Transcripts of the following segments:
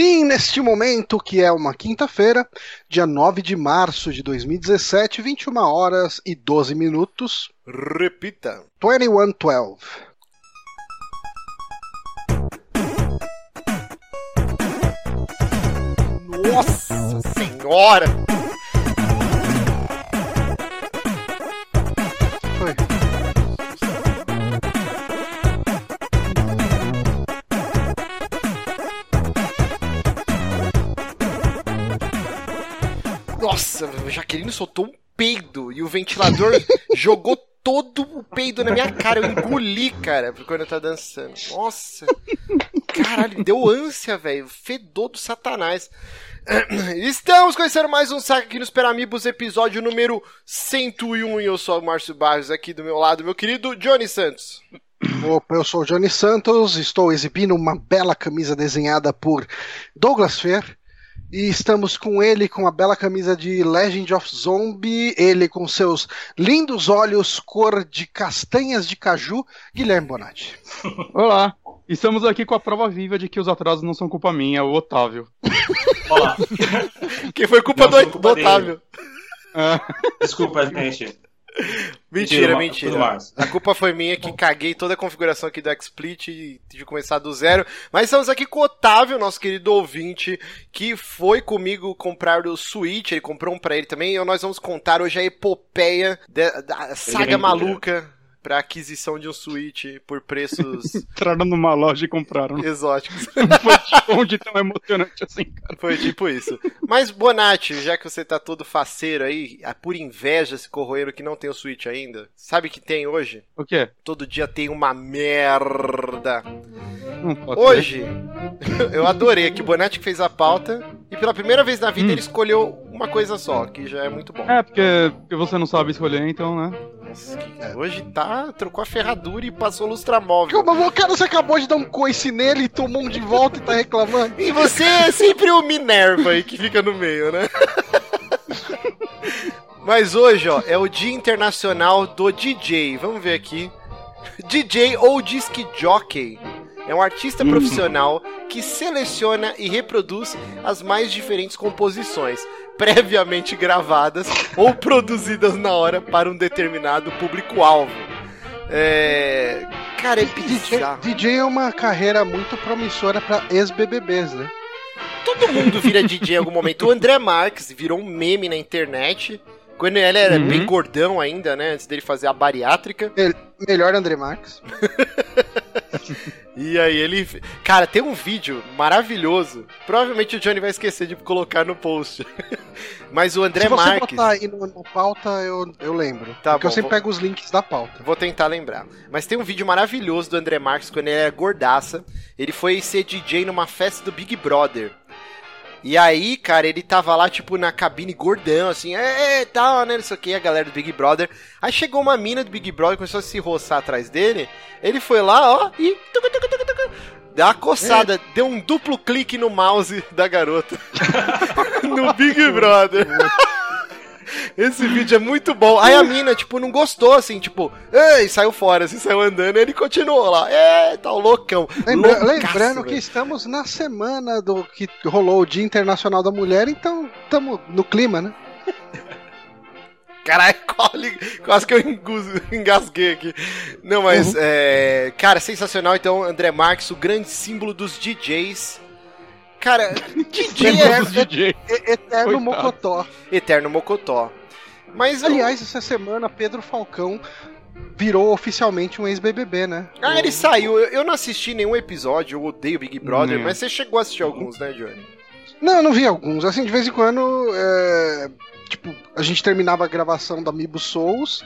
Sim, neste momento, que é uma quinta-feira, dia 9 de março de 2017, 21 horas e 12 minutos. Repita. 2112. Nossa senhora! Soltou um peido e o ventilador jogou todo o peido na minha cara. Eu engoli, cara, quando eu tava dançando. Nossa! Caralho, deu ânsia, velho. Fedor do satanás. Estamos conhecendo mais um saco aqui nos Peramibos, episódio número 101. E eu sou o Márcio Barros, aqui do meu lado, meu querido Johnny Santos. Opa, eu sou o Johnny Santos, estou exibindo uma bela camisa desenhada por Douglas Fer. E estamos com ele com a bela camisa de Legend of Zombie, ele com seus lindos olhos cor de castanhas de caju, Guilherme Bonatti. Olá, estamos aqui com a prova viva de que os atrasos não são culpa minha, o Otávio. Olá. Quem foi culpa Não, do, do culpa dele. Otávio? Ah, Desculpa, gente. Mentira, mentira. A culpa foi minha que caguei toda a configuração aqui do XSplit e tive que começar do zero. Mas estamos aqui com o Otávio, nosso querido ouvinte, que foi comigo comprar o Switch. Ele comprou um pra ele também. E nós vamos contar hoje a epopeia da, da saga maluca pra aquisição de um Switch por preços entraram numa loja e compraram. exóticos. Não foi tão de tão emocionante assim, cara. Foi tipo isso. Mas, Bonatti, já que você tá todo faceiro aí, por inveja se corroendo que não tem o Switch ainda, sabe que tem hoje? O quê? Todo dia tem uma merda. Hoje, eu adorei que o Bonatti que fez a pauta e pela primeira vez na vida Hum. ele escolheu uma coisa só, que já é muito bom. É, porque, porque você não sabe escolher, então, né? Nossa, que- Hoje tá, trocou a ferradura e passou o lustramóvel. O cara, você acabou de dar um coice nele e tomou um de volta e tá reclamando. E você é sempre o Minerva aí que fica no meio, né? Mas hoje, ó, é o Dia Internacional do DJ. Vamos ver aqui. DJ ou disc jockey é um artista profissional que seleciona e reproduz as mais diferentes composições, previamente gravadas ou produzidas na hora para um determinado público-alvo. É. Cara, é DJ, bizarro. DJ é uma carreira muito promissora pra ex-BBBs, né? Todo mundo vira DJ em algum momento. O André Marques virou um meme na internet. Quando ele era Uhum. bem gordão ainda, né? Antes dele fazer a bariátrica. Melhor André Marques. E aí ele. Cara, tem um vídeo maravilhoso. Provavelmente o Johnny vai esquecer de colocar no post. Mas o André Se você Marques. botar aí no, no pauta, eu, eu lembro. Tá porque eu bom, sempre vou- pego os links da pauta. Vou tentar lembrar. Mas tem um vídeo maravilhoso do André Marques quando ele era gordaça. Ele foi ser DJ numa festa do Big Brother. E aí, cara, ele tava lá, tipo, na cabine gordão, assim, é, tal, né, não sei o que, a galera do Big Brother. Aí chegou uma mina do Big Brother, começou a se roçar atrás dele. Ele foi lá, ó, e... Deu uma coçada, deu um duplo clique no mouse da garota. no Big Brother. Esse vídeo é muito bom. Aí a mina, tipo, não gostou, assim, tipo, ei, saiu fora, assim, saiu andando, e ele continuou lá. É, tá o loucão. Lembra- Loucaço, lembrando que velho. estamos na semana do que rolou o Dia Internacional da Mulher, então estamos no clima, né? Caralho, quase- que eu engasguei aqui. Não, mas, é. Cara, sensacional. Então, André Marques, o grande símbolo dos DJs. Cara, DJ Lembra é. E- Eterno Coitado. Mocotó. eterno mocotó. Mas, Aliás, essa semana Pedro Falcão virou oficialmente um ex-BBB, né? ah, ele saiu. Eu eu não assisti nenhum episódio, eu odeio Big Brother, Nem. mas você chegou a assistir alguns, né, Johnny? Não, eu não vi alguns. Assim, de vez em quando, é, tipo, a gente terminava a gravação da Amiibo Souls,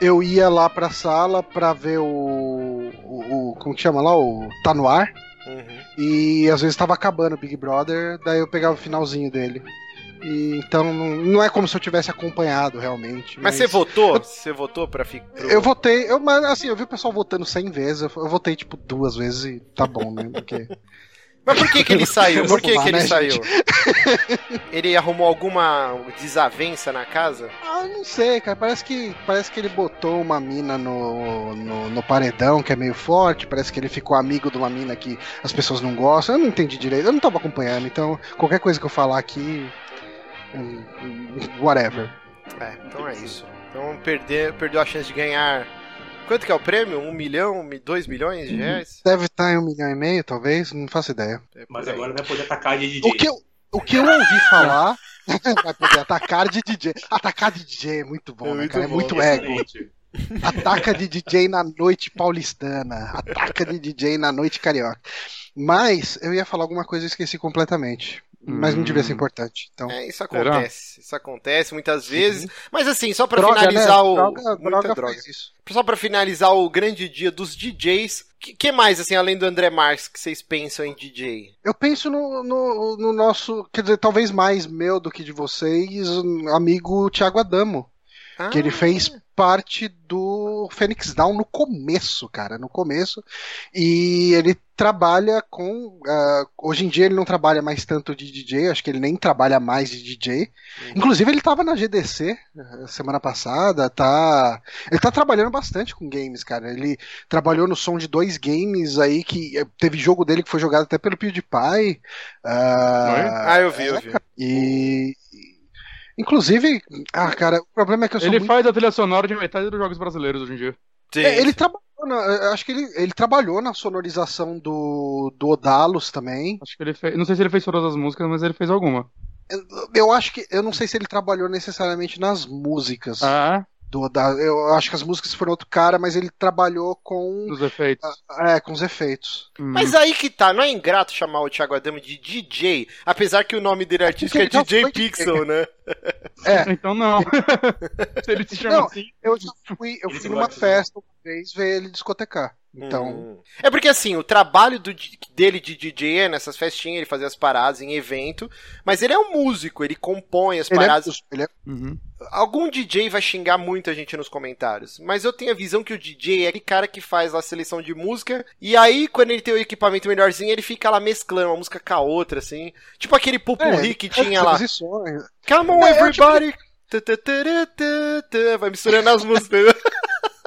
eu ia lá pra sala pra ver o, o, o- como que chama lá? O Tá No Ar. Uhum. E às vezes tava acabando o Big Brother, daí eu pegava o finalzinho dele. E, então não, é como se eu tivesse acompanhado realmente. Mas você votou? Você votou pra ficar. Eu votei, eu, mas assim, eu vi o pessoal votando 100 vezes, eu, eu votei tipo duas vezes e tá bom, né? Porque Mas por que que ele saiu? Por que que ele né, saiu? ele arrumou alguma desavença na casa? Ah, não sei, cara. Parece que, parece que ele botou uma mina no, no, no paredão que é meio forte. Parece que ele ficou amigo de uma mina que as pessoas não gostam. Eu não entendi direito. Eu não tava acompanhando. Então, qualquer coisa que eu falar aqui. hum, hum, Whatever. É, então é isso. Então perder, perdeu a chance de ganhar. Quanto que é o prêmio? Um milhão? mi- Dois milhões de reais? Deve estar em um milhão e meio, talvez. Não faço ideia. É Mas agora vai poder atacar de DJ. O que eu, o que eu ouvi falar. vai poder atacar de DJ. Atacar de DJ é muito bom, É né, muito cara? É bom, muito ego. Ataca de DJ na noite paulistana. Ataca de DJ na noite carioca. Mas eu ia falar alguma coisa e esqueci completamente. Mas não devia ser Hum. importante. Então. É, isso Será? acontece. Isso acontece muitas vezes. Mas assim, só pra Droga, finalizar né? o. Droga, Muita droga droga. Só pra finalizar o grande dia dos DJs. Que, que mais, assim, além do André Marques, que vocês pensam em DJ? Eu penso no, no, no nosso, quer dizer, talvez mais meu do que de vocês, amigo Thiago Adamo. Ah, que ele fez parte do Phoenix Down no começo, cara, no começo. E ele trabalha com. ah, hoje em dia ele não trabalha mais tanto de DJ, acho que ele nem trabalha mais de DJ. Uhum. Inclusive ele tava na GDC eh, semana passada, tá. Ele tá trabalhando bastante com games, cara. Ele trabalhou no som de dois games aí que eh, teve jogo dele que foi jogado até pelo PewDiePie. ah, Ah, eu vi, eu vi. e. Inclusive, ah, cara, o problema é que eu sou Ele muito faz a trilha sonora de metade dos jogos brasileiros hoje em dia. Sim. É, ele trabalhou, na, eu acho que ele, ele trabalhou na sonorização do, do Odalos também. Acho que ele fez. Não sei se ele fez todas as músicas, mas ele fez alguma. Eu, eu acho que eu não sei se ele trabalhou necessariamente nas músicas Ah, do Odalos. Eu acho que as músicas foram outro cara, mas ele trabalhou com dos efeitos. é, com os efeitos. Hum. Mas aí que tá, não é ingrato chamar o Thiago Adamo de DJ, apesar que o nome dele artístico é Porque ele já DJ Pixel, né? É, Então não. se ele se chama Não. assim. eu já fui, eu fui numa festa uma vez ver ele discotecar. Então, Hum. É porque assim, o trabalho do dele de DJ é nessas festinhas, ele fazia as paradas em evento, mas ele é um músico, ele compõe as ele é, paradas. ele é Uhum. Algum DJ vai xingar muito a gente nos comentários, mas eu tenho a visão que o DJ é aquele cara que faz a seleção de música, e aí quando ele tem o equipamento melhorzinho, ele fica lá mesclando uma música com a outra, assim. Tipo aquele pupurri é, que tinha faz lá. transições. Come on, É, everybody! Vai misturando as músicas.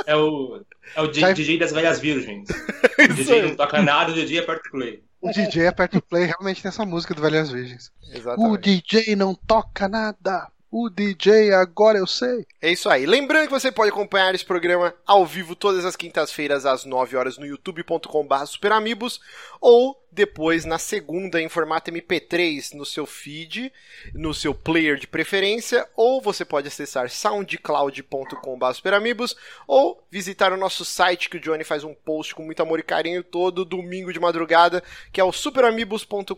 É o, é o DJ das velhas virgens. O DJ não toca nada, o DJ aperta o play. O DJ aperta o play, realmente tem essa música do Velhas Virgens. O Exatamente. DJ não toca nada. O DJ agora eu sei. É isso aí. Lembrando que você pode acompanhar esse programa ao vivo todas as quintas-feiras às 9 horas no youtube.com.br superamigos ou depois na segunda em formato MP3 no seu feed, no seu player de preferência, ou você pode acessar soundcloud.com.br superamigos ou visitar o nosso site que o Johnny faz um post com muito amor e carinho todo domingo de madrugada, que é o superamigos.com.br.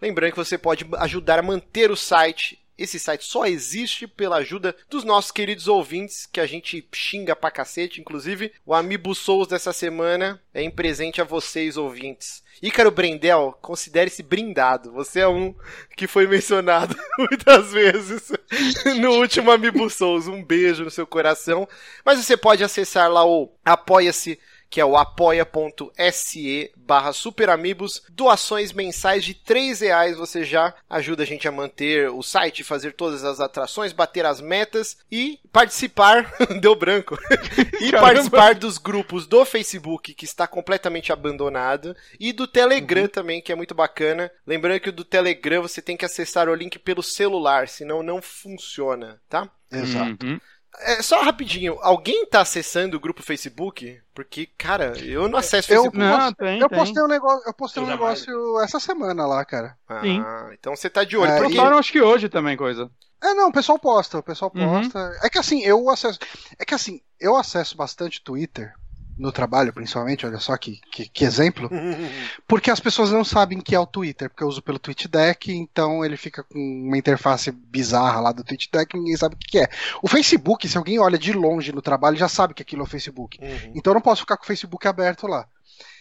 Lembrando que você pode ajudar a manter o site esse site só existe pela ajuda dos nossos queridos ouvintes, que a gente xinga pra cacete, inclusive. O Amiibo Souls dessa semana é em presente a vocês, ouvintes. Ícaro Brendel, considere-se brindado. Você é um que foi mencionado muitas vezes no último Amiibo Souls. Um beijo no seu coração. Mas você pode acessar lá o Apoia-se que é o apoia.se barra superamigos, doações mensais de 3 reais, você já ajuda a gente a manter o site, fazer todas as atrações, bater as metas e participar, deu branco, e Caramba. participar dos grupos do Facebook, que está completamente abandonado, e do Telegram também, que é muito bacana. Lembrando que o do Telegram você tem que acessar o link pelo celular, senão não funciona, tá? Exato. Uhum. É, só rapidinho, alguém tá acessando o grupo Facebook? Porque, cara, eu não acesso o Eu- Facebook. Não, tem, Eu tem. postei um negócio, eu postei um Eu negócio essa semana lá, cara. Sim. Ah, então você tá de olho. É, porque... Postaram acho que hoje também coisa. É, não, o pessoal posta, o pessoal Uhum. posta. É que assim, eu acesso. É que assim, eu acesso bastante Twitter, no trabalho principalmente, olha só que, que, que exemplo. Porque as pessoas não sabem que é o Twitter, porque eu uso pelo TweetDeck, então ele fica com uma interface bizarra lá do TweetDeck e ninguém sabe o que que é. O Facebook, se alguém olha de longe no trabalho, já sabe que aquilo é o Facebook. Uhum. Então eu não posso ficar com o Facebook aberto lá.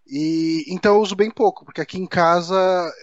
E então eu uso bem pouco, porque aqui em casa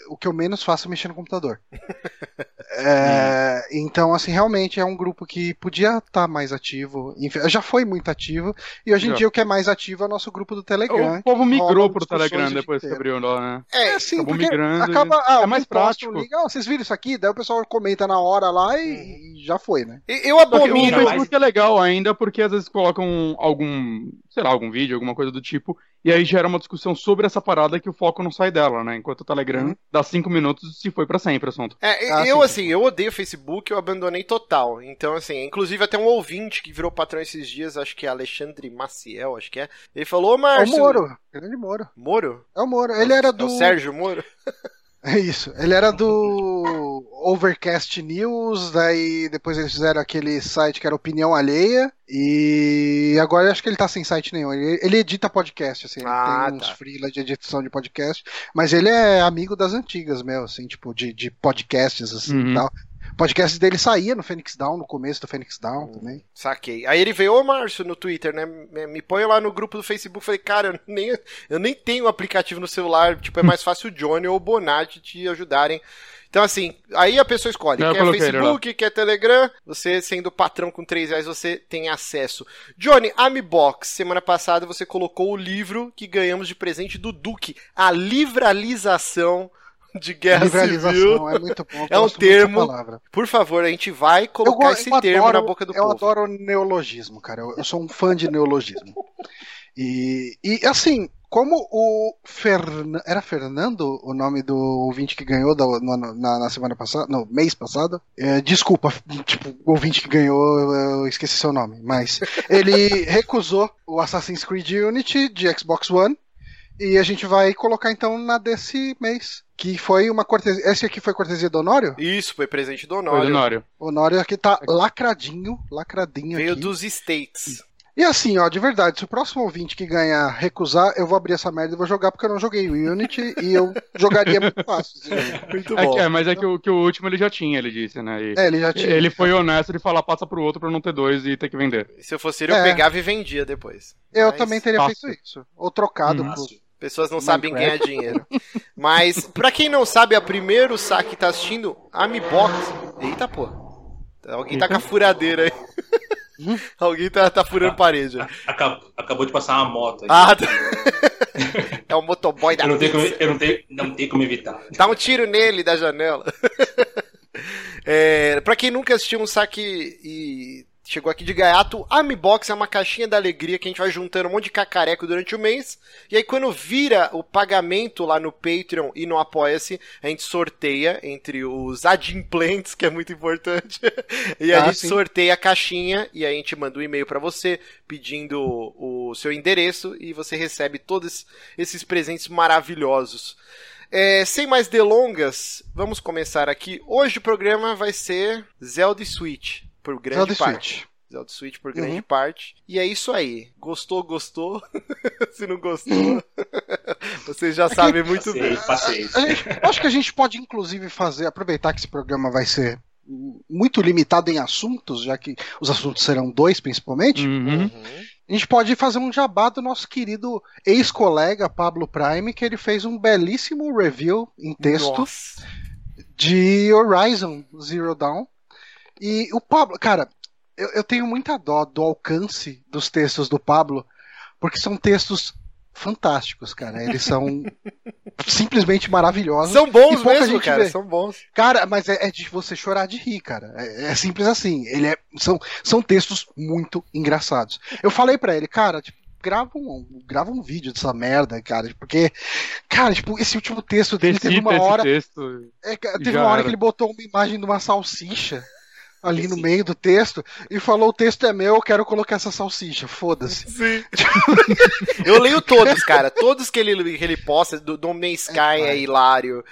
o que eu menos faço é mexer no computador. É, Então, assim, realmente é um grupo que podia estar mais ativo. Já foi muito ativo. E hoje em Já. dia o que é mais ativo é o nosso grupo do Telegram. O povo migrou pro Telegram o depois que abriu lá, né? É, sim, acabou porque migrando e- acaba. Ah, é mais prático. link, ah, vocês viram isso aqui? Daí o pessoal comenta na hora lá e, e já foi, né? E- eu o abomino. Mas- Facebook é legal ainda porque às vezes colocam algum, sei lá, algum vídeo, alguma coisa do tipo, e aí gera uma discussão sobre essa parada que o foco não sai dela, né? Enquanto o Telegram Uhum. dá cinco minutos e se foi pra sempre o assunto. É, Ah, eu, sim. assim, eu odeio o Facebook, eu abandonei total. Então, assim, inclusive até um ouvinte que virou patrão esses dias, acho que é Alexandre Maciel, acho que é. Ele falou, ô É o. Moro. Grande Moro. Moro? É o Moro. Ele era É do. o Sérgio Moro? É isso. Ele era do Overcast News, daí depois eles fizeram aquele site que era Opinião Alheia, e agora eu acho que ele tá sem site nenhum. Ele, ele edita podcast, assim, ele Ah, tem uns tá. freela de edição de podcast, mas ele é amigo das antigas, meu, assim, tipo, de, de podcasts, assim, Uhum. e tal. Podcast dele saía no Phoenix Down, no começo do Phoenix Down também. Saquei. Aí ele veio, ô Márcio, no Twitter, né? Me, me põe lá no grupo do Facebook. Falei, cara, eu nem, eu nem tenho o aplicativo no celular. Tipo, é mais fácil o Johnny ou o Bonatti te ajudarem. Então, assim, aí a pessoa escolhe. Eu quer Facebook, quer Telegram. Você, sendo patrão com 3 reais, você tem acesso. Johnny, Amibox. Semana passada você colocou o livro que ganhamos de presente do Duque. A livralização de guerra civil. É muito bom. É um termo palavra. Por favor, a gente vai Eu, colocar esse eu termo adoro, na boca do eu povo. adoro neologismo, cara. Eu, eu sou um fã de neologismo. E, e assim, como o Fern... era Fernando o nome do ouvinte que ganhou da- na, na semana passada, no mês passado? É, desculpa, tipo, o ouvinte que ganhou, eu esqueci seu nome, mas ele recusou o Assassin's Creed Unity de Xbox One e a gente vai colocar então na desse mês. Que foi uma cortesia. Esse aqui foi cortesia do Honório? Isso, foi presente do Foi Honório. do Nório. O Honório aqui tá lacradinho, lacradinho Veio aqui. dos States. E assim, ó, de verdade, se o próximo ouvinte que ganhar recusar, eu vou abrir essa merda e vou jogar porque eu não joguei o Unity e eu jogaria muito fácil. jogo. Muito É, bom. que- é, mas é que o, que o último ele já tinha, ele disse, né? E É, ele já tinha. ele foi honesto de falar passa pro outro pra não ter dois e ter que vender. Se eu fosse ele, eu É. pegava e vendia depois. Eu Mas também teria fácil. feito isso. Ou trocado Hum. por. Pessoas não sabem ganhar dinheiro. Mas, pra quem não sabe, a primeiro saque que tá assistindo, Amibox. Eita, pô. Alguém tá com a furadeira aí. Alguém tá, tá furando parede. Acabou, acabou de passar uma moto. aqui. Ah, tá. É o motoboy da eu não tenho, como, eu não tenho, não tenho como evitar. Dá um tiro nele da janela. é, pra quem nunca assistiu um saque e chegou aqui de gaiato, a Amibox é uma caixinha da alegria que a gente vai juntando um monte de cacareco durante o mês. E aí quando vira o pagamento lá no Patreon e no Apoia-se, a gente sorteia entre os adimplentes, que é muito importante. e a Ah, gente sim. sorteia a caixinha e aí a gente manda um e-mail pra você pedindo o seu endereço e você recebe todos esses presentes maravilhosos. É, sem mais delongas, vamos começar aqui. Hoje o programa vai ser Zelda Switch, por grande Zelda parte. Switch. Zelda Switch por grande Uhum. parte. E é isso aí. Gostou, gostou. Se não gostou, vocês já sabem muito bem. Passei, gente- acho que a gente pode, inclusive, fazer, aproveitar que esse programa vai ser muito limitado em assuntos, já que os assuntos serão dois principalmente. Uhum. Uhum. A gente pode fazer um jabá do nosso querido ex-colega Pablo Prime, que ele fez um belíssimo review em texto Nossa. de Horizon Zero Dawn. E o Pablo, cara, eu, eu tenho muita dó do alcance dos textos do Pablo, porque são textos fantásticos, cara. Eles são simplesmente maravilhosos. São bons mesmo, cara. vê. São bons. Cara, mas é, é de você chorar de rir, cara. É, é simples assim. Ele é, são, são textos muito engraçados. Eu falei pra ele, cara, tipo, grava um, grava um vídeo dessa merda, cara, porque, cara, tipo, esse último texto dele teve uma hora, texto. é, teve uma hora era. que ele botou uma imagem de uma salsicha ali no Sim. meio do texto e falou: o texto é meu, eu quero colocar essa salsicha, foda-se. Sim. Eu leio todos, cara. Todos que ele, que ele posta, do do Man Sky é, pai. hilário.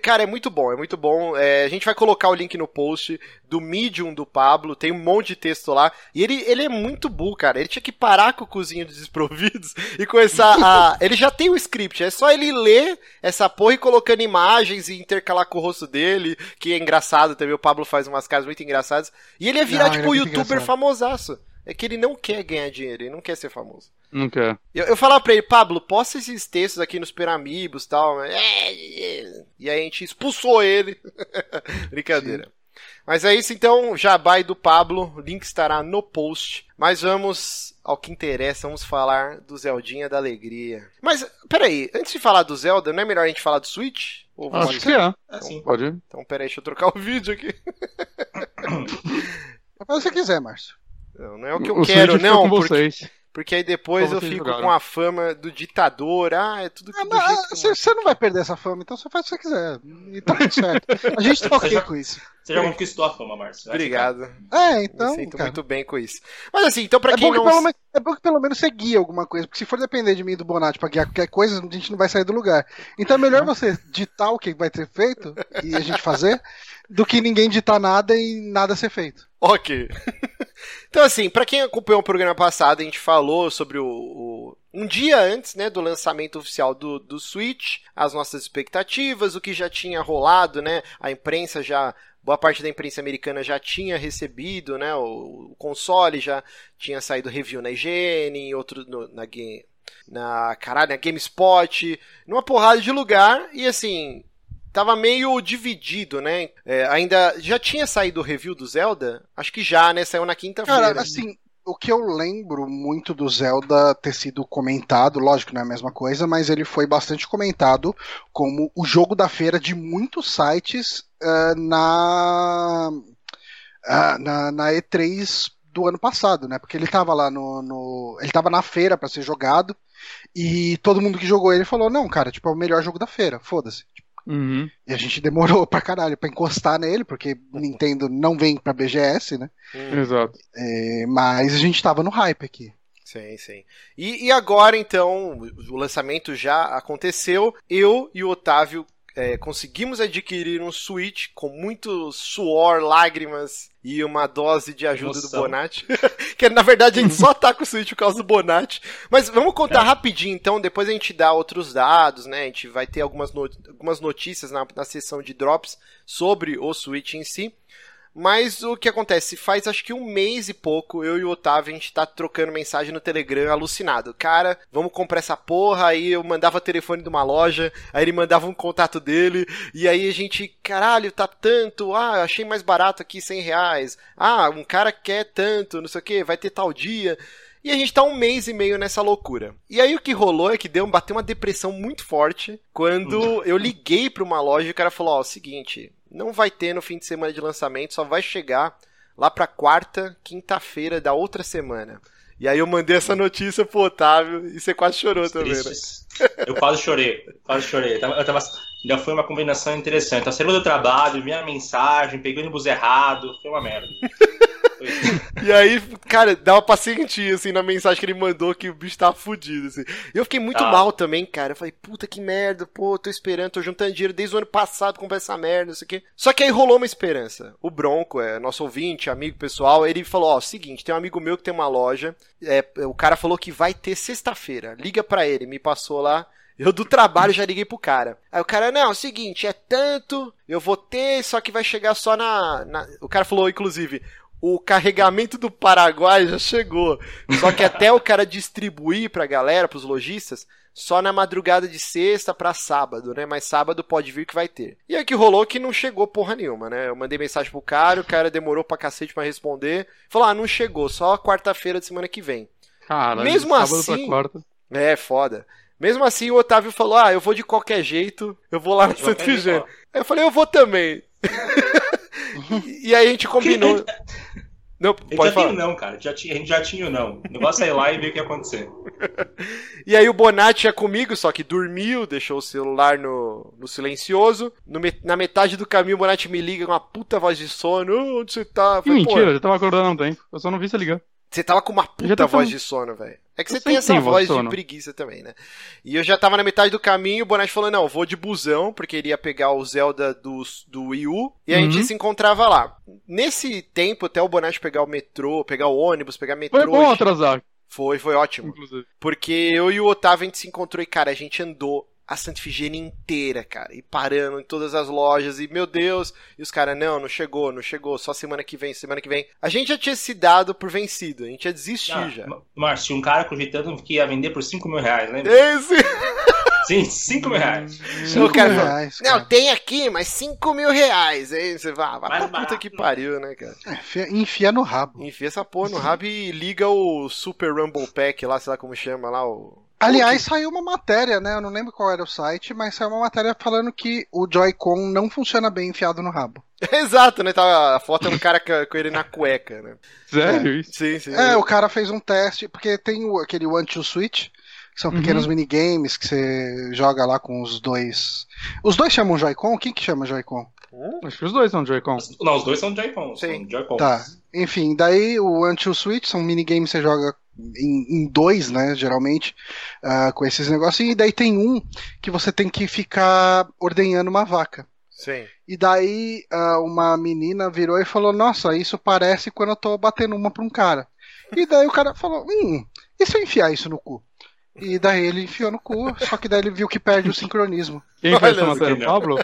Cara, é muito bom, é muito bom. É, a gente vai colocar o link no post do Medium do Pablo, tem um monte de texto lá. E ele, ele é muito burro, cara. Ele tinha que parar com o cozinho dos desprovidos e começar a. ele já tem o script, é só ele ler essa porra e colocando imagens e intercalar com o rosto dele, que é engraçado também. O Pablo faz umas caras muito engraçadas. E ele ia virar, Não, tipo, é um youtuber engraçado. famosaço. É que ele não quer ganhar dinheiro, ele não quer ser famoso. Não quer. Eu, eu falava pra ele, Pablo, posta esses textos aqui nos Peramibos e tal. É, é. E aí a gente expulsou ele. Brincadeira. Mas é isso então, Jabai do Pablo, o link estará no post. Mas vamos ao que interessa, vamos falar do Zeldinha da Alegria. Mas, peraí, antes de falar do Zelda, não é melhor a gente falar do Switch? Ou Acho que é. é sim. Pode ir. Então, peraí, deixa eu trocar o vídeo aqui. É pra você quiser, Márcio. Não, não é o que eu o quero, não. Porque... Vocês. Porque aí depois eu fico jogaram. com a fama do ditador. Ah, é tudo que ah, Você não vai perder essa fama, então você faz o que você quiser. E tá tudo certo. A gente tá ok com isso. Você já conquistou a fama, Márcio. Obrigado. É, então. Me sinto cara. muito bem com isso. Mas assim, então pra é quem não. Que menos, é bom que pelo menos você guia alguma coisa. Porque se for depender de mim e do Bonatti pra guiar qualquer coisa, a gente não vai sair do lugar. Então é melhor você ditar o que vai ser feito e a gente fazer do que ninguém ditar nada e nada ser feito. Ok. então, assim, para quem acompanhou o programa passado, a gente falou sobre o, o, um dia antes, né, do lançamento oficial do, do Switch, as nossas expectativas, o que já tinha rolado, né, a imprensa já boa parte da imprensa americana já tinha recebido, né, o, o console já tinha saído review na IGN, outro no, na na caralho, na GameSpot, numa porrada de lugar e assim, tava meio dividido, né? É, ainda já tinha saído o review do Zelda? Acho que já, né? Saiu na quinta-feira. Cara, assim, o que eu lembro muito do Zelda ter sido comentado, lógico, não é a mesma coisa, mas ele foi bastante comentado como o jogo da feira de muitos sites uh, na, uh, na, na E3 do ano passado, né? Porque ele tava lá no. no ele tava na feira para ser jogado. E todo mundo que jogou ele falou: não, cara, tipo, é o melhor jogo da feira, foda-se. Uhum. E a gente demorou pra caralho pra encostar nele, porque Nintendo não vem pra BGS, né? Uhum. Exato. É, mas a gente tava no hype aqui. Sim, sim. E, e agora, então, o lançamento já aconteceu. Eu e o Otávio é, conseguimos adquirir um Switch com muito suor, lágrimas e uma dose de ajuda Nossa. do Bonatti. que na verdade a gente só tá com o Switch por causa do Bonatti. Mas vamos contar é. rapidinho então, depois a gente dá outros dados, né? A gente vai ter algumas, not algumas notícias na, na sessão de drops sobre o Switch em si. Mas o que acontece? Faz acho que um mês e pouco, eu e o Otávio, a gente tá trocando mensagem no Telegram alucinado. Cara, vamos comprar essa porra. Aí eu mandava o telefone de uma loja, aí ele mandava um contato dele, e aí a gente, caralho, tá tanto. Ah, achei mais barato aqui 100 reais. Ah, um cara quer tanto, não sei o que, vai ter tal dia. E a gente tá um mês e meio nessa loucura. E aí o que rolou é que deu, bateu uma depressão muito forte quando eu liguei pra uma loja e o cara falou: Ó, oh, seguinte, não vai ter no fim de semana de lançamento, só vai chegar lá pra quarta, quinta-feira da outra semana. E aí eu mandei essa notícia pro Otávio e você quase chorou também, né? Eu quase chorei, quase chorei. Eu tava, eu tava, já foi uma combinação interessante. Eu saí do trabalho, vi a mensagem, peguei o ônibus errado, foi uma merda. E aí, cara, dava pra sentir, assim, na mensagem que ele mandou que o bicho tava fudido, assim. Eu fiquei muito ah. mal também, cara. Eu falei, puta que merda, pô, tô esperando, tô juntando dinheiro desde o ano passado pra comprar essa merda, não sei o quê. Só que aí rolou uma esperança. O Bronco, é nosso ouvinte, amigo pessoal, ele falou, ó, seguinte, tem um amigo meu que tem uma loja, é, o cara falou que vai ter sexta-feira. Liga pra ele, me passou lá. Eu do trabalho já liguei pro cara. Aí o cara, não, é o seguinte, é tanto, eu vou ter, só que vai chegar só na. na... O cara falou, inclusive, o carregamento do Paraguai já chegou. Só que até o cara distribuir pra galera, pros lojistas, só na madrugada de sexta para sábado, né? Mas sábado pode vir que vai ter. E aí que rolou que não chegou porra nenhuma, né? Eu mandei mensagem pro cara, o cara demorou pra cacete pra responder. Falou, ah, não chegou, só quarta-feira de semana que vem. Cara, mesmo assim. É, foda. Mesmo assim, o Otávio falou: Ah, eu vou de qualquer jeito, eu vou lá no Santo Aí eu falei: Eu vou também. e aí a gente combinou. Não, pode já falar. tinha não, cara. Já tinha, a gente já tinha não. O negócio é ir lá e ver o que ia acontecer. e aí o Bonatti é comigo, só que dormiu, deixou o celular no, no silencioso. No, na metade do caminho o Bonatti me liga com uma puta voz de sono. onde você tá? Falei, mentira, eu tava acordando há um tempo. Eu só não vi você ligar. Você tava com uma puta voz de sono, velho. É que você tem essa voz de preguiça também, né? E eu já tava na metade do caminho, o Bonatti falou, não, vou de busão, porque ele ia pegar o Zelda do, do Wii U, e a uhum. gente se encontrava lá. Nesse tempo, até o Bonatti pegar o metrô, pegar o ônibus, pegar metrô... Foi bom atrasar. Foi, foi ótimo. Inclusive. Porque eu e o Otávio, a gente se encontrou e, cara, a gente andou a Santa Ifigênia inteira, cara, e parando em todas as lojas, e meu Deus, e os caras, não, não chegou, não chegou, só semana que vem, semana que vem. A gente já tinha se dado por vencido, a gente ia desistir ah, já. Márcio, um cara acreditando que ia vender por 5 mil reais, lembra? Esse! Sim, 5 mil reais. Cinco o cara mil reais, Não, cara. tem aqui, mas 5 mil reais. Aí você vai, vai pra puta que pariu, né, cara? É, enfia, enfia no rabo. Enfia essa porra no rabo e liga o Super Rumble Pack lá, sei lá como chama lá, o. Aliás, saiu uma matéria, né? Eu não lembro qual era o site, mas saiu uma matéria falando que o Joy-Con não funciona bem enfiado no rabo. Exato, né? Tá, a foto é um cara com ele na cueca, né? Sério isso? Sim, sim. É, o cara fez um teste, porque tem o- aquele One Two Switch, que são pequenos minigames que você joga lá com os dois. Os dois chamam Joy-Con? Quem que chama Joy-Con? Acho que os dois são Joy-Con. Não, os dois são Joy-Cons. Sim. São Joy-Cons. Tá. Enfim, daí o Two Switch são minigames que você joga em, em dois, né? Geralmente, ah, com esses negócios. E daí tem um que você tem que ficar ordenhando uma vaca. Sim. E daí ah, uma menina virou e falou: Nossa, isso parece quando eu tô batendo uma pra um cara. E daí o cara falou: Hum, e se eu enfiar isso no cu? E daí ele enfiou no cu, só que daí ele viu que perde o sincronismo. Quem essa matéria? O. Pablo?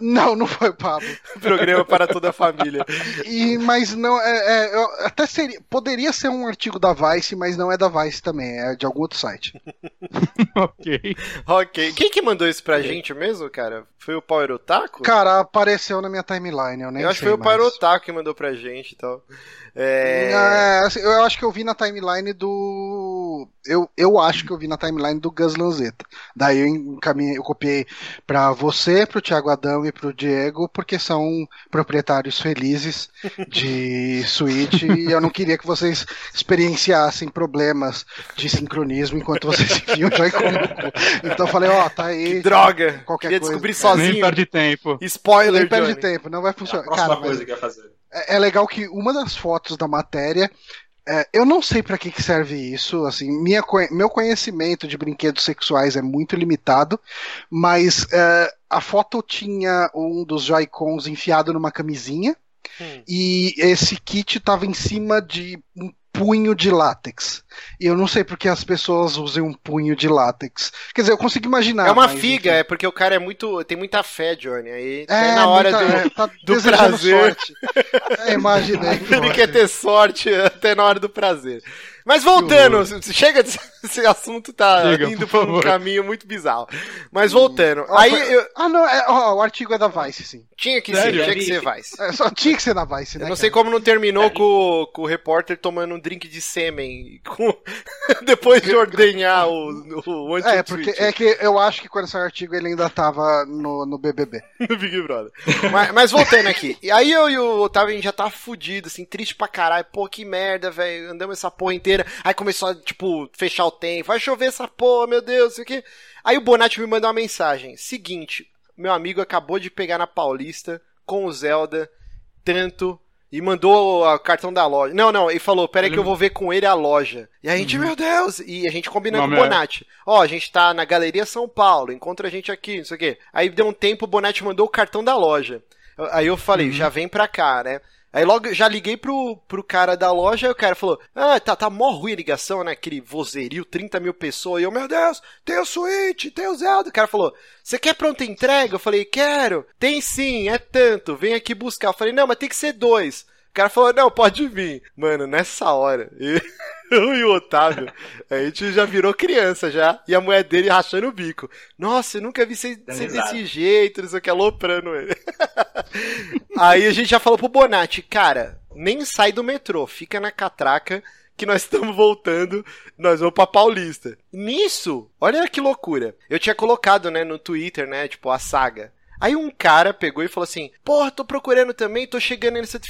Não, não foi o Pablo. Programa para toda a família. E, mas não, é, é, até seria, poderia ser um artigo da Vice, mas não é da Vice também, é de algum outro site. ok. ok. Quem que mandou isso pra gente mesmo, cara? Foi o Power Otaku? Cara, apareceu na minha timeline, eu nem eu acho que sei foi o Power mais. Otaku que mandou pra gente e tal. É... É, assim, eu acho que eu vi na timeline do. Eu, eu acho que eu vi na timeline do Gus Lanzetta. Daí eu encaminhei, eu copiei pra você, pro Thiago Adão e pro Diego, porque são proprietários felizes de Switch e eu não queria que vocês experienciassem problemas de sincronismo enquanto vocês enfiam o Joy-Con. Então eu falei, ó, tá aí. Droga! Qualquer Queria coisa. descobrir Nem sozinho. perde tempo. Spoiler, Nem perde Johnny. tempo, não vai É a funcionar. próxima Cara, mas- coisa que eu ia fazer. É, é legal que uma das fotos da matéria. é, eu não sei pra que, que serve isso, assim, minha, meu conhecimento de brinquedos sexuais é muito limitado, mas é, a foto tinha um dos Joy-Cons enfiado numa camisinha Hum. e esse kit tava em cima de um punho de látex. E eu não sei porque as pessoas usam um punho de látex. Quer dizer, eu consigo imaginar. É uma mas, figa, enfim. é porque o cara é muito. tem muita fé, Johnny. Aí É, é na hora muita- do. tá do prazer. sorte. É, imaginei. Ele quer ter sorte até na hora do prazer. Mas voltando, chega desse assunto, tá Chega, indo por por um caminho muito bizarro. Mas voltando, Ó, aí foi- eu Ah, não, é, ó, o artigo é da Vice, sim. tinha que Sério? ser, tinha que ser Vice. É, só tinha que ser da Vice, né? Eu não sei cara? como não terminou com, com o repórter tomando um drink de sêmen com- depois de ordenhar o, o É, anti porque é que eu acho que quando saiu o artigo ele ainda tava no, no BBB. no Big Brother. mas, mas voltando aqui. E aí eu e o Otávio a gente já tava fudido, assim, triste pra caralho. Pô, que merda, velho. Andamos essa porra inteira. Aí começou a, tipo, fechar o tempo. Vai chover essa porra, meu Deus, isso aqui. Aí o Bonatti me mandou uma mensagem. Seguinte, meu amigo acabou de pegar na Paulista com o Zelda, tanto. E mandou o cartão da loja. Não, não, ele falou, peraí que eu vou ver com ele a loja. E a gente, meu Deus! E a gente combinando com o Bonatti. Ó, a gente tá na Galeria São Paulo, encontra a gente aqui, não sei o quê. Aí deu um tempo, o Bonatti mandou o cartão da loja. Aí eu falei, já vem pra cá, né? Aí logo já liguei pro, pro cara da loja, aí o cara falou: Ah, tá, tá mó ruim a ligação, né? Aquele vozerio, 30 mil pessoas. E eu, meu Deus, tem o Switch, tem o Zelda. O cara falou: Você quer pronta entrega? Eu falei: Quero. Tem sim, é tanto. Vem aqui buscar. Eu falei: Não, mas tem que ser dois. O cara falou: Não, pode vir. Mano, nessa hora, eu e o Otávio, a gente já virou criança já. E a mulher dele rachando o bico. Nossa, eu nunca vi você Dando ser risada. desse jeito, não sei o que, aloprando ele. Aí a gente já falou pro Bonatti, cara, nem sai do metrô, fica na catraca que nós estamos voltando, nós vamos pra Paulista. Nisso, olha que loucura. Eu tinha colocado, né, no Twitter, né, tipo, a saga. Aí um cara pegou e falou assim: Porra, tô procurando também, tô chegando em Santa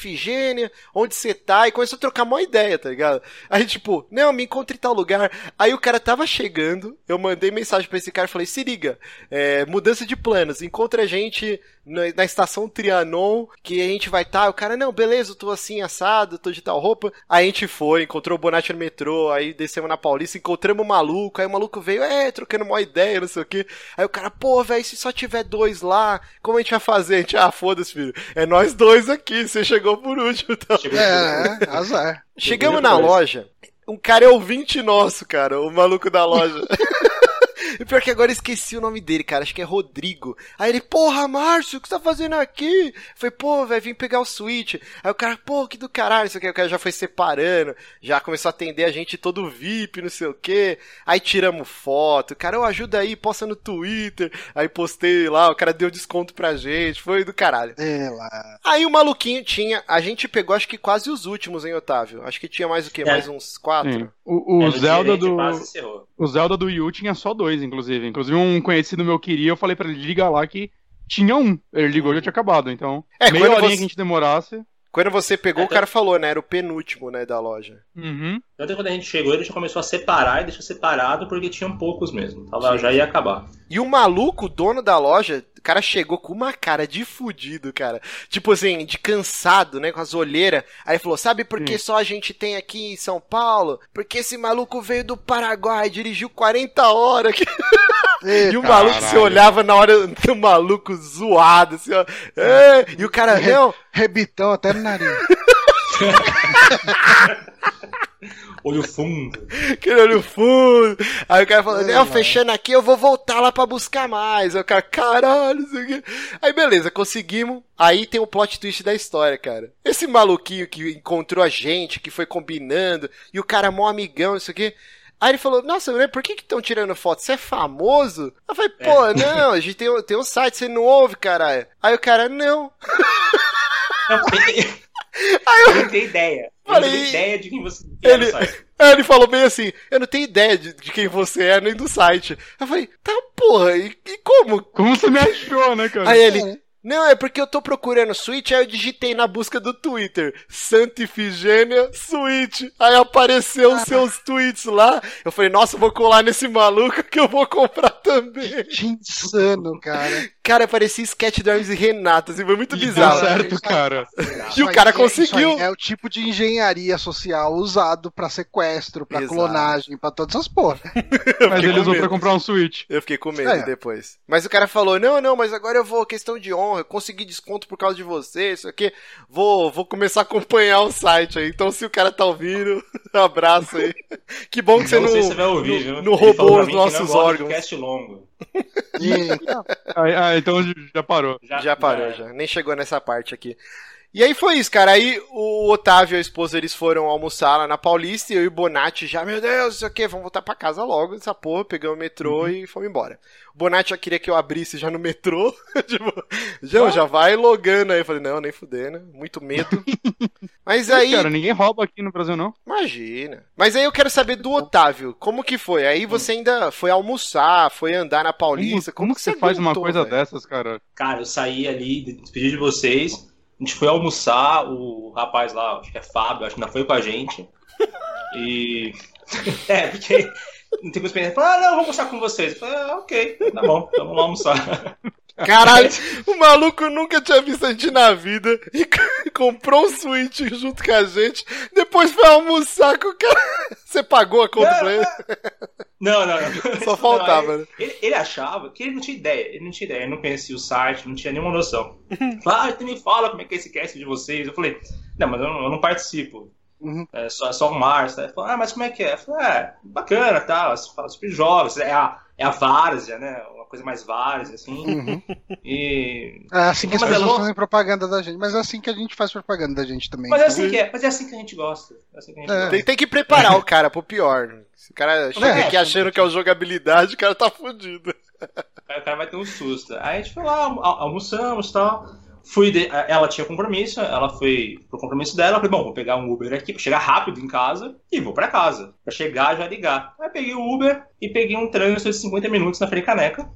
onde você tá? E começou a trocar uma ideia, tá ligado? Aí, tipo, não, me encontre em tal lugar. Aí o cara tava chegando, eu mandei mensagem pra esse cara e falei: Se liga, é, mudança de planos, encontra a gente na, na estação Trianon, que a gente vai estar. Tá. O cara, não, beleza, eu tô assim, assado, tô de tal roupa. Aí a gente foi, encontrou o Bonatti no metrô, aí descemos na Paulista, encontramos o maluco, aí o maluco veio, é, trocando uma ideia, não sei o que. Aí o cara, pô, velho, se só tiver dois lá, como a gente vai fazer? A gente, ah, foda-se, filho. É nós dois aqui, você chegou por último. Então. É, é, azar. Chegamos na loja, um cara é ouvinte nosso, cara, o maluco da loja. E pior que agora eu esqueci o nome dele, cara. Acho que é Rodrigo. Aí ele, porra, Márcio, o que você tá fazendo aqui? Eu falei, pô, vai vir pegar o Switch. Aí o cara, pô, que do caralho, isso aqui. O cara já foi separando, já começou a atender a gente todo VIP, não sei o que. Aí tiramos foto. Cara, eu ajuda aí, posta no Twitter. Aí postei lá, o cara deu desconto pra gente. Foi do caralho. É lá. Aí o maluquinho tinha. A gente pegou, acho que quase os últimos, hein, Otávio? Acho que tinha mais o quê? É. Mais uns quatro? Sim. O, o É, Zelda do. O Zelda do Yu tinha só dois, inclusive. Inclusive, um conhecido meu queria, eu falei pra ele ligar lá que tinha um. Ele ligou e já tinha acabado. Então, É, meia quando horinha você- que a gente demorasse. Quando você pegou, É, o cara falou, né? Era o penúltimo, né, da loja. Uhum. Tanto que quando a gente chegou, ele já começou a separar e deixou separado porque tinham poucos mesmo. Tava, já ia acabar. E o maluco, o dono da loja, o cara chegou com uma cara de fudido, cara. Tipo assim, de cansado, né? Com as olheiras. Aí falou: Sabe por que Sim. só a gente tem aqui em São Paulo? Porque esse maluco veio do Paraguai, dirigiu 40 horas. aqui." E o maluco se Caralho. olhava na hora do maluco zoado, assim, ó. É, e o cara, não, Rebitão até no nariz. Olho fundo. aquele olho fundo. Aí o cara falou, É, não, mano. fechando aqui, eu vou voltar lá pra buscar mais. Aí o cara, caralho, isso aqui. Aí beleza, conseguimos. Aí tem o plot twist da história, cara. Esse maluquinho que encontrou a gente, que foi combinando, e o cara mó amigão, isso aqui. Aí ele falou, nossa, né, por que que estão tirando foto? Você é famoso? Eu falei, pô, não, a gente tem, um- tem um site, você não ouve, caralho. Aí o cara, não. Não, tem- eu não tenho ideia. Eu Falei- não tenho ideia de quem você quer Ele, no site. Aí ele falou bem assim, eu não tenho ideia de, de quem você é, nem do site. Eu falei, tá porra, e, e como? Como você me achou, né, cara? Aí ele, não, é porque eu tô procurando Switch, aí eu digitei na busca do Twitter, Santa Ifigênia Switch. Aí apareceu os seus tweets lá. Eu falei, nossa, eu vou colar nesse maluco que eu vou comprar também. Que insano, cara. Cara, parecia sketch do Hermes e Renato, assim, foi muito E deu bizarro. certo, cara. E o cara aí conseguiu. É o tipo de engenharia social usado pra sequestro, pra Exato. clonagem, pra todas essas porra. Mas ele usou medo. pra comprar um Switch. Eu fiquei com medo É. depois. Mas o cara falou: não, não, mas agora eu vou, questão de honra, eu consegui desconto por causa de você, isso aqui. Vou, vou começar a acompanhar o site aí. Então, se o cara tá ouvindo, abraço aí. Que bom que você não não. você ouvir, não- não roubou os nossos não órgãos. cast longo. Ah, então já parou. Já parou, já. Nem chegou nessa parte aqui. E aí foi isso, cara. Aí o Otávio e a esposa, eles foram almoçar lá na Paulista e eu e o Bonatti já, meu Deus, isso aqui, vamos voltar pra casa logo, essa porra, pegamos o metrô e fomos embora. O Bonatti já queria que eu abrisse já no metrô. tipo, já, já vai logando aí. Eu falei, não, nem fudendo, muito medo. Mas aí, Cara, ninguém rouba aqui no Brasil, não. imagina. Mas aí eu quero saber do Otávio, como que foi? Aí você ainda foi almoçar, foi andar na Paulista, Como, como, como que você faz uma aguentou, coisa velho? dessas, cara? Cara, eu saí ali, despedi de vocês. A gente foi almoçar, o rapaz lá, acho que é Fábio, acho que ainda foi com a gente. E. É, porque não tem coisa pra ele. Ah, não, vou almoçar com vocês. Eu falei, ah, ok, tá bom, então vamos lá almoçar. Caralho, o maluco nunca tinha visto a gente na vida e comprou um Switch junto com a gente. Depois foi almoçar com o cara. Você pagou a conta pra ele? Não, não, não. Só faltava, Não, né? ele, ele, ele achava que ele não tinha ideia, ele não tinha ideia, ele não conhecia o site, não tinha nenhuma noção. Falei, ah, então me fala como é que é esse cast de vocês. Eu falei, não, mas eu não, eu não participo. Uhum. É só, é só o. Tá? Ele falou, ah, mas como é que é? Falei, ah, bacana, tal, você fala sobre jogos, é a, é a várzea, né? Uma coisa mais várzea, assim. Uhum. E. É assim que as é pessoas fazem propaganda da gente. Mas é assim que a gente faz propaganda da gente também. Mas é assim que é, mas é assim que a gente gosta. É assim que a gente É. gosta. Tem, tem que preparar o cara pro pior. Se o cara chega É. aqui achando que é o jogabilidade, o cara tá fudido. Aí o cara vai ter um susto. Aí a gente foi lá, al- almoçamos e tal. Fui de- Ela tinha compromisso, ela foi pro compromisso dela. Eu falei, bom, vou pegar um Uber aqui pra chegar rápido em casa e vou pra casa. Pra chegar já ligar. Aí peguei o Uber e peguei um trânsito de 50 minutos na Frei Caneca.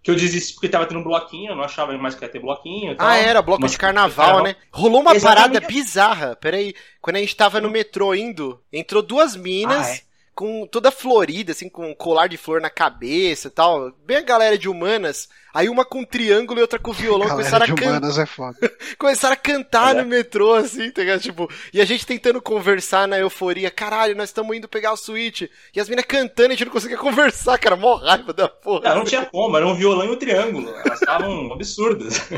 Que eu desisti porque tava tendo um bloquinho, eu não achava mais que ia ter bloquinho e tal. Ah, era, bloco Mas- de carnaval, carnaval. né? Rolou uma Exatamente. parada bizarra. Peraí, quando a gente tava no metrô indo, entrou duas minas. Ah, é? Com toda florida, assim, com um colar de flor na cabeça e tal. Bem a galera de humanas. Aí uma com triângulo e outra com violão. Galera Começaram de a, can... humanas é foda. começaram a cantar É. no metrô, assim, tá ligado? Tipo, e a gente tentando conversar na euforia. Caralho, nós estamos indo pegar o Switch. E as minas cantando e a gente não conseguia conversar, cara. Mó raiva da porra. Não, não tinha como, era um violão e um triângulo. Elas estavam absurdas.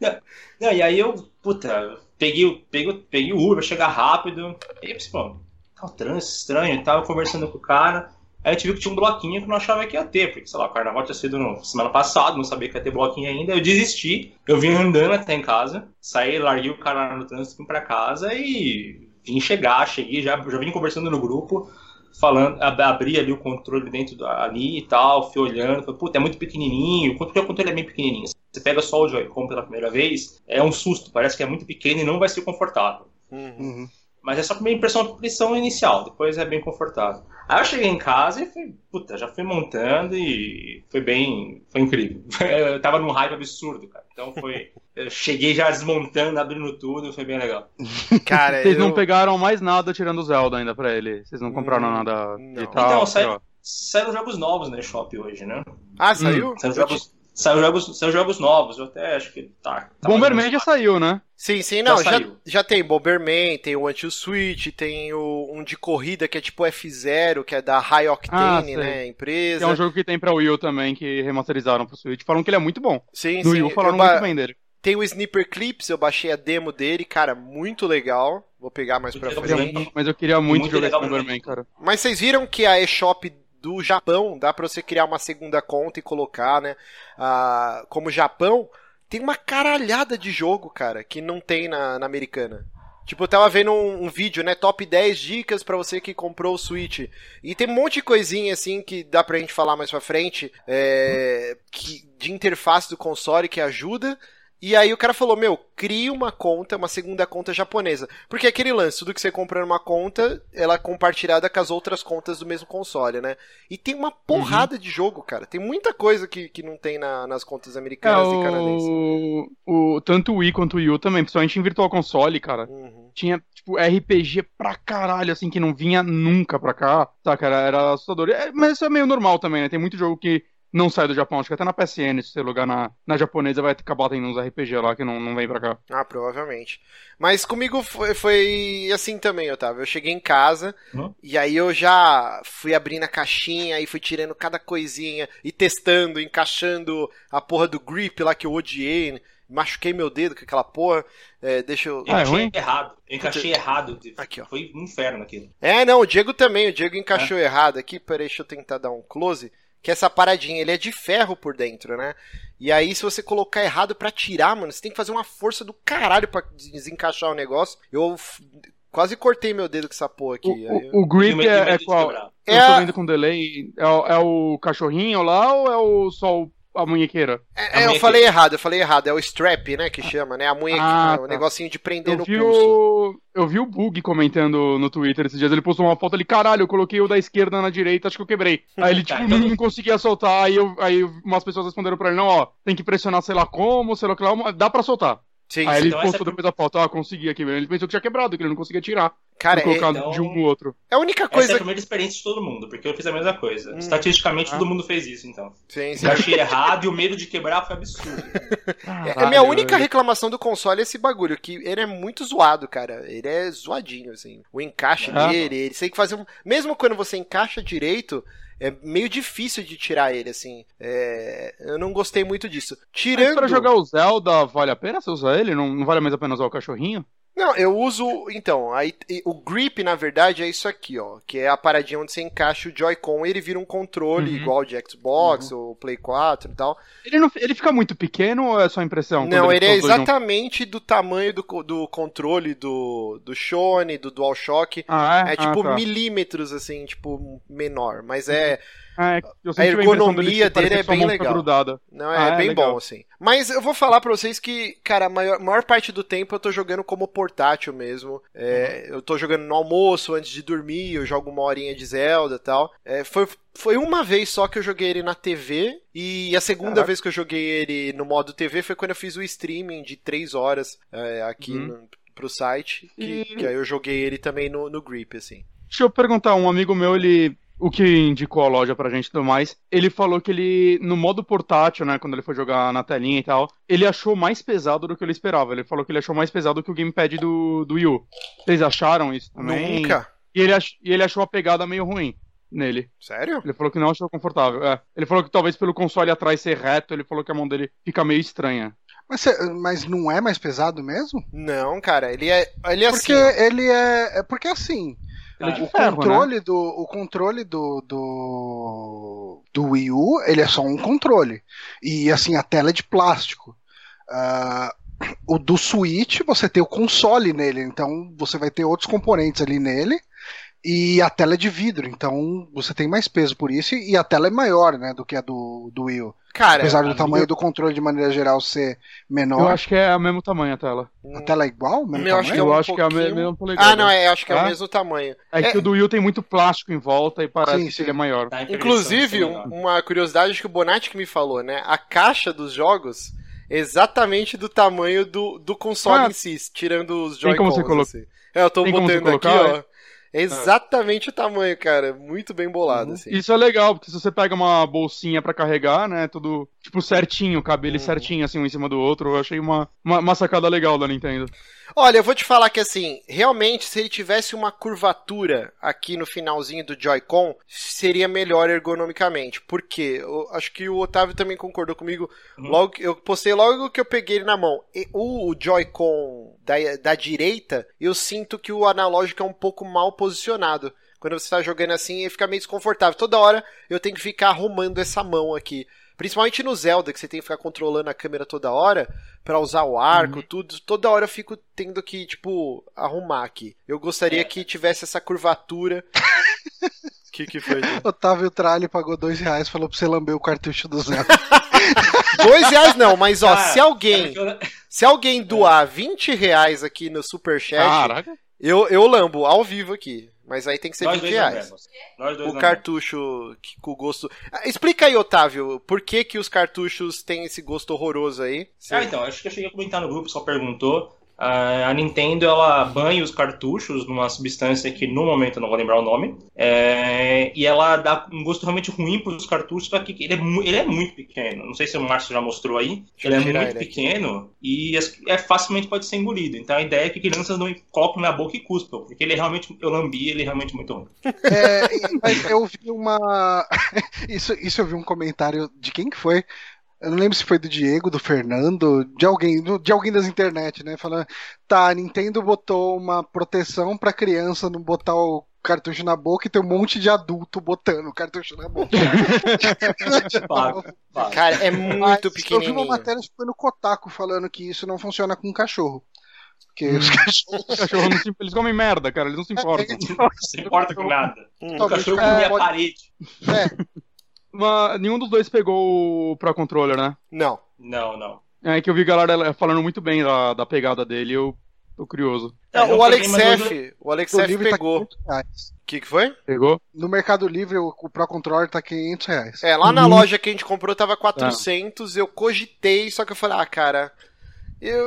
Não, não, e aí eu, puta, peguei, o- peguei, o- peguei o Uber, chegar rápido. E pô, tá um trânsito estranho e tal, conversando com o cara. Aí a gente viu que tinha um bloquinho que não achava que ia ter, porque, sei lá, o carnaval tinha sido no semana passada, não sabia que ia ter bloquinho ainda. Eu desisti, eu vim andando até em casa, saí, larguei o cara no trânsito, vim pra casa e vim chegar, cheguei, já, já vim conversando no grupo falando, abri ali o controle dentro da, ali e tal, fui olhando, falei, puta, é muito pequenininho, porque o controle é bem pequenininho. Você pega só o Joy-Con pela primeira vez, é um susto, parece que é muito pequeno e não vai ser confortável. Uhum. Mas é só minha impressão, impressão inicial, depois é bem confortável. Aí eu cheguei em casa e fui, puta, já fui montando e foi bem, foi incrível. Eu tava num hype absurdo, cara. Então foi, eu cheguei já desmontando, abrindo tudo, foi bem legal. Cara, Vocês eu... não pegaram mais nada tirando o Zelda ainda pra ele. Vocês não compraram Hum, nada não. de tal. Então, sai- ó. Saíram jogos novos na eShop hoje, né? Ah, saiu? Saíram jogos, saíram jogos, saíram jogos novos, eu até acho que tá. tá Bomberman já saiu, né? Sim, sim, não, já, saiu. já tem Bomberman, tem o Anti-Switch, tem o, um de corrida que é tipo F0, que é da High Ah, Octane, sei. né, empresa. é um jogo que tem pra Wii U também, que remasterizaram pro Switch. Falam que ele é muito bom. Sim, No sim. Wii U falaram eu ba- muito bem dele. Tem o Sniper Clips, eu baixei a demo dele, cara, muito legal. Vou pegar mais pra frente. Mas eu queria muito, Muito jogar esse Bomberman, cara. Mas vocês viram que a eShop do Japão dá pra você criar uma segunda conta e colocar, né? ah, como Japão, tem uma caralhada de jogo, cara, que não tem na, na americana. Tipo, eu tava vendo um, um vídeo, né? Top 10 dicas pra você que comprou o Switch. E tem um monte de coisinha assim que dá pra gente falar mais pra frente. é, que, de interface do console que ajuda. E aí o cara falou, meu, crie uma conta, uma segunda conta japonesa. Porque aquele lance, tudo que você compra numa conta, ela é compartilhada com as outras contas do mesmo console, né? E tem uma porrada de jogo, cara. Tem muita coisa que, que não tem na- nas contas É, americanas e canadenses. o, o, tanto o Wii quanto o Wii U também, principalmente em Virtual Console, cara. Uhum. Tinha, tipo, RPG pra caralho, assim, que não vinha nunca pra cá. Tá, cara, era assustador. É, mas isso é meio normal também, né? Tem muito jogo que não sai do Japão. Acho que até na PSN, se você logar na, na japonesa, vai acabar tendo uns RPG lá que não, não vem pra cá. Ah, provavelmente. Mas comigo foi, foi assim também, Otávio. Eu cheguei em casa Hum? e aí eu já fui abrindo a caixinha e fui tirando cada coisinha e testando, encaixando a porra do grip lá que eu odiei. Machuquei meu dedo com aquela porra. É, deixa eu. Ah, é ruim? errado. Eu encaixei errado. Aqui, ó. Foi um inferno aquilo. É, não, o Diego também. O Diego encaixou errado aqui. Peraí, deixa eu tentar dar um close. Que essa paradinha, ele é de ferro por dentro, né? E aí, se você colocar errado pra tirar, mano, você tem que fazer uma força do caralho pra desencaixar o negócio. Eu f- quase cortei meu dedo com essa porra aqui. O, Aí eu- o, grip é, é qual? quebrar. Eu É tô a- vendo com delay. É, o- é o cachorrinho lá ou é o, só o- a munhequeira? É, A é, eu munhequeira. falei errado, eu falei errado. É o strap, né, que chama, né? A munheca, Ah, o tá. negocinho de prender Eu no vi, pulso. o, eu vi o Bug comentando no Twitter esses dias. Ele postou uma foto ali, caralho, eu coloquei o da esquerda na direita, acho que eu quebrei. Aí ele, tipo, não, não conseguia soltar. Aí, eu, aí umas pessoas responderam pra ele: não, ó, tem que pressionar sei lá como, sei lá o que lá, dá pra soltar. Sim, aí ele então essa postou é- depois da foto, ah, consegui aqui. Ele pensou que tinha quebrado, que ele não conseguia tirar. Cara, é, colocar então- de um no outro. é a única Essa é coisa. a primeira experiência de todo mundo, porque eu fiz a mesma coisa. Hum. Estatisticamente, Ah. todo mundo fez isso, então. Sim, sim. Encaixei errado e o medo de quebrar foi absurdo. É, a minha única reclamação do console é esse bagulho, que ele é muito zoado, cara. Ele é zoadinho, assim. O encaixe Ah. dele, ele tem que fazer um. Mesmo quando você encaixa direito, é meio difícil de tirar ele, assim. É, Eu não gostei muito disso. Mas Tirando. pra jogar o Zelda, vale a pena você usar ele? Não, não vale mais a pena usar o cachorrinho? Não, eu uso. Então, aí, o grip, na verdade, é isso aqui, ó. Que é a paradinha onde você encaixa o Joy-Con e ele vira um controle Uhum. igual de Xbox ou Play 4 e tal. Ele, não, ele fica muito pequeno ou é só impressão? Não, quando ele é exatamente do tamanho do, do controle do, do Shone, do DualShock. Ah, é? É tipo ah, tá. milímetros, assim, tipo, menor. Mas é. É, eu A senti impressão ergonomia dele, dele é bem legal. grudada. Não, é Ah, é bem bom, assim. Mas eu vou falar pra vocês que, cara, a maior, maior parte do tempo eu tô jogando como portátil mesmo. É, Eu tô jogando no almoço, antes de dormir, eu jogo uma horinha de Zelda e tal. É, foi, foi uma vez só que eu joguei ele na TV. E a segunda Caraca. vez que eu joguei ele no modo TV foi quando eu fiz o streaming de 3 horas é, aqui Uhum. no, pro site. Que, E- que aí eu joguei ele também no, no Grip, assim. Deixa eu perguntar, um amigo meu, ele. O que indicou a loja pra gente e tudo mais, ele falou que ele, no modo portátil, né, quando ele foi jogar na telinha e tal, ele achou mais pesado do que ele esperava. Ele falou que ele achou mais pesado que o gamepad do, do Wii U. Vocês acharam isso também? Nunca. E ele, ach, e ele achou a pegada meio ruim nele. Sério? Ele falou que não achou confortável. É. Ele falou que talvez pelo console atrás ser reto, ele falou que a mão dele fica meio estranha. Mas, mas não é mais pesado mesmo? Não, cara, ele é. Ele é Porque assim. ele é. é Porque assim. Ele é de O ferro, né? controle do o controle do, do do Wii U, ele é só um controle. E assim, a tela é de plástico. Ah, o do Switch, você tem o console nele, então você vai ter outros componentes ali nele. E a tela é de vidro, então você tem mais peso por isso. E a tela é maior, né, do que a do, do Wii U. Cara, Apesar do tamanho do controle de maneira geral ser menor. Eu acho que é o mesmo tamanho a tela. A tela é igual? Mesmo Eu acho que é eu um acho que é a pouquinho- me- mesma polegada. Ah, não, é, acho que é o Ah? mesmo tamanho. É que É. o do Will tem muito plástico em volta e parece Sim, que sim. ele é maior. Inclusive, que é um- uma curiosidade que o Bonatti que me falou, né? A caixa dos jogos é exatamente do tamanho do, do console Ah, em si, tirando os tem como Joy-Cons. você colo- assim. É, eu tô tem botando aqui, colocar, ó. É exatamente o tamanho, cara. Muito bem bolado, assim. Isso é legal, porque se você pega uma bolsinha pra carregar, né, tudo, tipo, certinho, cabe ele Uhum. certinho, assim, um em cima do outro, eu achei uma, uma, uma sacada legal da Nintendo. Olha, eu vou te falar que assim, realmente, se ele tivesse uma curvatura aqui no finalzinho do Joy-Con, seria melhor ergonomicamente. Por quê? Eu acho que o Otávio também concordou comigo. Uhum. Logo, eu postei logo que eu peguei ele na mão. E o Joy-Con da, da direita, eu sinto que o analógico é um pouco mal posicionado. Quando você tá jogando assim, ele fica meio desconfortável. Toda hora eu tenho que ficar arrumando essa mão aqui. Principalmente no Zelda, que você tem que ficar controlando a câmera toda hora pra usar o arco, tudo. Toda hora eu fico tendo que, tipo, arrumar aqui. Eu gostaria É. que tivesse essa curvatura. O que, que foi? Edu? Otávio Tralli pagou dois reais, falou pra você lamber o cartucho do Zelda. Dois reais não, mas ó, Cara, se alguém, eu- se alguém doar 20 reais aqui no Superchat, Caraca. eu, eu lambo ao vivo aqui. Mas aí tem que ser Nós 20 dois reais. O cartucho que, com o gosto. Ah, Explica aí, Otávio, por que, que os cartuchos têm esse gosto horroroso aí? Ah, então, acho que eu cheguei a comentar no grupo, só perguntou. A Nintendo ela banha os cartuchos numa substância que no momento eu não vou lembrar o nome. É, e ela dá um gosto realmente ruim para os cartuchos, só que ele é, ele é muito pequeno. Não sei se o Márcio já mostrou aí. Deixa ele é muito ele aqui. pequeno e as- é facilmente pode ser engolido. Então a ideia é que crianças não colocam na boca e cuspam, porque ele é realmente, eu lambi, ele é realmente muito ruim. É, e- mas eu vi uma. Isso, isso eu vi um comentário de quem que foi? Eu não lembro se foi do Diego, do Fernando, de alguém, do- de alguém das internet, né? Falando, tá, a Nintendo botou uma proteção pra criança não botar o cartucho na boca e tem um monte de adulto botando o cartucho na boca. Cara, é muito Eu vi uma matéria que foi no Kotaku falando que isso não funciona com cachorro. Porque Hum. os cachorros. Os cachorros não se, eles comem merda, cara, eles não se importam. Não se importa com nada. Hum. O Talvez cachorro é, comia a pode- parede. É, Mas nenhum dos dois pegou o Pro Controller, né? Não. Não, não. É que eu vi galera falando muito bem da, da pegada dele, eu tô curioso. É, Não, não o peguei, Alex F, o Alex F tá pegou. 500 reais. O que, que foi? Pegou? No Mercado Livre, o, o Pro Controller tá 500 reais. É, lá na Uhum. loja que a gente comprou tava 400, eu cogitei, só que eu falei, ah, cara, eu...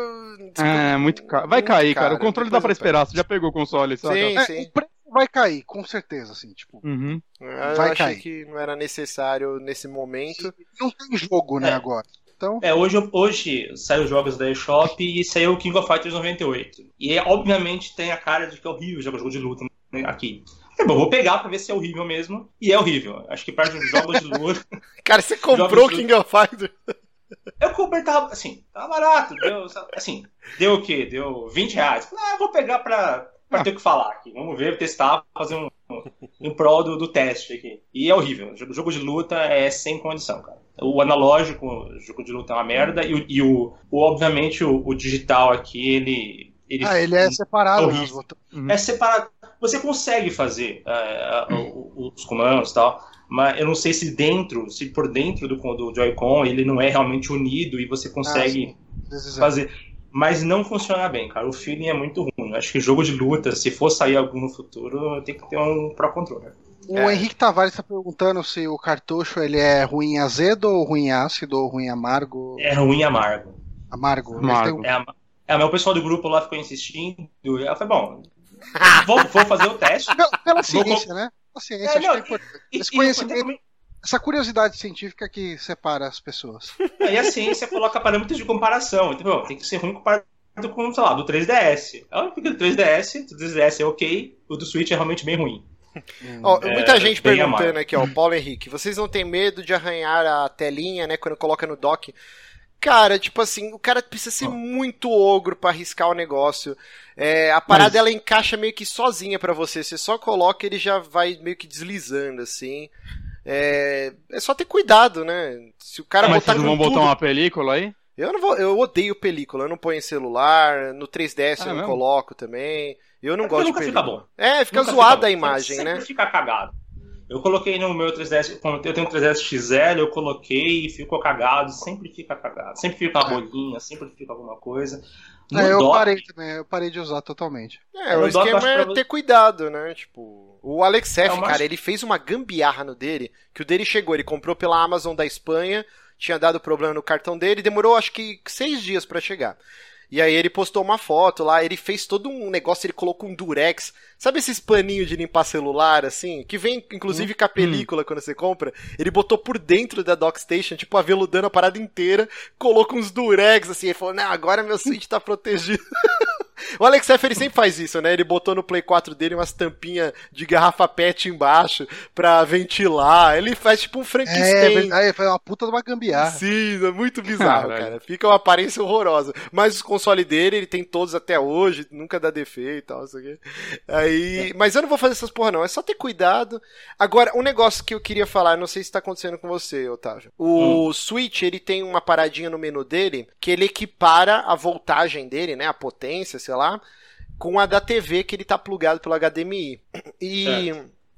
É, muito caro. Vai Muito cair, cara. caro, O controle dá pra esperar, você já pegou o console, sabe? Sim, É, sim. o preço vai cair, com certeza, assim, tipo. Uhum. Eu Vai achei cair. que não era necessário nesse momento. Não tem jogo, né, É. agora. Então, É, hoje, hoje saiu os jogos da eShop e saiu o King of Fighters 98. E é, obviamente tem a cara de que é horrível jogar jogo de luta né, aqui. Falei, bom, vou pegar pra ver se é horrível mesmo. E é horrível. Acho que para jogos de luta. Cara, você comprou o King of Fighters? Eu comprei, tava assim, tava barato. Deu, assim, deu o quê? Deu 20 reais. Ah, vou pegar pra, pra ter o que falar aqui. Vamos ver, testar, fazer um, um prol do, do teste aqui. E é horrível. O jogo de luta é sem condição, cara. O analógico, o jogo de luta é uma merda. E, e o, o- obviamente, o, o digital aqui, ele. ele ah, ele é separado, os botões. Uhum. é separado. Você consegue fazer é, o- os comandos e tal, mas eu não sei se dentro, se por dentro do, do Joy-Con ele não é realmente unido e você consegue Às vezes é. fazer. Mas não funciona bem, cara. O feeling é muito ruim. Eu Acho que jogo de luta, se for sair algum no futuro, tem que ter um Pro Controller. O É. Henrique Tavares tá perguntando se o cartucho ele é ruim azedo ou ruim ácido ou ruim amargo. É ruim amargo. Amargo. Mas Amargo. tem É, é, mas o pessoal do grupo lá ficou insistindo. e Eu falei, bom, vou, vou fazer o teste. Pela, pela Vou ciência, né? Pela ciência, É, acho não, que é importante. E- Esse e- conhecimento- Essa curiosidade científica que separa as pessoas. Aí a ciência coloca parâmetros de comparação. Então, bom, tem que ser ruim comparado com, sei lá, do 3DS. Aí fica do 3DS, o 3DS é ok, o do Switch é realmente bem ruim. Ó, É, muita gente perguntando aqui, ó, Paulo Henrique, vocês não têm medo de arranhar a telinha, né, quando coloca no dock? Cara, tipo assim, o cara precisa ser muito ogro para arriscar o negócio. É, a parada Mas- ela encaixa meio que sozinha pra você. Você só coloca ele já vai meio que deslizando assim. É, é só ter cuidado, né? Se o cara Mas botar vocês não vão botar uma película aí? eu não vou, eu odeio película, eu não ponho em celular, no 3DS Ah, eu não mesmo? coloco também. Eu não É gosto de nunca fica película. bom. É, fica Nunca zoada bom. a imagem, sempre né? fica cagado. Eu coloquei no meu 3DS, como eu tenho um 3DS XL, eu coloquei e ficou cagado, sempre fica cagado. Sempre fica uma bolinha, sempre fica alguma coisa. No É, eu dock, parei também, eu parei de usar totalmente. É, No o esquema é pra ter cuidado, né? Tipo, o Alex F, É, mais- cara, ele fez uma gambiarra no dele, que o dele chegou, ele comprou pela Amazon da Espanha, tinha dado problema no cartão dele, demorou acho que seis dias pra chegar. E aí ele postou uma foto lá, ele fez todo um negócio, ele colocou um durex. Sabe esses paninhos de limpar celular, assim? Que vem, inclusive, com a película quando você compra. Ele botou por dentro da Dockstation, tipo, aveludando a parada inteira, colocou uns durex, assim, ele falou, não, agora meu Switch tá protegido. O Alex F, ele sempre faz isso, né? Ele botou no Play 4 dele umas tampinhas de garrafa pet embaixo pra ventilar. Ele faz tipo um É, Frankenstein. aí foi uma puta de uma gambiarra. Sim, é muito bizarro, Caralho. cara. Fica uma aparência horrorosa. Mas os consoles dele, ele tem todos até hoje, nunca dá defeito e tal, isso aqui. Aí, mas eu não vou fazer essas porra não, é só ter cuidado. Agora, um negócio que eu queria falar, não sei se tá acontecendo com você, Otávio. O Switch, ele tem uma paradinha no menu dele que ele equipara a voltagem dele, né, a potência, sei lá, com a da TV que ele tá plugado pelo HDMI. E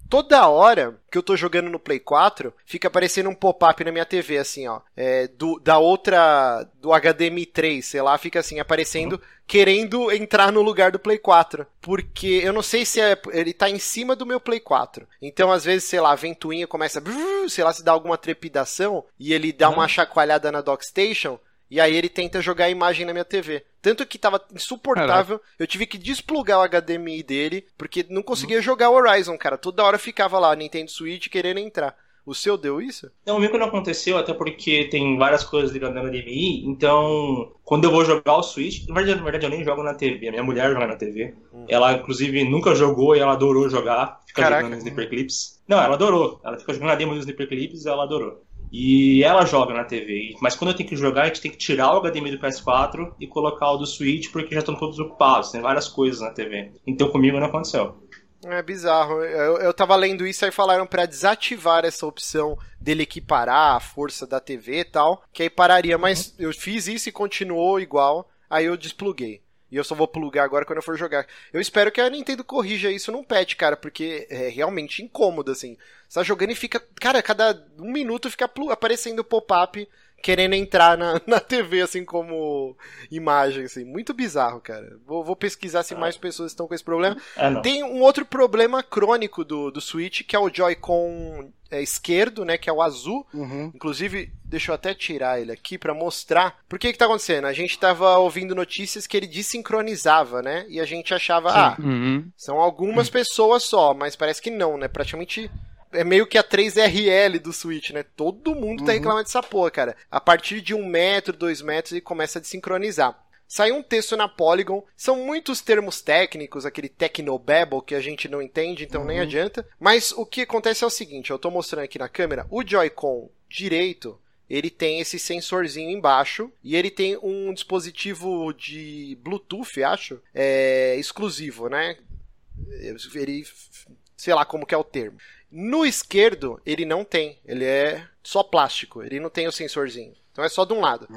toda hora que eu tô jogando no Play 4, fica aparecendo um pop-up na minha TV, assim, ó. É, do, da outra. Do HDMI 3, sei lá, fica assim, aparecendo, querendo entrar no lugar do Play 4. Porque eu não sei se é. Ele tá em cima do meu Play 4. Então, às vezes, sei lá, a ventoinha começa. Sei lá, se dá alguma trepidação e ele dá uma chacoalhada na Dockstation. E aí ele tenta jogar a imagem na minha TV. Tanto que tava insuportável. Eu tive que desplugar o HDMI dele, porque não conseguia jogar o Horizon, cara. Toda hora ficava lá, Nintendo Switch querendo entrar. O seu deu isso? Não, comigo não aconteceu, até porque tem várias coisas ligando no HDMI, então quando eu vou jogar o Switch, na verdade, na verdade eu nem jogo na TV, a minha mulher joga na TV. Ela, inclusive, nunca jogou e ela adorou jogar, fica Caraca. jogando Sniper Clips. Não, ela adorou, ela fica jogando a demo dos Sniper Clips e ela adorou. E ela joga na TV, mas quando eu tenho que jogar, a gente tem que tirar o HDMI do PS4 e colocar o do Switch, porque já estão todos ocupados, tem várias coisas na TV. Então comigo não aconteceu. É bizarro. Eu, eu tava lendo isso aí falaram pra desativar essa opção dele equiparar a força da TV e tal, que aí pararia, mas eu fiz isso e continuou igual, aí eu despluguei. E eu só vou plugar agora quando eu for jogar. Eu espero que a Nintendo corrija isso num patch, cara, porque é realmente incômodo, assim. Você tá jogando e fica. Cara, cada um minuto fica aparecendo pop-up querendo entrar na, na TV, assim, como imagem, assim. Muito bizarro, cara. Vou, vou pesquisar se mais pessoas estão com esse problema. Não. Tem um outro problema crônico do, do Switch, que é o Joy-Con é, esquerdo, né, que é o azul. Uhum. Inclusive, deixa eu até tirar ele aqui pra mostrar. Por que que tá acontecendo? A gente tava ouvindo notícias que ele desincronizava, né? E a gente achava, ah, Uhum. são algumas pessoas só, mas parece que não, né? Praticamente é meio que a 3RL do Switch, né? Todo mundo tá Uhum. reclamando dessa porra, cara. A partir de um metro, dois metros, ele começa a desincronizar. Saiu um texto na Polygon, são muitos termos técnicos, aquele technobabble que a gente não entende, então nem adianta. Mas o que acontece é o seguinte, eu tô mostrando aqui na câmera, o Joy-Con direito, ele tem esse sensorzinho embaixo e ele tem um dispositivo de Bluetooth, acho, é, exclusivo, né? Ele, sei lá como que é o termo. No esquerdo, ele não tem, ele é só plástico, ele não tem o sensorzinho. Então é só de um lado.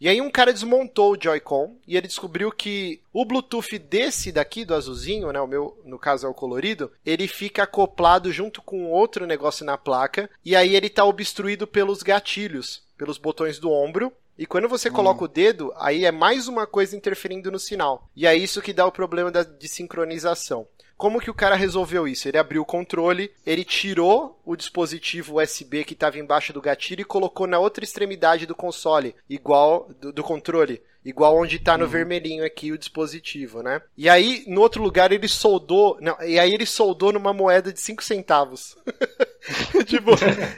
E aí um cara desmontou o Joy-Con e ele descobriu que o Bluetooth desse daqui, do azulzinho, né, o meu, no caso é o colorido, ele fica acoplado junto com outro negócio na placa e aí ele tá obstruído pelos gatilhos, pelos botões do ombro. E quando você coloca o dedo, aí é mais uma coisa interferindo no sinal. E é isso que dá o problema da, de sincronização. Como que o cara resolveu isso? Ele abriu o controle, ele tirou o dispositivo USB que estava embaixo do gatilho e colocou na outra extremidade do console, igual do, do controle, igual onde está no vermelhinho aqui o dispositivo, né? E aí, no outro lugar, ele soldou. Não, e aí ele soldou numa moeda de 5 centavos. tipo,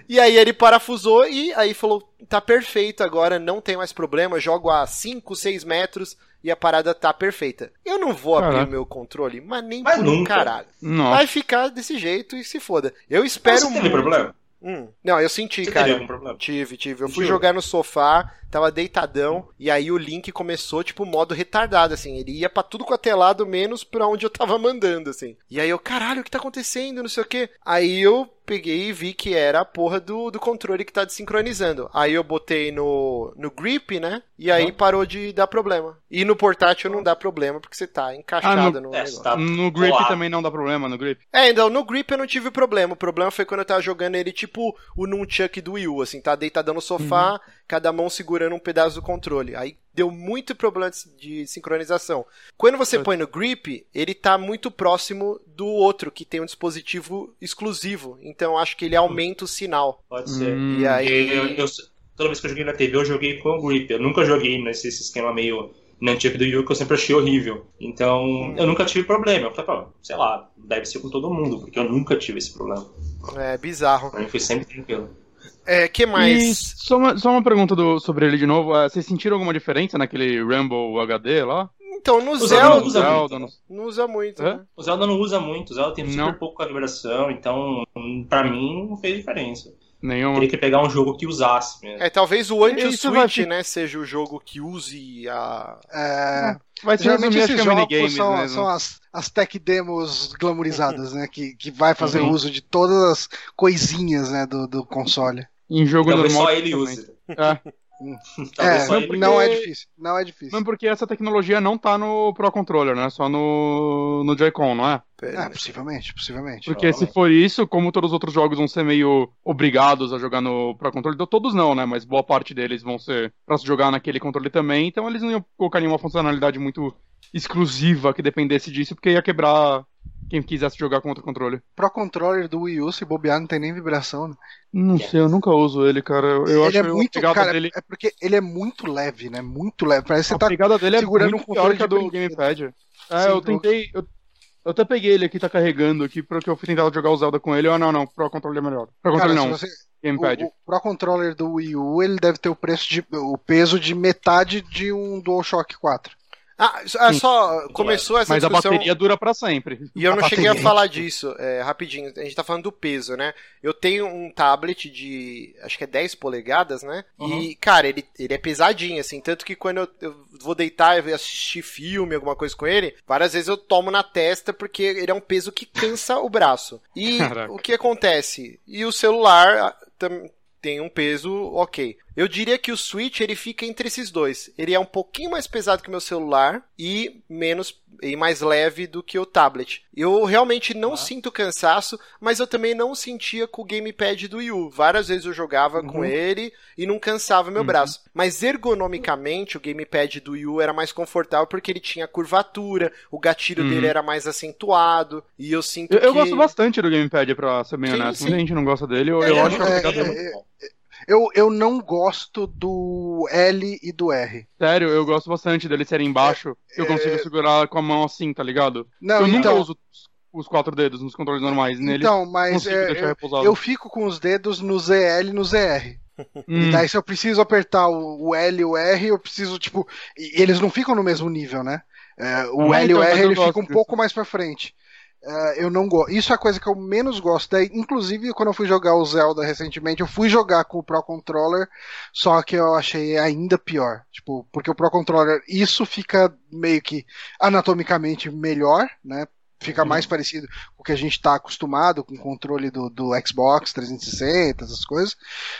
e aí ele parafusou e aí falou: tá perfeito agora, não tem mais problema, jogo a 5, 6 metros e a parada tá perfeita. Eu não vou abrir Caraca. o meu controle, mas nem Mas por um nunca. caralho. Nossa. Vai ficar desse jeito e se foda. Eu espero Você teve muito- problema? Hum. Não, eu senti, Você cara. teve algum problema? Tive, tive. Eu fui jogar no sofá, tava deitadão, e aí o Link começou, tipo, modo retardado, assim. Ele ia pra tudo com é lado, menos pra onde eu tava mandando, assim. E aí eu, caralho, o que tá acontecendo? Não sei o quê. Aí eu peguei e vi que era a porra do, do controle que tá desincronizando. Aí eu botei no, no grip, né? E aí Uhum. parou de dar problema. E no portátil não dá problema, porque você tá encaixado Ah, no- no É, negócio. tá No grip também não dá problema, no grip. É, então no grip eu não tive problema. O problema foi quando eu tava jogando ele tipo o Nunchuck do Wii U, assim, tá deitadão no sofá, Uhum. Cada mão segurando um pedaço do controle. Aí deu muito problema de sincronização. Quando você Eu- põe no grip, ele tá muito próximo do outro, que tem um dispositivo exclusivo. Então acho que ele aumenta o sinal. Pode ser. Hum. E aí. Eu- eu- toda vez que eu joguei na TV, eu joguei com o grip. Eu nunca joguei nesse sistema meio Nunchuck do Yu, que eu sempre achei horrível. Então, Hum. eu nunca tive problema. Eu falei, pô, sei lá, deve ser com todo mundo, porque eu nunca tive esse problema. É bizarro. Pra mim foi sempre tranquilo. É, que E mais? só uma, só uma pergunta do- sobre ele de novo. é, vocês sentiram alguma diferença naquele Rumble HD lá? Então, no Zelda Zelda, não usa muito, não- né? não usa muito. Né? O Zelda não usa muito, o Zelda tem super Não. pouco calibração, então, hum, pra mim, não fez diferença. Nenhuma. Teria que pegar um jogo que usasse mesmo. É, talvez o anti Isso vai né, seja o jogo que use a. É, Vai se geralmente resumir, esses que é jogos minigames são, mesmo. são as, as tech demos glamorizadas, né? Que, que vai fazer Uhum. uso de todas as coisinhas né, do, do console. Em jogo Talvez normal. só ele também. use. É. Talvez é, não, porque- não é difícil. Não é difícil. Mas porque essa tecnologia não tá no Pro Controller, né? Só no, no Joy-Con, não é? Ah, possivelmente, possivelmente. Porque se for isso, como todos os outros jogos vão ser meio obrigados a jogar no Pro Controller, então todos não, né? Mas boa parte deles vão ser pra se jogar naquele controle também, então eles não iam colocar nenhuma funcionalidade muito exclusiva que dependesse disso, porque ia quebrar quem quisesse jogar com outro controle. Pro controller do Wii U, se bobear, não tem nem vibração. Né? Não sei, eu nunca uso ele, cara. Eu, ele acho é a muito, cara, dele. é porque ele é muito leve, né? Muito leve. Parece que A você tá pegada dele é segurando muito um pior controle a de do. Gamepad. É, Sim, eu tentei. Eu, eu até peguei ele aqui, tá carregando aqui, porque eu fui tentar jogar o Zelda com ele. Ah, não, não, Pro Controller é melhor. Pro Cara, Controller não, você, Gamepad. o, o Pro Controller do Wii U, ele deve ter o preço de o peso de metade de um DualShock 4. Ah, Sim. só começou essa Mas a discussão. bateria dura pra sempre. E eu não A cheguei a bateria. falar disso, é, rapidinho. A gente tá falando do peso, né? Eu tenho um tablet de, acho que é 10 polegadas, né? E, cara, ele, ele é pesadinho, assim. Tanto que quando eu, eu vou deitar e assistir filme, alguma coisa com ele, várias vezes eu tomo na testa porque ele é um peso que cansa o braço. E Caraca. o que acontece? E o celular ah, tem um peso ok. Eu diria que o Switch ele fica entre esses dois. Ele é um pouquinho mais pesado que o meu celular e menos e mais leve do que o tablet. Eu realmente não Ah. sinto cansaço, mas eu também não sentia com o gamepad do Wii U. Várias vezes eu jogava com ele e não cansava meu Uhum. braço. Mas ergonomicamente o gamepad do Wii U era mais confortável porque ele tinha curvatura, o gatilho Uhum. dele era mais acentuado e eu sinto Eu, eu que gosto bastante do Gamepad, pra ser bem Sim, honesto. sim. Muita gente não gosta dele. Eu, Ele eu é acho que é é muito bom. Eu, eu não gosto do L e do R. Sério, eu gosto bastante dele serem embaixo, que eu consigo segurar com a mão assim, tá ligado? Não, eu nunca então, uso os- quatro dedos nos controles normais. Neles então mas é, eu, repousado. eu fico com os dedos no ZL e no ZR. Hum, E daí, se eu preciso apertar o, o L e o R, eu preciso, tipo. E eles não ficam no mesmo nível, né? É, o Ah, L e então, o R ele fica um disso. pouco mais pra frente. É, eu não gosto. Isso é a coisa que eu menos gosto. Daí, inclusive, quando eu fui jogar o Zelda recentemente, eu fui jogar com o Pro Controller, só que eu achei ainda pior. Tipo, porque o Pro Controller, isso fica meio que anatomicamente melhor, né? Fica mais parecido com o que a gente está acostumado com o controle do, do Xbox 360, essas coisas.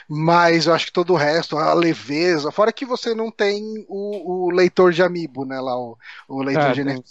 Mas eu acho que todo o resto, a leveza, fora que você não tem o, o leitor de amiibo, né? Lá, o, o leitor É, de tem.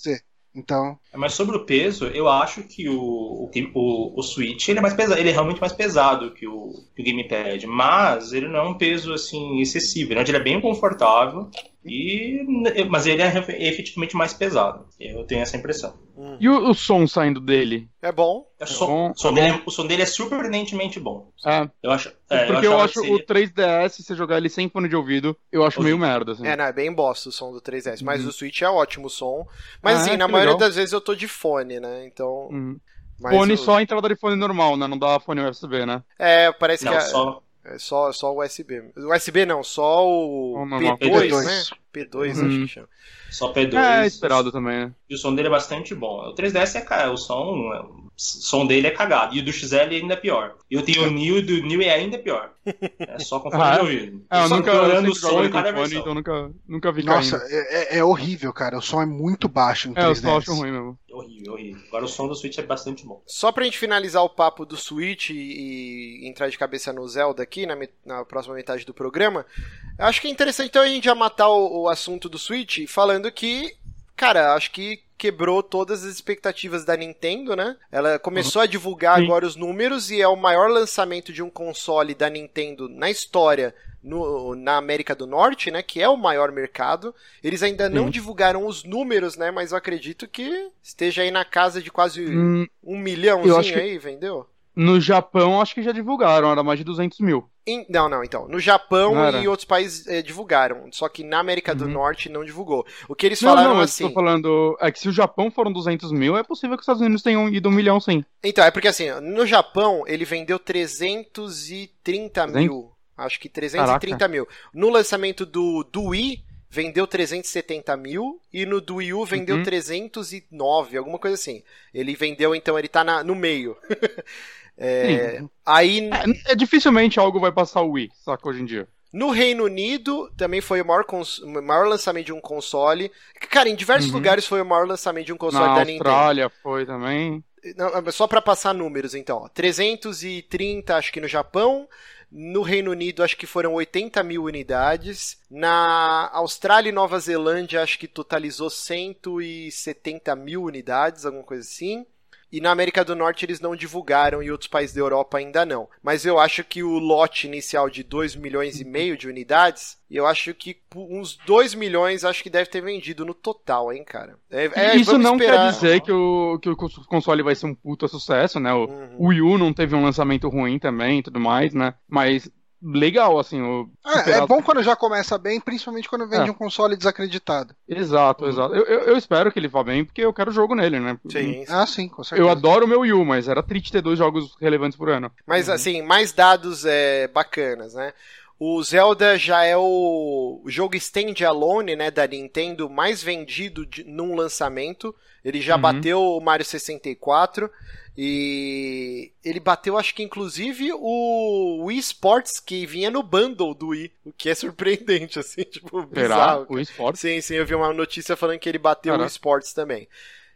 Então, Mas sobre o peso, eu acho que o, o, o, o Switch ele é mais pesado, ele é realmente mais pesado que o, que o Gamepad, mas ele não é um peso assim excessivo, né? ele é bem confortável e mas ele é efetivamente mais pesado. Eu tenho essa impressão. E o, o som saindo dele? é bom. É só- bom, o, som é dele bom. é, o som dele é surpreendentemente bom. É, Eu acho. é, porque eu, achava acho seria- o 3DS, se você jogar ele sem fone de ouvido, eu acho meio merda, assim. É, não, é bem bosta o som do 3DS. Mas Uhum. o Switch é ótimo o som. Mas Ah, assim, é? na maioria legal. das vezes eu tô de fone, né? Então. Uhum. mas Fone o- só a entrada de fone normal, né? Não dá fone USB, né? É, parece Não, que é só. É só, só o USB. USB não, só o O normal. P2, P2. né? P2, Uhum. acho que chama. Só P2. É, esperado também, né? E o som dele é bastante bom. O 3DS é, cara, o som. Som dele é cagado. E o do XL ainda é pior. E eu tenho o New e do New é ainda pior. É só com fone Ah, de é? ouvido. É, eu só nunca, piorando eu o som em cada fone, versão. então nunca, nunca vi Nossa, é, é- é horrível, cara. O som é muito baixo no É, eu 3DS. só acho ruim mesmo. É horrível, é horrível. Agora o som do Switch é bastante bom. Só pra gente finalizar o papo do Switch e, e entrar de cabeça no Zelda aqui, na, na próxima metade do programa, eu acho que é interessante então a gente já matar o, o assunto do Switch falando que, cara, acho que quebrou todas as expectativas da Nintendo, né? Ela começou a divulgar Sim. agora os números e é o maior lançamento de um console da Nintendo na história no- na América do Norte, né? Que é o maior mercado. Eles ainda não Sim. divulgaram os números, né? Mas eu acredito que esteja aí na casa de quase Hum, um milhãozinho aí, vendeu? no Japão, acho que já divulgaram, era mais de 200 mil. Em- não, não, então. No Japão Não e outros países eh, divulgaram. Só que na América do Uhum. Norte não divulgou. O que eles Não, falaram não, assim. tô falando. É que se o Japão foram 200 mil, é possível que os Estados Unidos tenham ido um milhão sim. Então, é porque assim, no Japão ele vendeu 330 mil. Acho que 330 mil. No lançamento do, do Wii, vendeu 370 mil. E no do Wii U vendeu Uhum. 309, alguma coisa assim. Ele vendeu, então, ele tá na- no meio. É, aí, É, é, dificilmente algo vai passar o Wii, saca, hoje em dia. No Reino Unido, também foi o maior, cons- maior lançamento de um console. Cara, em diversos Uhum. lugares foi o maior lançamento de um console Na da Nintendo. Austrália foi também. Não, só pra passar números, então. ó. 330, acho que no Japão. No Reino Unido, acho que foram 80 mil unidades. Na Austrália e Nova Zelândia, acho que totalizou 170 mil unidades, alguma coisa assim. E na América do Norte eles não divulgaram e outros países da Europa ainda não. Mas eu acho que o lote inicial de 2 milhões e meio de unidades, eu acho que uns 2 milhões acho que deve ter vendido no total, hein, cara. É, é, Isso não esperar. quer dizer que o, que o console vai ser um puta sucesso, né? O, Uhum. o Wii U não teve um lançamento ruim também e tudo mais, né? Mas legal, assim. O, É, é bom quando já começa bem, principalmente quando vende É. um console desacreditado. Exato, exato. Eu, eu, eu espero que ele vá bem, porque eu quero jogo nele, né? Sim, sim. Ah, sim, com certeza. Eu adoro o meu Wii U, mas era triste ter dois jogos relevantes por ano. Mas assim, mais dados é, bacanas, né? O Zelda já é o jogo standalone, né, da Nintendo mais vendido de, num lançamento. Ele já Uhum. bateu o Mario 64 e ele bateu, acho que inclusive o Wii Sports que vinha no bundle do Wii, o que é surpreendente, assim, tipo, Será? bizarro. O esporte? Sim, sim, eu vi uma notícia falando que ele bateu o Caraca. esportes também.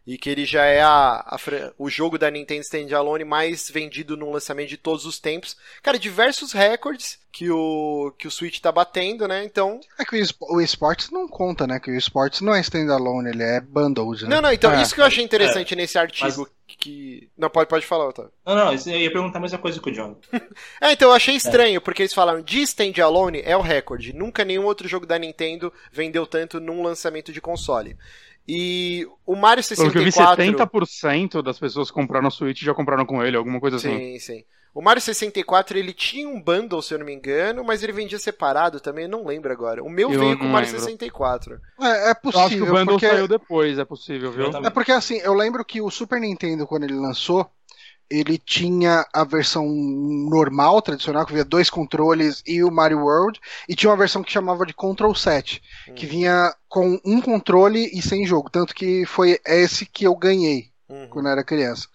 E que ele já é a, a o jogo da Nintendo Standalone mais vendido num lançamento de todos os tempos. Cara, diversos recordes que o, que o Switch tá batendo, né? Então. É que o, espo- o esportes não conta, né? Que o esportes não é standalone, ele é bundled, né? Não, não, então, É. isso que eu achei interessante nesse artigo. Que. Não, pode, pode falar, Otávio. Não, não, eu ia perguntar a mesma coisa que o John. É, então eu achei estranho, porque eles falaram de standalone é o recorde. Nunca nenhum outro jogo da Nintendo vendeu tanto num lançamento de console. E o Mario Pelo que eu vi, 64. 70% das pessoas que compraram o Switch já compraram com ele, alguma coisa assim. Sim, sim. O Mario 64 ele tinha um bundle, se eu não me engano, mas ele vendia separado também, eu não lembro agora. O meu Eu veio com o Mario lembro. 64. É, é Eu acho que possível, o bundle porque... saiu depois, é possível, viu? É porque assim, eu lembro que o Super Nintendo, quando ele lançou, ele tinha a versão normal, tradicional, que vinha dois controles e o Mario World, e tinha uma versão que chamava de Control Set, que vinha com um controle e sem jogo, tanto que foi esse que eu ganhei Uhum. quando eu era criança.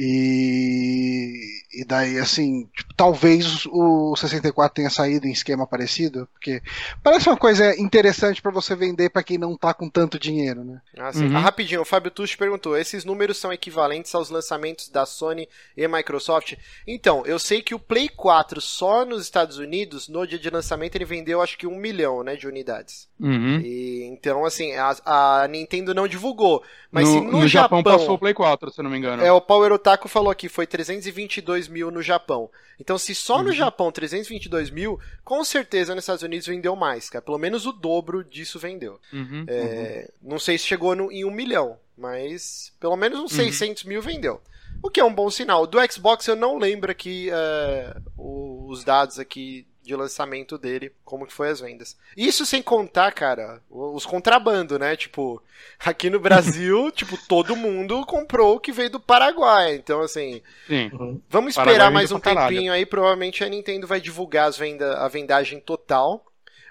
E, e daí, assim, tipo, talvez o 64 tenha saído em esquema parecido, porque parece uma coisa interessante pra você vender pra quem não tá com tanto dinheiro, né? Ah, sim. Uhum. Ah, rapidinho, o Fábio Tucci perguntou: esses números são equivalentes aos lançamentos da Sony e Microsoft? Então, eu sei que o Play 4 só nos Estados Unidos, no dia de lançamento, ele vendeu acho que um milhão né, de unidades. Uhum. E, então, assim, a, a Nintendo não divulgou. Mas no, se no, no Japão, Japão passou o Play 4, se eu não me engano. É, o Power Otaku falou aqui, foi 322 mil no Japão. Então, se só Uhum. no Japão 322 mil, com certeza nos Estados Unidos vendeu mais, cara. Pelo menos o dobro disso vendeu. Uhum. É, Não sei se chegou no- em um milhão, mas pelo menos uns Uhum. 600 mil vendeu. O que é um bom sinal. Do Xbox eu não lembro aqui o- os dados aqui de lançamento dele, como que foi as vendas. Isso sem contar, cara, os contrabando, né? Tipo, aqui no Brasil, tipo, todo mundo comprou o que veio do Paraguai. Então, assim, Sim. Vamos Paraguai esperar vende mais um pra caralho. tempinho aí. Provavelmente a Nintendo vai divulgar as venda, a vendagem total.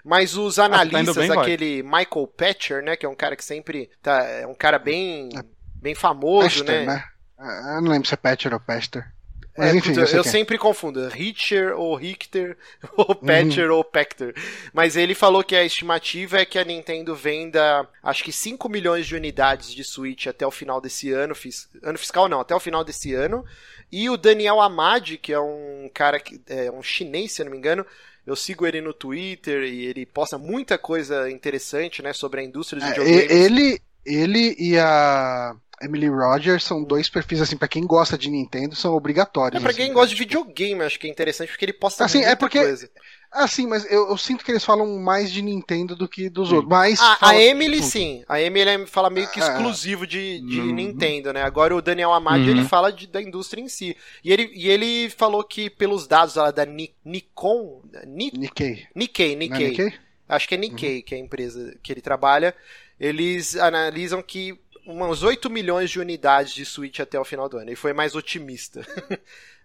Mas os tá indo analistas, bem, vai. aquele Michael Patcher, né? Que é um cara que sempre. Tá, é um cara bem. Bem famoso, Esther, né? né? Ah, Eu não lembro se é Patcher ou Pester. Mas É, enfim, puta, eu eu é. sempre confundo. Richter ou Richter, ou Patcher ou Pector. Mas ele falou que a estimativa é que a Nintendo venda, acho que 5 milhões de unidades de Switch até o final desse ano. Fis... Ano fiscal não, até o final desse ano. E o Daniel Amadi, que é um cara que é um chinês, se eu não me engano. Eu sigo ele no Twitter e ele posta muita coisa interessante, né, sobre a indústria de É, videogames. ele, ele e a Emily Rogers são dois perfis, assim, pra quem gosta de Nintendo, são obrigatórios. É, pra assim, quem né? gosta de videogame, acho que é interessante, porque ele posta Assim, é muita porque- coisa. Ah, sim, mas eu, eu sinto que eles falam mais de Nintendo do que dos outros. Mas A, a fala- Emily, sim. A Emily fala meio que Ah, exclusivo de, de Uhum. Nintendo, né? Agora o Daniel Amadi, Uhum. ele fala de- da indústria em si. E ele, e ele falou que pelos dados lá da Ni- Nikon... Ni- Nikkei. Nikkei, Não é Nikkei. Nikkei? Acho que é Nikkei, que é a empresa que ele trabalha. Eles analisam que umas 8 milhões de unidades de Switch até o final do ano. Ele foi mais otimista.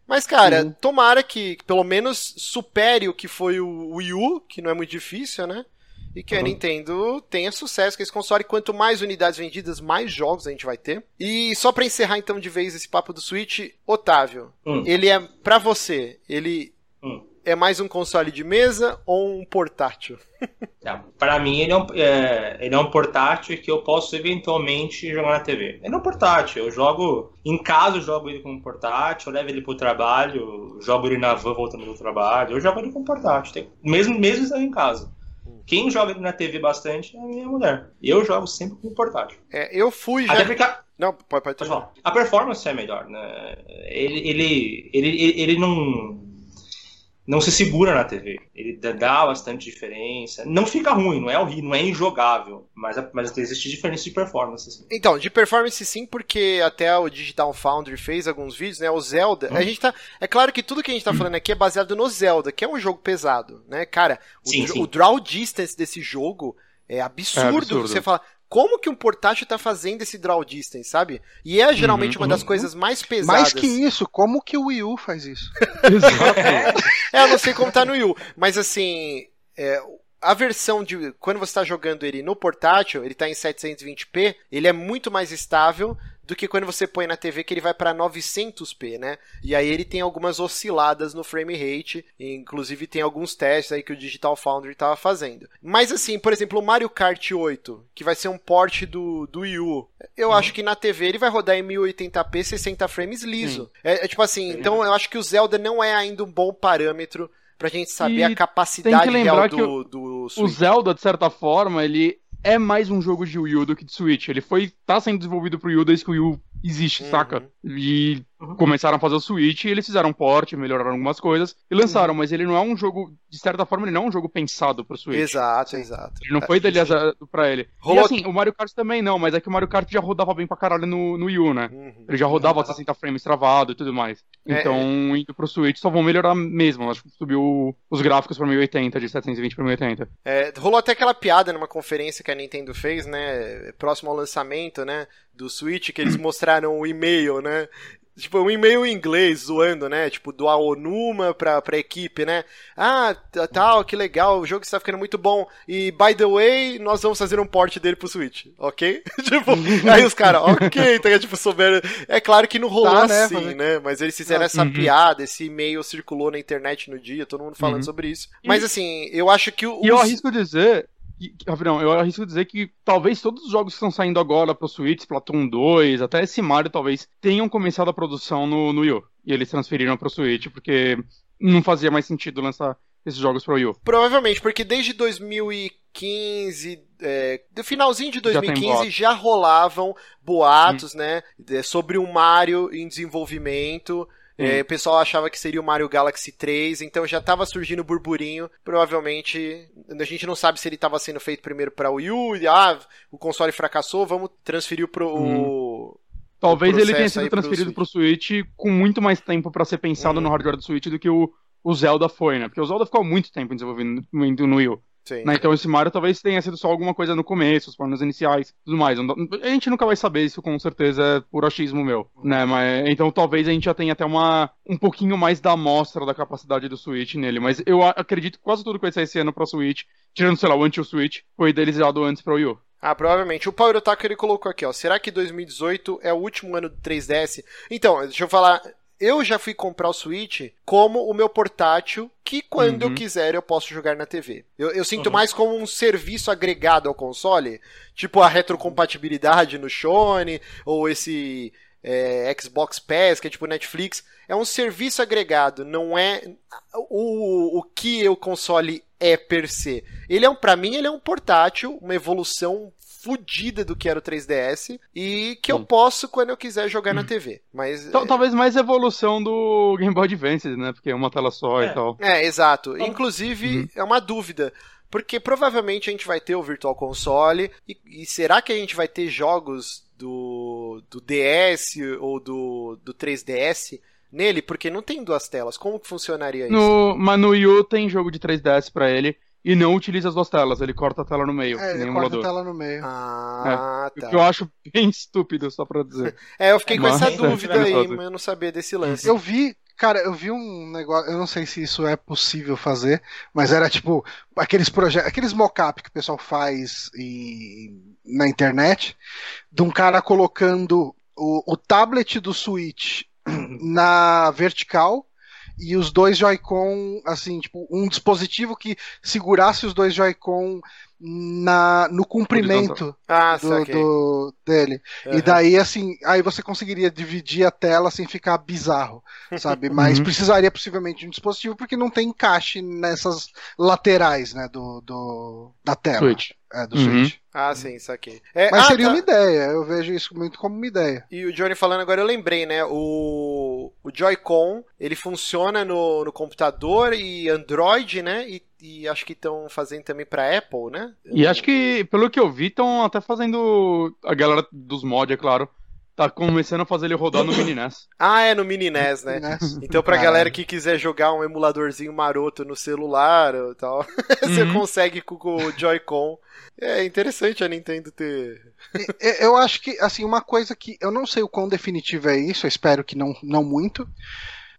Mas, cara, Uhum. tomara que pelo menos supere o que foi o Wii U, que não é muito difícil, né? E que a Uhum. Nintendo tenha sucesso com esse console. Quanto mais unidades vendidas, mais jogos a gente vai ter. E só pra encerrar então de vez esse papo do Switch, Otávio, Hum. ele é pra você, ele Hum. É mais um console de mesa ou um portátil? Não, Pra mim, ele é, um, é, ele é um portátil que eu posso eventualmente jogar na TV. Ele é um portátil. Eu jogo. Em casa, eu jogo ele como portátil. Eu levo ele pro trabalho. Jogo ele na van voltando do trabalho. Eu jogo ele como portátil. Tem- mesmo, mesmo estando em casa. Quem joga ele na TV bastante é a minha mulher. Eu jogo sempre como portátil. É, eu fui já. Até porque. a- Não, pode, pode, Pode falar. A performance é melhor, né? Ele, ele, ele, ele, ele não, não se segura na TV. Ele dá- bastante diferença. Não fica ruim, não é horrível, não é injogável. Mas, mas existe diferença de performance. Assim. Então, de performance sim, porque até o Digital Foundry fez alguns vídeos, né? O Zelda. Hum. A gente tá. É claro que tudo que a gente tá falando aqui é baseado no Zelda, que é um jogo pesado, né? Cara, o, Sim, sim. o draw distance desse jogo é absurdo. É absurdo. Você fala. Como que um portátil tá fazendo esse draw distance, sabe? E é geralmente Uhum, uma das uhum. coisas mais pesadas. Mais que isso, como que o Wii U faz isso? Exato. É, eu não sei como tá no Wii U, mas assim, é, a versão de quando você está jogando ele no portátil, ele tá em 720p, ele é muito mais estável do que quando você põe na TV que ele vai para 900p, né? E aí ele tem algumas osciladas no frame rate, inclusive tem alguns testes aí que o Digital Foundry tava fazendo. Mas assim, por exemplo, o Mario Kart 8, que vai ser um port do, do Wii U, eu acho que na TV ele vai rodar em 1080p 60 frames liso. É, é tipo assim, então eu acho que o Zelda não é ainda um bom parâmetro pra gente saber E a capacidade real do, do O Switch. Zelda, de certa forma, ele é mais um jogo de Wii U do que de Switch. Ele foi tá sendo desenvolvido pro Wii U desde que o Wii U existe, Uhum. saca? E Uhum. começaram a fazer o Switch, e eles fizeram um port, melhoraram algumas coisas e lançaram, mas ele não é um jogo, de certa forma, ele não é um jogo pensado pro Switch. Exato, exato. Ele não foi idealizado pra ele. Rolou- E assim, o Mario Kart também não, mas é que o Mario Kart já rodava bem pra caralho no, no Wii U, né? Uhum. Ele já rodava a 60 frames travado e tudo mais. É, Então, indo pro Switch, só vão melhorar mesmo. Acho que subiu os gráficos pra 1080, de 720 pra 1080. É, rolou até aquela piada numa conferência que a Nintendo fez, né? Próximo ao lançamento, né? Do Switch, que eles mostraram o e-mail, né? Tipo, um e-mail em inglês zoando, né? Tipo, do Aonuma pra, pra equipe, né? Ah, tal, que legal, o jogo está ficando muito bom. E, by the way, nós vamos fazer um port dele pro Switch, ok? tipo, aí os caras, ok, então, tipo, souberam. É claro que não rolou Tá, né, assim, fazer- né? Mas eles fizeram essa Uhum. piada, esse e-mail circulou na internet no dia, todo mundo falando Uhum. sobre isso. Mas assim, eu acho que o. E eu arrisco dizer. Rafael, eu arrisco dizer que talvez todos os jogos que estão saindo agora pro Switch, Splatoon 2, até esse Mario, talvez tenham começado a produção no, no Wii U. E eles transferiram pro Switch, porque não fazia mais sentido lançar esses jogos pro Wii U. Provavelmente, porque desde 2015, é, do finalzinho de Já tem 2015, boatos. já, rolavam boatos, né, é, sobre um Mario em desenvolvimento. É, o pessoal achava que seria o Mario Galaxy 3, então já estava surgindo burburinho. Provavelmente, a gente não sabe se ele estava sendo feito primeiro para o Wii U, e, ah, o console fracassou, vamos transferir pro. o- Talvez o ele tenha sido aí pro transferido Switch. pro Switch com muito mais tempo pra ser pensado Uhum. no hardware do Switch do que o, o Zelda foi, né? Porque o Zelda ficou muito tempo em desenvolvimento no Wii U. Né? Então esse Mario talvez tenha sido só alguma coisa no começo, os planos iniciais tudo mais. A gente nunca vai saber isso, com certeza é por achismo meu, né? Mas, então talvez a gente já tenha até uma, um pouquinho mais da amostra da capacidade do Switch nele. Mas eu acredito que quase tudo que vai sair esse ano pra Switch, tirando, sei lá, o anti-Switch, foi idealizado antes pra Wii U. Ah, provavelmente. O Power Otaku ele colocou aqui, ó. Será que 2018 é o último ano do 3DS? Então, deixa eu falar. Eu já fui comprar o Switch como o meu portátil, que quando Uhum. eu quiser eu posso jogar na TV. Eu, eu sinto Uhum. mais como um serviço agregado ao console, tipo a retrocompatibilidade no Shone, ou esse é, Xbox Pass, que é tipo Netflix. É um serviço agregado, não é o, o que o console é per se. Ele é um, para mim, ele é um portátil, uma evolução fodida do que era o 3DS e que eu posso quando eu quiser jogar na TV. Mas Tal- Talvez mais evolução do Game Boy Advance, né? Porque é uma tela só É. e tal. é, exato. Então- Inclusive Uhum. é uma dúvida. Porque provavelmente a gente vai ter o Virtual Console. E, e será que a gente vai ter jogos do, do DS ou do, do 3DS nele? Porque não tem duas telas. Como que funcionaria isso? No, mas no Wii U tem jogo de 3DS pra ele e não utiliza as duas telas, ele corta a tela no meio, É, ele o corta a emulador. tela no meio. Ah, O tá. que eu acho bem estúpido, só pra dizer. É, eu fiquei com Mas- essa dúvida aí, mas eu não sabia desse lance. Eu vi, cara, eu vi um negócio, eu não sei se isso é possível fazer, mas era tipo aqueles projetos, aqueles mock-up que o pessoal faz em- na internet, de um cara colocando o, o tablet do Switch na vertical e os dois Joy-Con, assim, tipo, um dispositivo que segurasse os dois Joy-Con na, no comprimento Ah, do, do- dele. Aham. E daí, assim, aí você conseguiria dividir a tela sem ficar bizarro, sabe? Mas Uhum. precisaria possivelmente de um dispositivo porque não tem encaixe nessas laterais, né, do, do- da tela. Switch. É, do Uhum. Switch. Ah, sim, saquei. É, Mas ah, seria tá. uma ideia, eu vejo isso muito como uma ideia. E o Johnny falando agora, eu lembrei, né? O, o Joy-Con, ele funciona no, no computador e Android, né? E, e acho que estão fazendo também pra Apple, né? E acho que, pelo que eu vi, estão até fazendo. A galera dos mods, é claro, tá começando a fazer ele rodar no Mini NES. Ah, é no Mini NES, né? Então pra Caralho. galera que quiser jogar um emuladorzinho maroto no celular ou tal, você Uhum. consegue com, o Joy-Con. É interessante a Nintendo ter... E- Eu acho que, assim, uma coisa que eu não sei o quão definitivo é isso, eu espero que não, não muito.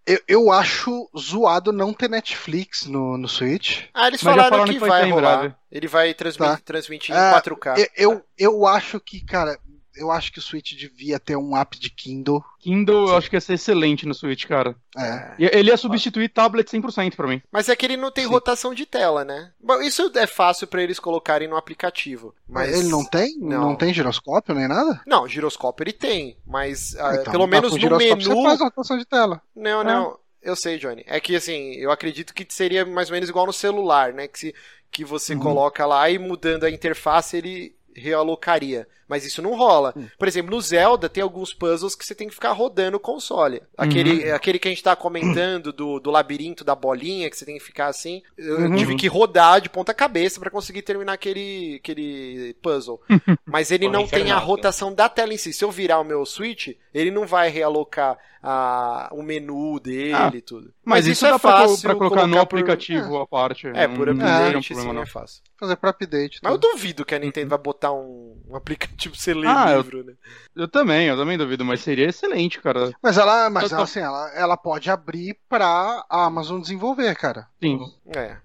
Eu, eu acho zoado não ter Netflix no, no Switch. Ah, eles falaram, falaram que, que vai rolar. Ele vai transmi- Tá. transmitir Ah, em 4K. Eu, eu, eu acho que, cara, eu acho que o Switch devia ter um app de Kindle. Kindle eu acho que ia ser excelente no Switch, cara. É. E Ele ia substituir tablet 100% pra mim. Mas é que ele não tem Sim. rotação de tela, né? Bom, isso é fácil pra eles colocarem no aplicativo. Mas Ele não tem? Não. Não. tem giroscópio nem nada? Não, giroscópio ele tem, mas ah, Ah, então, pelo tá menos no menu. Você faz rotação de tela. Não, É. não. Eu sei, Johnny. É que assim, eu acredito que seria mais ou menos igual no celular, né? Que, se, que você Uhum. coloca lá e mudando a interface ele realocaria. Mas isso não rola. Hum. Por exemplo, no Zelda tem alguns puzzles que você tem que ficar rodando o console. Aquele, aquele que a gente tá comentando do, do labirinto da bolinha, que você tem que ficar assim. Eu Uhum. tive que rodar de ponta cabeça pra conseguir terminar aquele, aquele puzzle. Mas ele não tem a rotação da tela em si. Se eu virar o meu Switch, ele não vai realocar a, o menu dele Ah, e tudo. Mas, isso, dá pra, co- pra colocar, no por- aplicativo a parte. É, por Não- não seria um update, problema, sim, não. é fácil. Fazer pro update. Mas eu tudo. duvido que a Nintendo vai botar um, um aplicativo pra você ler Ah, eu- livro, né? Eu também, eu também duvido, mas seria excelente, cara. Mas ela, mas ela, assim, ela, ela pode abrir pra a Amazon desenvolver, cara. Sim. É.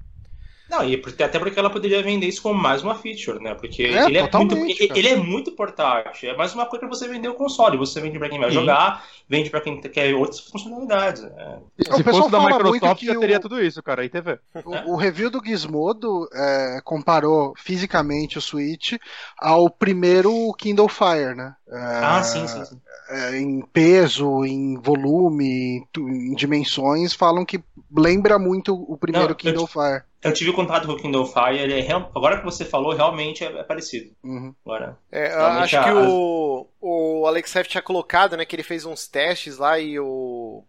Não, e até porque ela poderia vender isso como mais uma feature, né? Porque É, ele, é muito, ele, é muito portátil. É mais uma coisa pra você vender o console. Você vende pra quem vai Sim. jogar, vende pra quem quer outras funcionalidades. É. O Se pessoal fosse da Microsoft, que já teria o- tudo isso, cara, e TV. O, o review do Gizmodo é, comparou fisicamente o Switch ao primeiro Kindle Fire, né? É, Ah, sim, sim, sim. é, em peso, em volume, em dimensões, falam que lembra muito o primeiro Não, eu Kindle Fire. Eu tive contato com o Kindle Fire, ele é real- agora que você falou, realmente é, é parecido. Uhum. Agora. É, eu Realmente acho que a- o, o Alex Heft tinha colocado, né, que ele fez uns testes lá e o.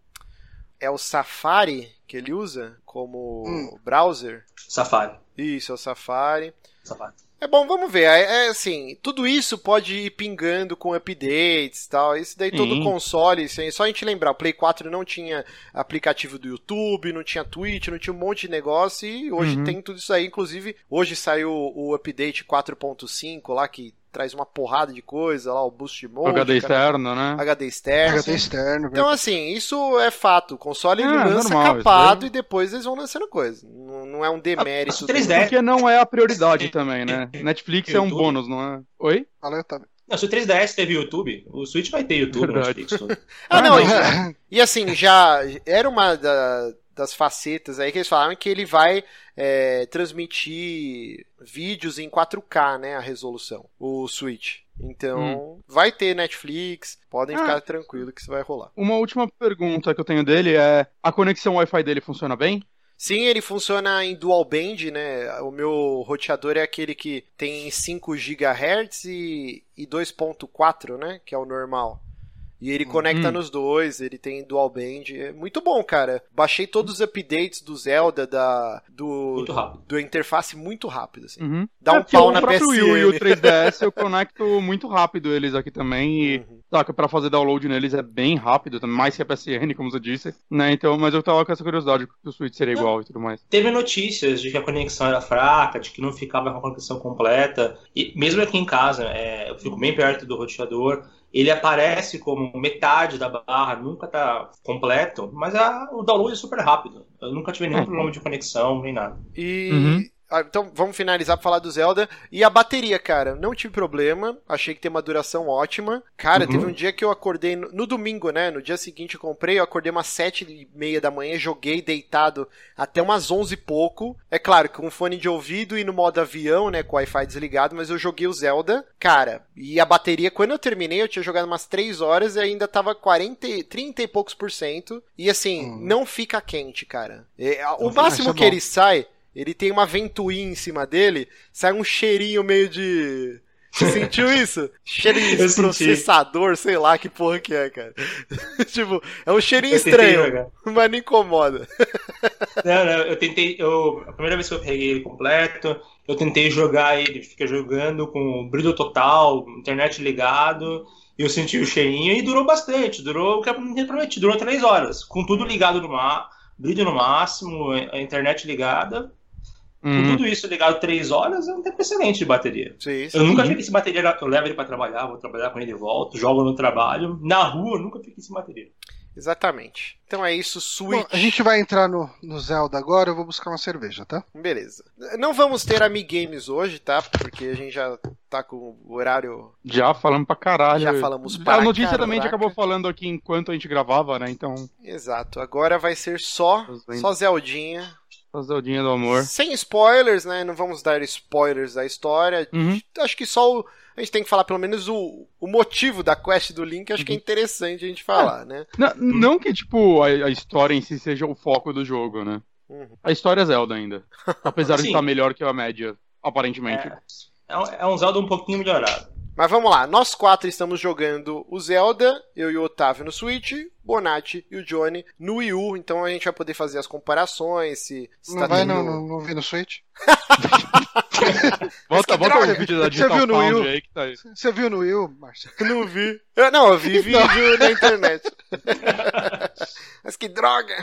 É o Safari que ele usa como Hum. browser. Safari. Isso, é o Safari. Safari. É bom, vamos ver. É, é, assim, tudo isso pode ir pingando com updates e tal. Isso daí todo Sim. console, assim, só a gente lembrar, o Play 4 não tinha aplicativo do YouTube, não tinha Twitch, não tinha um monte de negócio e hoje Uhum. tem tudo isso aí. Inclusive, hoje saiu o update 4.5 lá que traz uma porrada de coisa lá, o Boost Mode, HD externo, né? HD externo. HD externo. Então, assim, isso é fato. O console É, lança normal, capado e depois eles vão lançando coisa. Não, não é um demérito. o 3DS Porque não é a prioridade também, né? Netflix é um bônus, não é? Oi? Valeu, tá. Não, se o 3DS teve YouTube, o Switch vai ter YouTube. Netflix, tudo. Ah, não, Ah, e, e assim, já era uma da- das facetas aí que eles falaram que ele vai é, transmitir vídeos em 4K, né, a resolução, o Switch. Então, vai ter Netflix, podem Ah. ficar tranquilo que isso vai rolar. Uma última pergunta que eu tenho dele é: a conexão Wi-Fi dele funciona bem? Sim, ele funciona em dual band, né? O meu roteador é aquele que tem 5 GHz e, e 2.4, né? Que é o normal. E ele conecta Hum. nos dois, ele tem dual band. É muito bom, cara. Baixei todos os updates do Zelda, da, do, Muito rápido. do interface muito rápido, assim. Uhum. Dá É, um pau o na próprio Wii U e PSN. o 3DS eu conecto muito rápido eles aqui também e Uhum. Saca, pra fazer download neles é bem rápido, também, mais que a PSN, como você disse, né? Então, mas eu tava com essa curiosidade que o Switch seria igual e tudo mais. Teve notícias de que a conexão era fraca, de que não ficava com a conexão completa. E mesmo aqui em casa, é, eu fico bem perto do roteador. Ele aparece como metade da barra, nunca tá completo, mas a- o download é super rápido. Eu nunca tive nenhum Uhum. problema de conexão, nem nada. E. Uhum. Ah, então vamos finalizar pra falar do Zelda. E a bateria, cara, não tive problema. Achei que tem uma duração ótima. Cara, Uhum. teve um dia que eu acordei no, no domingo, né? No dia seguinte eu comprei, eu acordei umas sete e meia da manhã, joguei deitado até umas onze e pouco. É claro, com fone de ouvido e no modo avião, né? Com o Wi-Fi desligado, mas eu joguei o Zelda. Cara, e a bateria, quando eu terminei, eu tinha jogado umas três horas e ainda tava 40, e- 30 e poucos por cento. E assim, Hum. não fica quente, cara. É, o máximo é que bom. ele sai, ele tem uma ventoinha em cima dele, sai um cheirinho meio de. Você sentiu isso? Cheirinho de processador, sei lá que porra que é, cara. tipo, é um cheirinho estranho, mas não incomoda. Não, não, eu tentei. Eu, a primeira vez que eu peguei ele completo, eu tentei jogar ele, fica jogando com brilho total, internet ligado, e eu senti o cheirinho e durou bastante. Durou o que eu tinha prometido, durou três horas, com tudo ligado no mar, brilho no máximo, a internet ligada. Com Uhum. tudo isso ligado três horas, é um tempo excelente de bateria. Sim, sim. Eu nunca fiquei sem bateria, eu levo ele pra trabalhar, vou trabalhar com ele e volto, jogo no trabalho. Na rua, eu nunca fiquei sem bateria. Exatamente. Então é isso, Bom, Switch. a gente vai entrar no, no Zelda agora, eu vou buscar uma cerveja, tá? Beleza. Não vamos ter Amigames hoje, tá? Porque a gente já tá com o horário. Já falamos pra caralho. Já falamos pra A notícia também a gente caraca. acabou falando aqui enquanto a gente gravava, né? Então, Exato. Agora vai ser só, só Zeldinha. A Zeldinha do amor. Sem spoilers, né? Não vamos dar spoilers da história. Uhum. Acho que só o. A gente tem que falar pelo menos o, o motivo da quest do Link, acho que é Uhum. interessante a gente falar, né? Não, não que, tipo, a, a história em si seja o foco do jogo, né? Uhum. A história é Zelda ainda. Apesar de estar melhor que a média, aparentemente. É, é um- é um Zelda um pouquinho melhorado. Mas vamos lá, nós quatro estamos jogando o Zelda, eu e o Otávio no Switch, Bonatti e o Johnny no Wii U, então a gente vai poder fazer as comparações, se, se Não tá vai tendo- não, não, não vi no Switch? Volta, volta o vídeo da Você Digital viu no Wii U? aí que tá aí. Você viu no Will, Márcio? Não vi. Eu, não, eu vi vídeo na internet. Mas que droga!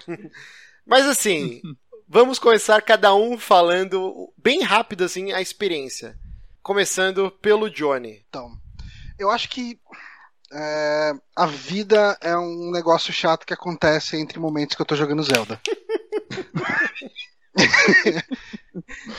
Mas assim, vamos começar cada um falando bem rápido assim a experiência. Começando pelo Johnny. Então, eu acho que é, a vida é um negócio chato que acontece entre momentos que eu tô jogando Zelda.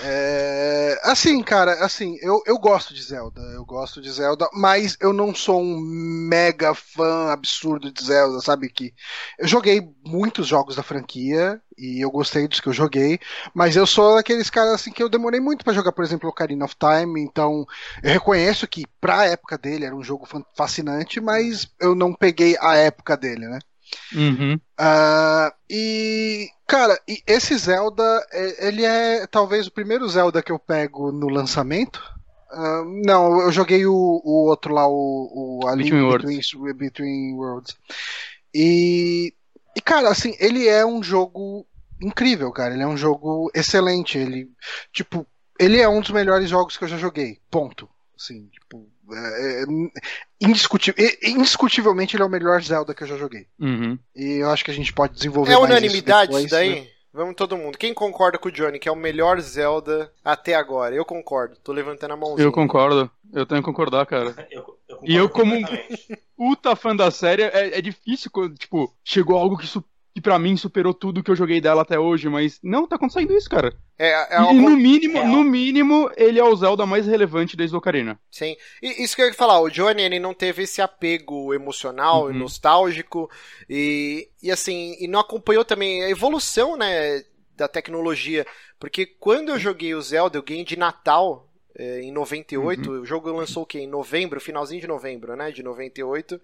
É, assim, cara, assim, eu, eu gosto de Zelda, eu gosto de Zelda, mas eu não sou um mega fã absurdo de Zelda, sabe? Que eu joguei muitos jogos da franquia e eu gostei dos que eu joguei, mas eu sou daqueles caras assim que eu demorei muito pra jogar, por exemplo, Ocarina of Time, então eu reconheço que pra época dele era um jogo fascinante, mas eu não peguei a época dele, né? Uhum. Ah, e, cara, esse Zelda, é- ele é talvez o primeiro Zelda que eu pego no lançamento. Ah, não, eu joguei o, o outro lá, o, o A Between Worlds. Between, Between Worlds. E, e, cara, assim, ele é um jogo incrível, cara. Ele é um jogo excelente. Ele, tipo, ele é um dos melhores jogos que eu já joguei. Ponto. Assim, tipo, é, é, indiscutível, indiscutivelmente ele é o melhor Zelda que eu já joguei. Uhum. E eu acho que a gente pode desenvolver É mais unanimidade isso isso depois, daí? né? Vamos todo mundo. Quem concorda com o Johnny, que é o melhor Zelda até agora? Eu concordo. Tô levantando a mãozinha. Eu concordo. Eu tenho que concordar, cara. Eu, eu E eu como- completamente. Puta fã da série, é, é difícil quando, tipo, chegou algo que, que pra mim superou tudo que eu joguei dela até hoje, mas não, tá acontecendo isso, cara. É, é e algo- no mínimo, real. no mínimo, ele é o Zelda mais relevante desde o Ocarina. Sim. E isso que eu ia falar, o Johnny ele não teve esse apego emocional e Uhum. nostálgico e, e assim, e não acompanhou também a evolução, né, da tecnologia, porque quando eu joguei o Zelda, eu ganhei de Natal eh, em 98, o jogo lançou o quê? Em novembro, finalzinho de novembro, né, de 98.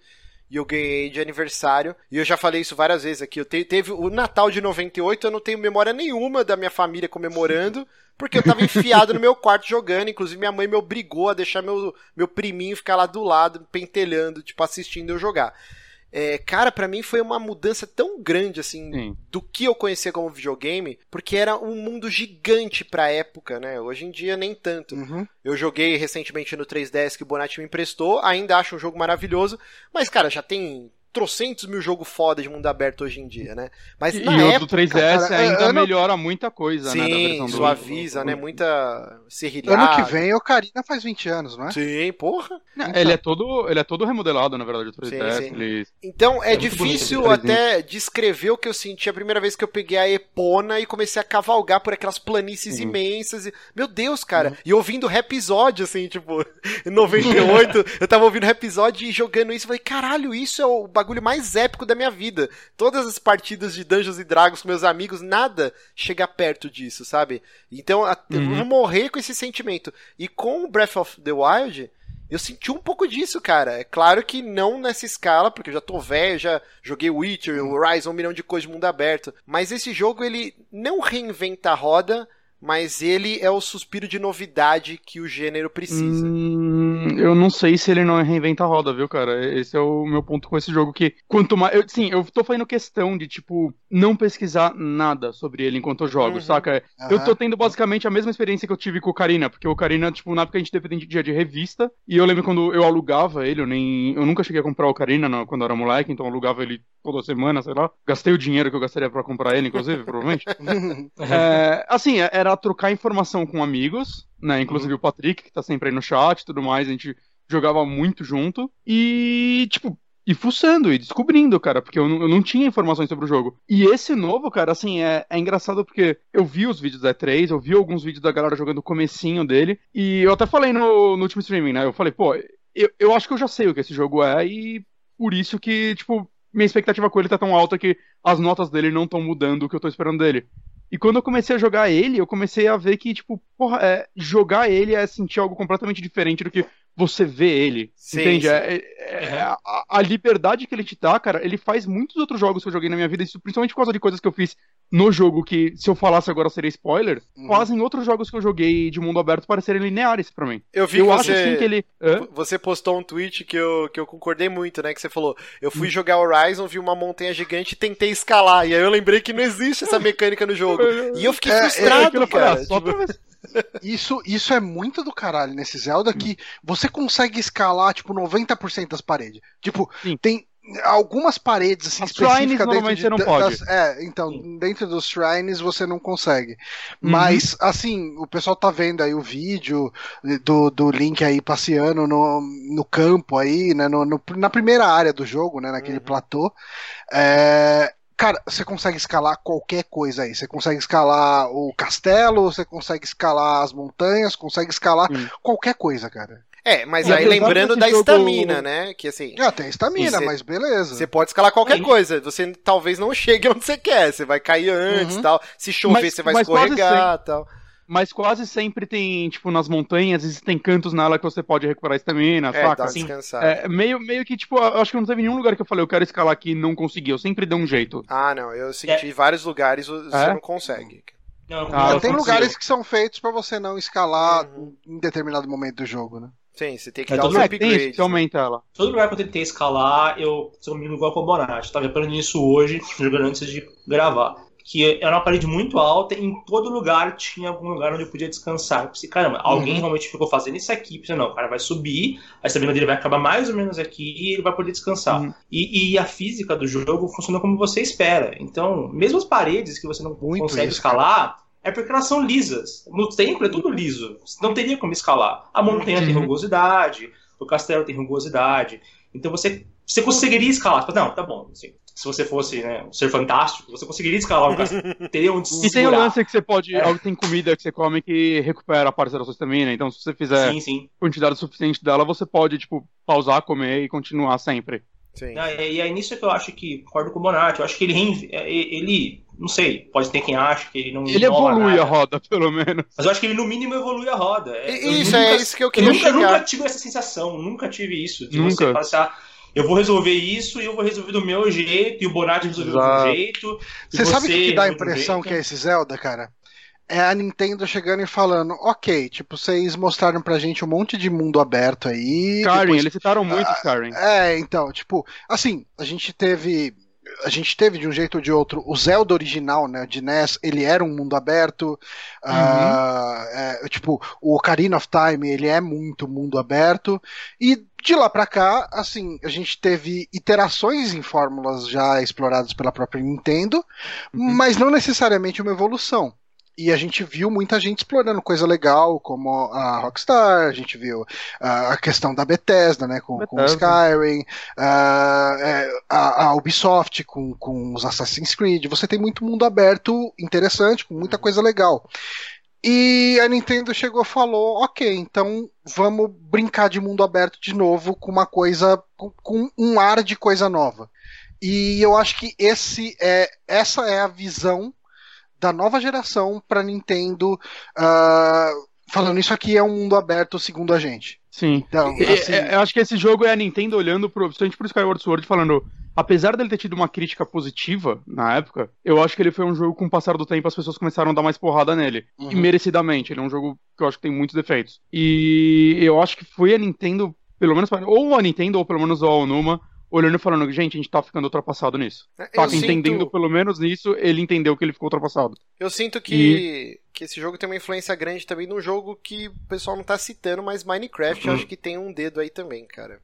E eu ganhei de aniversário. E eu já falei isso várias vezes aqui. Eu te- teve o Natal de 98, eu não tenho memória nenhuma da minha família comemorando. Porque eu tava enfiado no meu quarto jogando. Inclusive, minha mãe me obrigou a deixar meu, meu priminho ficar lá do lado, pentelhando, tipo, assistindo eu jogar. É, cara, pra mim foi uma mudança tão grande, assim, Sim. do que eu conhecia como videogame, porque era um mundo gigante pra época, né? Hoje em dia, nem tanto. Uhum. Eu joguei recentemente no 3DS que o Bonatti me emprestou, ainda acho um jogo maravilhoso, mas, cara, já tem trocentos mil jogos foda de mundo aberto hoje em dia, né? Mas E, na e o época. do 3DS cara, ainda ano- melhora muita coisa, né? Da Sim, versão do... suaviza, né? Muita serrilhada. Ano que vem, Ocarina faz 20 anos, não é? Sim, porra. Não, Ele é todo, ele é todo remodelado, na verdade, o 3DS. Sim, sim. Ele... Então é, É difícil bonito, até descrever o que eu senti a primeira vez que eu peguei a Epona e comecei a cavalgar por aquelas planícies Sim. imensas. E... Meu Deus, cara. E ouvindo episódio, assim, tipo, em 98, eu tava ouvindo episódio e jogando isso. Falei, caralho, isso é o bagulho mais épico da minha vida. Todas as partidas de Dungeons e Dragons com meus amigos, nada chega perto disso, sabe? Então a- eu Uhum. vou morrer com esse sentimento. E com o Breath of the Wild. Eu senti um pouco disso, cara. É claro que não nessa escala, porque eu já tô velho, já joguei Witcher, Horizon, um milhão de coisas de mundo aberto. Mas esse jogo, ele não reinventa a roda, mas ele é o suspiro de novidade que o gênero precisa. Hum, eu não sei se ele não reinventa a roda, viu, cara? Esse é o meu ponto com esse jogo, que quanto mais... Eu, sim, eu tô fazendo questão de, tipo, não pesquisar nada sobre ele enquanto eu jogo, Uhum. saca? Eu Aham. tô tendo basicamente a mesma experiência que eu tive com o Ocarina, porque o Ocarina, tipo, na época a gente dependia de revista, e eu lembro quando eu alugava ele, eu nem... Eu nunca cheguei a comprar o Ocarina no- quando eu era moleque, então eu alugava ele toda semana, sei lá. Gastei o dinheiro que eu gastaria pra comprar ele, inclusive, provavelmente. É, assim, era trocar informação com amigos, né? Inclusive o Patrick, que tá sempre aí no chat e tudo mais, a gente jogava muito junto. E, tipo, e fuçando e descobrindo, cara, porque eu não, eu não tinha informações sobre o jogo. E esse novo, cara, assim, é, é engraçado porque eu vi os vídeos da E3, eu vi alguns vídeos da galera jogando o comecinho dele, e eu até falei no, no último streaming, né? Eu falei, pô, eu, eu acho que eu já sei o que esse jogo é, e por isso que, tipo, minha expectativa com ele tá tão alta que as notas dele não estão mudando o que eu tô esperando dele. E quando eu comecei a jogar ele, eu comecei a ver que, tipo, porra, é, jogar ele é sentir algo completamente diferente do que você vê ele. Sim, entende? sim. É, é- é- a, a liberdade que ele te dá, cara, ele faz muitos outros jogos que eu joguei na minha vida, isso principalmente por causa de coisas que eu fiz no jogo que, se eu falasse agora, seria spoiler, Uhum. fazem outros jogos que eu joguei de mundo aberto parecerem lineares pra mim. Eu vi Eu acho você... assim que ele. Hã? Você postou um tweet que eu, que eu concordei muito, né? Que você falou: Eu fui jogar Horizon, vi uma montanha gigante e tentei escalar. E aí eu lembrei que não existe essa mecânica no jogo. E eu fiquei É, é, frustrado, Aquilo eu falei, cara. ah, só Tipo, pra ver. Isso, isso é muito do caralho nesse Zelda que você consegue escalar, tipo, 90% das paredes. Tipo, Sim. tem algumas paredes assim, As específicas dentro normalmente de, você não pode. das- é, então, dentro dos shrines você não consegue. Uhum. Mas, assim, o pessoal tá vendo aí o vídeo do, do Link aí passeando no, no campo aí, né, no, no- na primeira área do jogo, né, naquele Uhum. platô. É, Cara, você consegue escalar qualquer coisa aí. Você consegue escalar o castelo, você consegue escalar as montanhas, consegue escalar Sim. qualquer coisa, cara. É, mas E aí apesar lembrando da jogo- estamina, né? Que assim. Já tem estamina, mas beleza. Você pode escalar qualquer Sim. coisa. Você talvez não chegue onde você quer. Você vai cair antes Uhum. tal. Se chover, Mas- você vai escorregar tal. Mas quase sempre tem, tipo, nas montanhas, existem cantos nela que você pode recuperar estamina, É, dá saca? uma Sim. descansada. É, meio, meio que, tipo, eu acho que não teve nenhum lugar que eu falei, eu quero escalar aqui e não consegui. Eu sempre dei um jeito. Ah, não. Eu senti vários lugares você É? não consegue. Não, Ah, Já eu tem consigo. lugares que são feitos pra você não escalar Uhum. em determinado momento do jogo, né? Sim, você tem que É, dar todo os lugar É, tem isso, upgrades. você aumenta ela. Todo lugar que eu tentei escalar, eu, se eu não me engano, igual com o Bonatti. Tava aprendendo isso hoje, jogando antes de gravar. Que era uma parede muito alta, e em todo lugar tinha algum lugar onde eu podia descansar. Eu pensei, caramba, alguém Uhum. realmente ficou fazendo isso aqui. Eu pensei, não, o cara vai subir, a estamina dele vai acabar mais ou menos aqui e ele vai poder descansar. Uhum. E, e a física do jogo funciona como você espera. Então, mesmo as paredes que você não Muito consegue isso, escalar, é porque elas são lisas. No templo é tudo liso. Não teria como escalar. A montanha tem Uhum. rugosidade, o castelo tem rugosidade. Então você, você conseguiria escalar. Fala, Não, tá bom. assim, se você fosse né, um ser fantástico, você conseguiria escalar um castelo. teria onde se E tem o lance que você pode. É. Tem comida que você come que recupera a parte da sua estamina. Então, se você fizer Sim, sim. quantidade suficiente dela, você pode, tipo, pausar, comer e continuar sempre. Sim. Não, e é nisso que eu acho que concordo com o Bonatti. Eu acho que ele, é, ele não sei, pode ter quem acha que ele não Ele evolui nada. a roda, pelo menos. Mas eu acho que ele no mínimo evolui a roda. É, eu isso, nunca- é isso que eu Eu queria nunca, nunca chegar. tive essa sensação, nunca tive isso. De Nunca. você ah, eu vou resolver isso e eu vou resolver do meu jeito, e o Bonatti resolveu do outro jeito. Você sabe o que, que dá a impressão que é esse Zelda, cara? É a Nintendo chegando e falando, ok, tipo, vocês mostraram pra gente um monte de mundo aberto aí. Skyrim, depois- eles citaram muito Skyrim. É, então, tipo, assim, a gente teve. A gente teve de um jeito ou de outro o Zelda original, né, de NES, ele era um mundo aberto. ah, é, tipo, o Ocarina of Time, ele é muito mundo aberto. E de lá pra cá, assim, a gente teve iterações em fórmulas já exploradas pela própria Nintendo, Uhum. mas não necessariamente uma evolução. E a gente viu muita gente explorando coisa legal, como a Rockstar, a gente viu a questão da Bethesda, né, com, com o Bethesda. Skyrim, ah, é, a, a Ubisoft com, com os Assassin's Creed. Você tem muito mundo aberto interessante, com muita coisa legal. E a Nintendo chegou e falou: ok, então vamos brincar de mundo aberto de novo com uma coisa, com, com um ar de coisa nova. E eu acho que esse é, essa é a visão da nova geração para Nintendo. ah, falando isso aqui é um mundo aberto segundo a gente. Sim. Então, E- assim, é- eu acho que esse jogo é a Nintendo olhando pro, principalmente pro Skyward Sword falando, apesar dele ter tido uma crítica positiva na época, eu acho que ele foi um jogo com o passar do tempo as pessoas começaram a dar mais porrada nele. E Uhum. merecidamente, ele é um jogo que eu acho que tem muitos defeitos. E eu acho que foi a Nintendo, pelo menos, ou a Nintendo, ou pelo menos o Aonuma, olhando e falando, gente, a gente tá ficando ultrapassado nisso. Eu Saca? Entendendo sinto, pelo menos nisso, ele entendeu que ele ficou ultrapassado. eu sinto que, que esse jogo tem uma influência grande também num jogo que o pessoal não tá citando, mas Minecraft Uhum. acho que tem um dedo aí também, cara.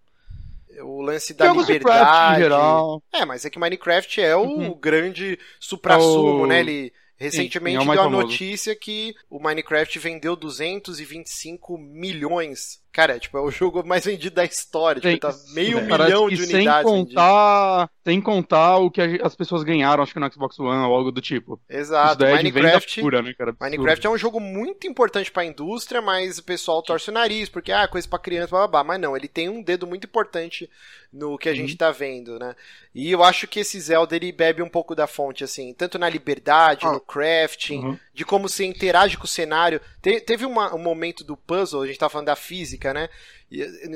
O lance da Jogos de craft em liberdade. geral. É, mas é que Minecraft é o Uhum. grande supra-sumo, É o- né? Ele recentemente sim, é deu a notícia que o Minecraft vendeu 225 milhões. Cara, tipo, é o jogo mais vendido da história. Tipo, tá meio é. Milhão de sem unidades vendidas. contar, sem contar o que as pessoas ganharam, acho que no Xbox One ou algo do tipo. Exato. é Minecraft, pura, né, cara? Minecraft é um jogo muito importante pra indústria, mas o pessoal torce o nariz, porque, ah, coisa pra criança, blá, blá, blá. Mas não, ele tem um dedo muito importante no que a gente tá vendo, né? E eu acho que esse Zelda, ele bebe um pouco da fonte, assim, tanto na liberdade, Ah. no crafting, Uhum. de como você interage com o cenário. Te- teve uma- um momento do puzzle, a gente tava falando da física, né?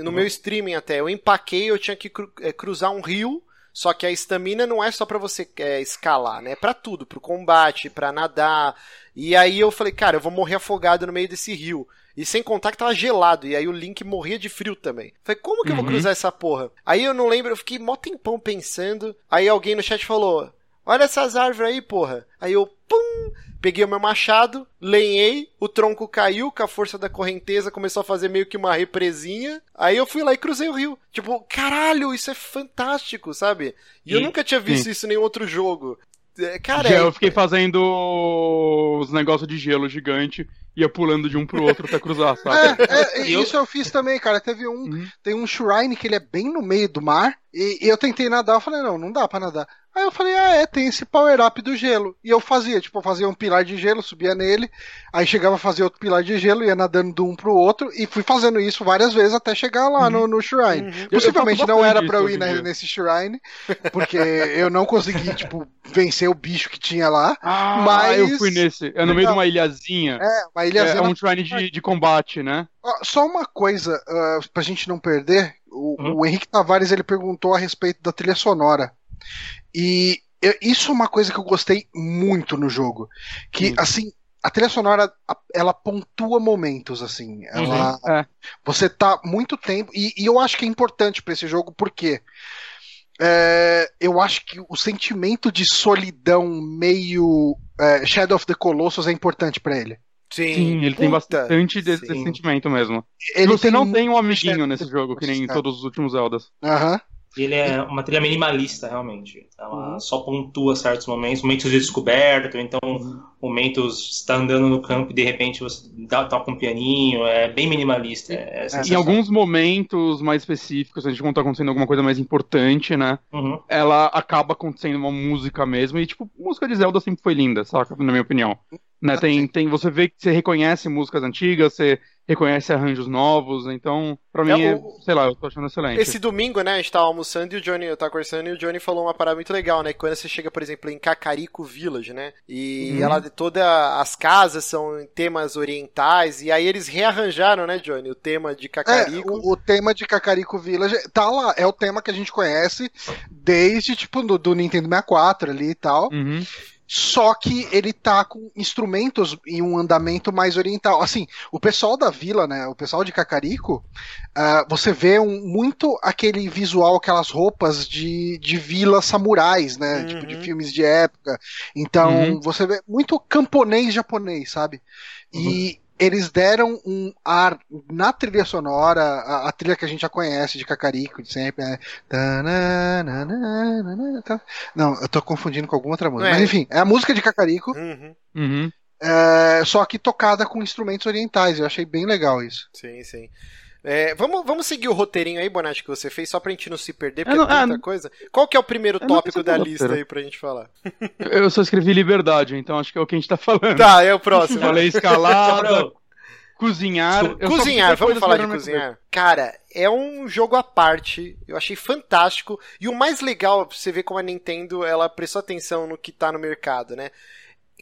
No meu streaming até, eu empaquei, eu tinha que cru- eh, cruzar um rio, só que a estamina não é só pra você eh, escalar, né? É pra tudo, pro combate, pra nadar. E aí eu falei, cara, eu vou morrer afogado no meio desse rio. E sem contar que tava gelado, e aí o Link morria de frio também. Falei, como que eu vou Uhum. cruzar essa porra? Aí eu não lembro, eu fiquei mó tempão pensando. Aí alguém no chat falou: Olha essas árvores aí, porra. Aí eu, pum, peguei o meu machado, lenhei, o tronco caiu, com a força da correnteza começou a fazer meio que uma represinha. Aí eu fui lá e cruzei o rio. Tipo, caralho, isso é fantástico, sabe? E eu nunca tinha visto sim. isso em nenhum outro jogo. É, Cara, Já é- eu fiquei fazendo os negócios de gelo gigante, ia pulando de um pro outro até cruzar, sabe? É, é, eu- isso eu fiz também, cara. Teve um, Uhum. tem um shrine que ele é bem no meio do mar. E, e eu tentei nadar, eu falei, não, não dá pra nadar. Aí eu falei, ah, é, tem esse power up do gelo. E eu fazia, tipo, eu fazia um pilar de gelo, subia nele, aí chegava a fazer outro pilar de gelo, ia nadando de um pro outro, e fui fazendo isso várias vezes até chegar lá no, no shrine. Uhum. Possivelmente não era pra eu ir nesse shrine, porque eu não consegui, tipo, vencer o bicho que tinha lá. Ah, Mas- eu fui nesse. É no meio de Legal. uma ilhazinha. É, uma É, ilhazinha é um shrine de, de combate, né? Só uma coisa, ah, pra gente não perder, o, Uhum. o Henrique Tavares ele perguntou a respeito da trilha sonora. E eu- isso é uma coisa que eu gostei muito no jogo. Que, Sim. assim, a trilha sonora, ela pontua momentos, assim. Ela, É. Você tá muito tempo. E, e eu acho que é importante pra esse jogo, porque é, eu acho que o sentimento de solidão meio é, Shadow of the Colossus é importante para ele. Sim, Sim, ele tem bastante desse, sim. sentimento mesmo. Ele Você não tem um amiguinho nesse jogo, que nem em todos os últimos Zeldas. Aham. E ele é uma trilha minimalista, realmente. Ela Uhum. só pontua certos momentos, momentos de descoberta, então momentos você está andando no campo e de repente você dá, toca um pianinho, é bem minimalista. É, é Em alguns momentos mais específicos, a gente quando tá acontecendo alguma coisa mais importante, né? Uhum. Ela acaba acontecendo uma música mesmo. E, tipo, música de Zelda sempre foi linda, saca? Na minha opinião. Né? Tem, tem, você vê que você reconhece músicas antigas, você reconhece arranjos novos, então, pra mim, É, é, o- sei lá, eu tô achando excelente. Esse domingo, né, a gente tava almoçando e o Johnny, eu tava conversando e o Johnny falou uma parada muito legal, né? que Quando você chega, por exemplo, em Cacarico Village, né? E Uhum. ela todas as casas são em temas orientais, e aí eles rearranjaram, né, Johnny, o tema de É, Cacarico. o, o tema de Cacarico Village tá lá, é o tema que a gente conhece desde, tipo, do, do Nintendo 64 ali e tal. Uhum. Só que ele tá com instrumentos em um andamento mais oriental. Assim, o pessoal da vila, né? O pessoal de Cacarico, ah, você vê um- muito aquele visual, aquelas roupas de, de vilas samurais, né? Uhum. Tipo de filmes de época. Então, Uhum. você vê muito camponês japonês, sabe? E eles deram um ar na trilha sonora, a, a trilha que a gente já conhece de Cacarico, de sempre. Não, eu tô confundindo com alguma outra música. É. Mas enfim, é a música de Cacarico, Uhum. Uhum. é, só que tocada com instrumentos orientais. Eu achei bem legal isso. Sim, sim. É, vamos, vamos seguir o roteirinho aí, Bonatti, que você fez, só pra gente não se perder, porque Eu é não- tanta ah, coisa. Qual que é o primeiro não tópico da lista roteiro. aí pra gente falar? Eu só escrevi liberdade, então acho que é o que a gente tá falando. Tá, é o próximo. Falei escalada, cozinhar. cozinhar, vamos falar de cozinhar. Cara, é um jogo à parte. Eu achei fantástico. E o mais legal, você vê como a Nintendo ela prestou atenção no que tá no mercado, né?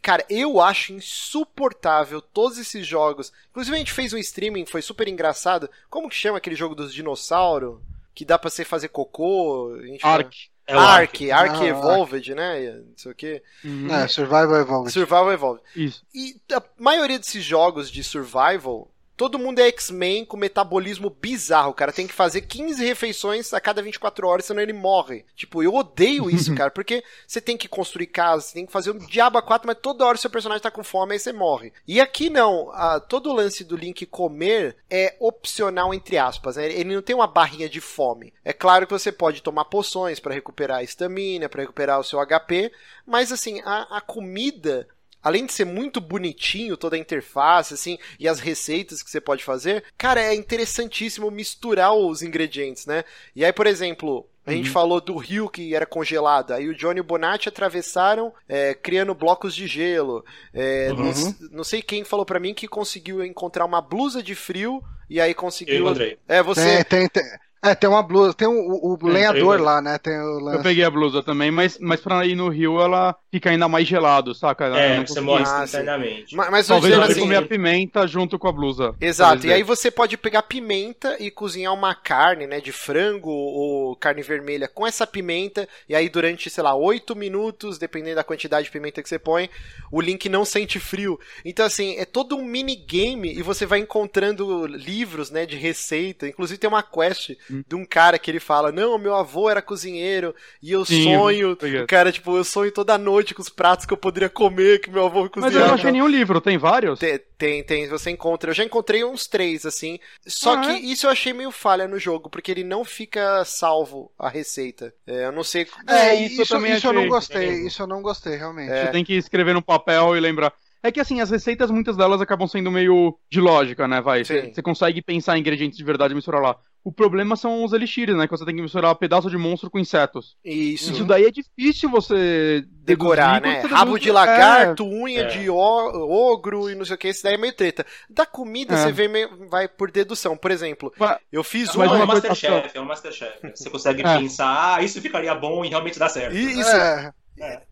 Cara, eu acho insuportável todos esses jogos. Inclusive, a gente fez um streaming, foi super engraçado. Como que chama aquele jogo dos dinossauros? Que dá pra você fazer cocô? Ark. É Ark, Ark Ah, Evolved, né? Não sei o que. Uhum. É, Survival Evolved. Survival Evolved. Isso. E a maioria desses jogos de survival, todo mundo é X-Men com metabolismo bizarro. O cara tem que fazer 15 refeições a cada 24 horas, senão ele morre. Tipo, eu odeio isso, cara, porque você tem que construir casa, você tem que fazer um diabo a quatro, mas toda hora seu personagem tá com fome, aí você morre. E aqui não, a- todo o lance do Link comer é opcional, entre aspas, né? Ele não tem uma barrinha de fome. É claro que você pode tomar poções pra recuperar a estamina, pra recuperar o seu HP, mas assim, a, a comida além de ser muito bonitinho toda a interface, assim, e as receitas que você pode fazer, cara, é interessantíssimo misturar os ingredientes, né? E aí, por exemplo, a gente falou do rio que era congelado, aí o Johnny e o Bonatti atravessaram é, criando blocos de gelo. É, Uhum. não, não sei quem falou pra mim que conseguiu encontrar uma blusa de frio e aí Eu conseguiu. encontrei. É, você. Tem, tem, tem, é, tem uma blusa, tem o, o- o É, lenhador eu- lá, né? Tem o Eu lance. peguei a blusa também, mas, mas pra ir no rio ela fica ainda mais gelado, saca? Eu É, não você morre Ah, instantaneamente. Ma- Mas, eu Talvez eu assim, comer a pimenta junto com a blusa. Exato, e aí você pode pegar pimenta e cozinhar uma carne, né, de frango ou carne vermelha com essa pimenta, e aí durante, sei lá, 8 minutos, dependendo da quantidade de pimenta que você põe, o Link não sente frio. Então, assim, é todo um minigame e você vai encontrando livros, né, de receita. Inclusive tem uma quest Hum. de um cara que ele fala, não, meu avô era cozinheiro e eu Sim, sonho, o cara, tipo, eu sonho toda noite com os pratos que eu poderia comer, que meu avô me Mas cozinhava. eu não achei nenhum livro, tem vários? Tem, tem, tem, você encontra. Eu já encontrei uns três, assim. Só Ah, que é? isso eu achei meio falha no jogo, porque ele não fica salvo a receita. É, eu não sei. É, É, isso, isso eu isso, também eu não achei. gostei, isso eu não gostei, realmente. É. Você tem que escrever no papel e lembrar. É que assim, as receitas, muitas delas acabam sendo meio de lógica, né? Vai. Sim. você consegue pensar em ingredientes de verdade e misturar lá. O problema são os elixires, né? Que você tem que misturar pedaço de monstro com insetos. Isso. Isso daí é difícil você Decorar, né? você Rabo de lagarto, É. unha É. de ogro e não sei o que, esse daí é meio treta. Da comida É. você vê meio, vai por dedução. Por exemplo, eu fiz Mas uma. é um Masterchef, é um Masterchef. Você consegue É. pensar, ah, isso ficaria bom e realmente dá certo. Isso, É,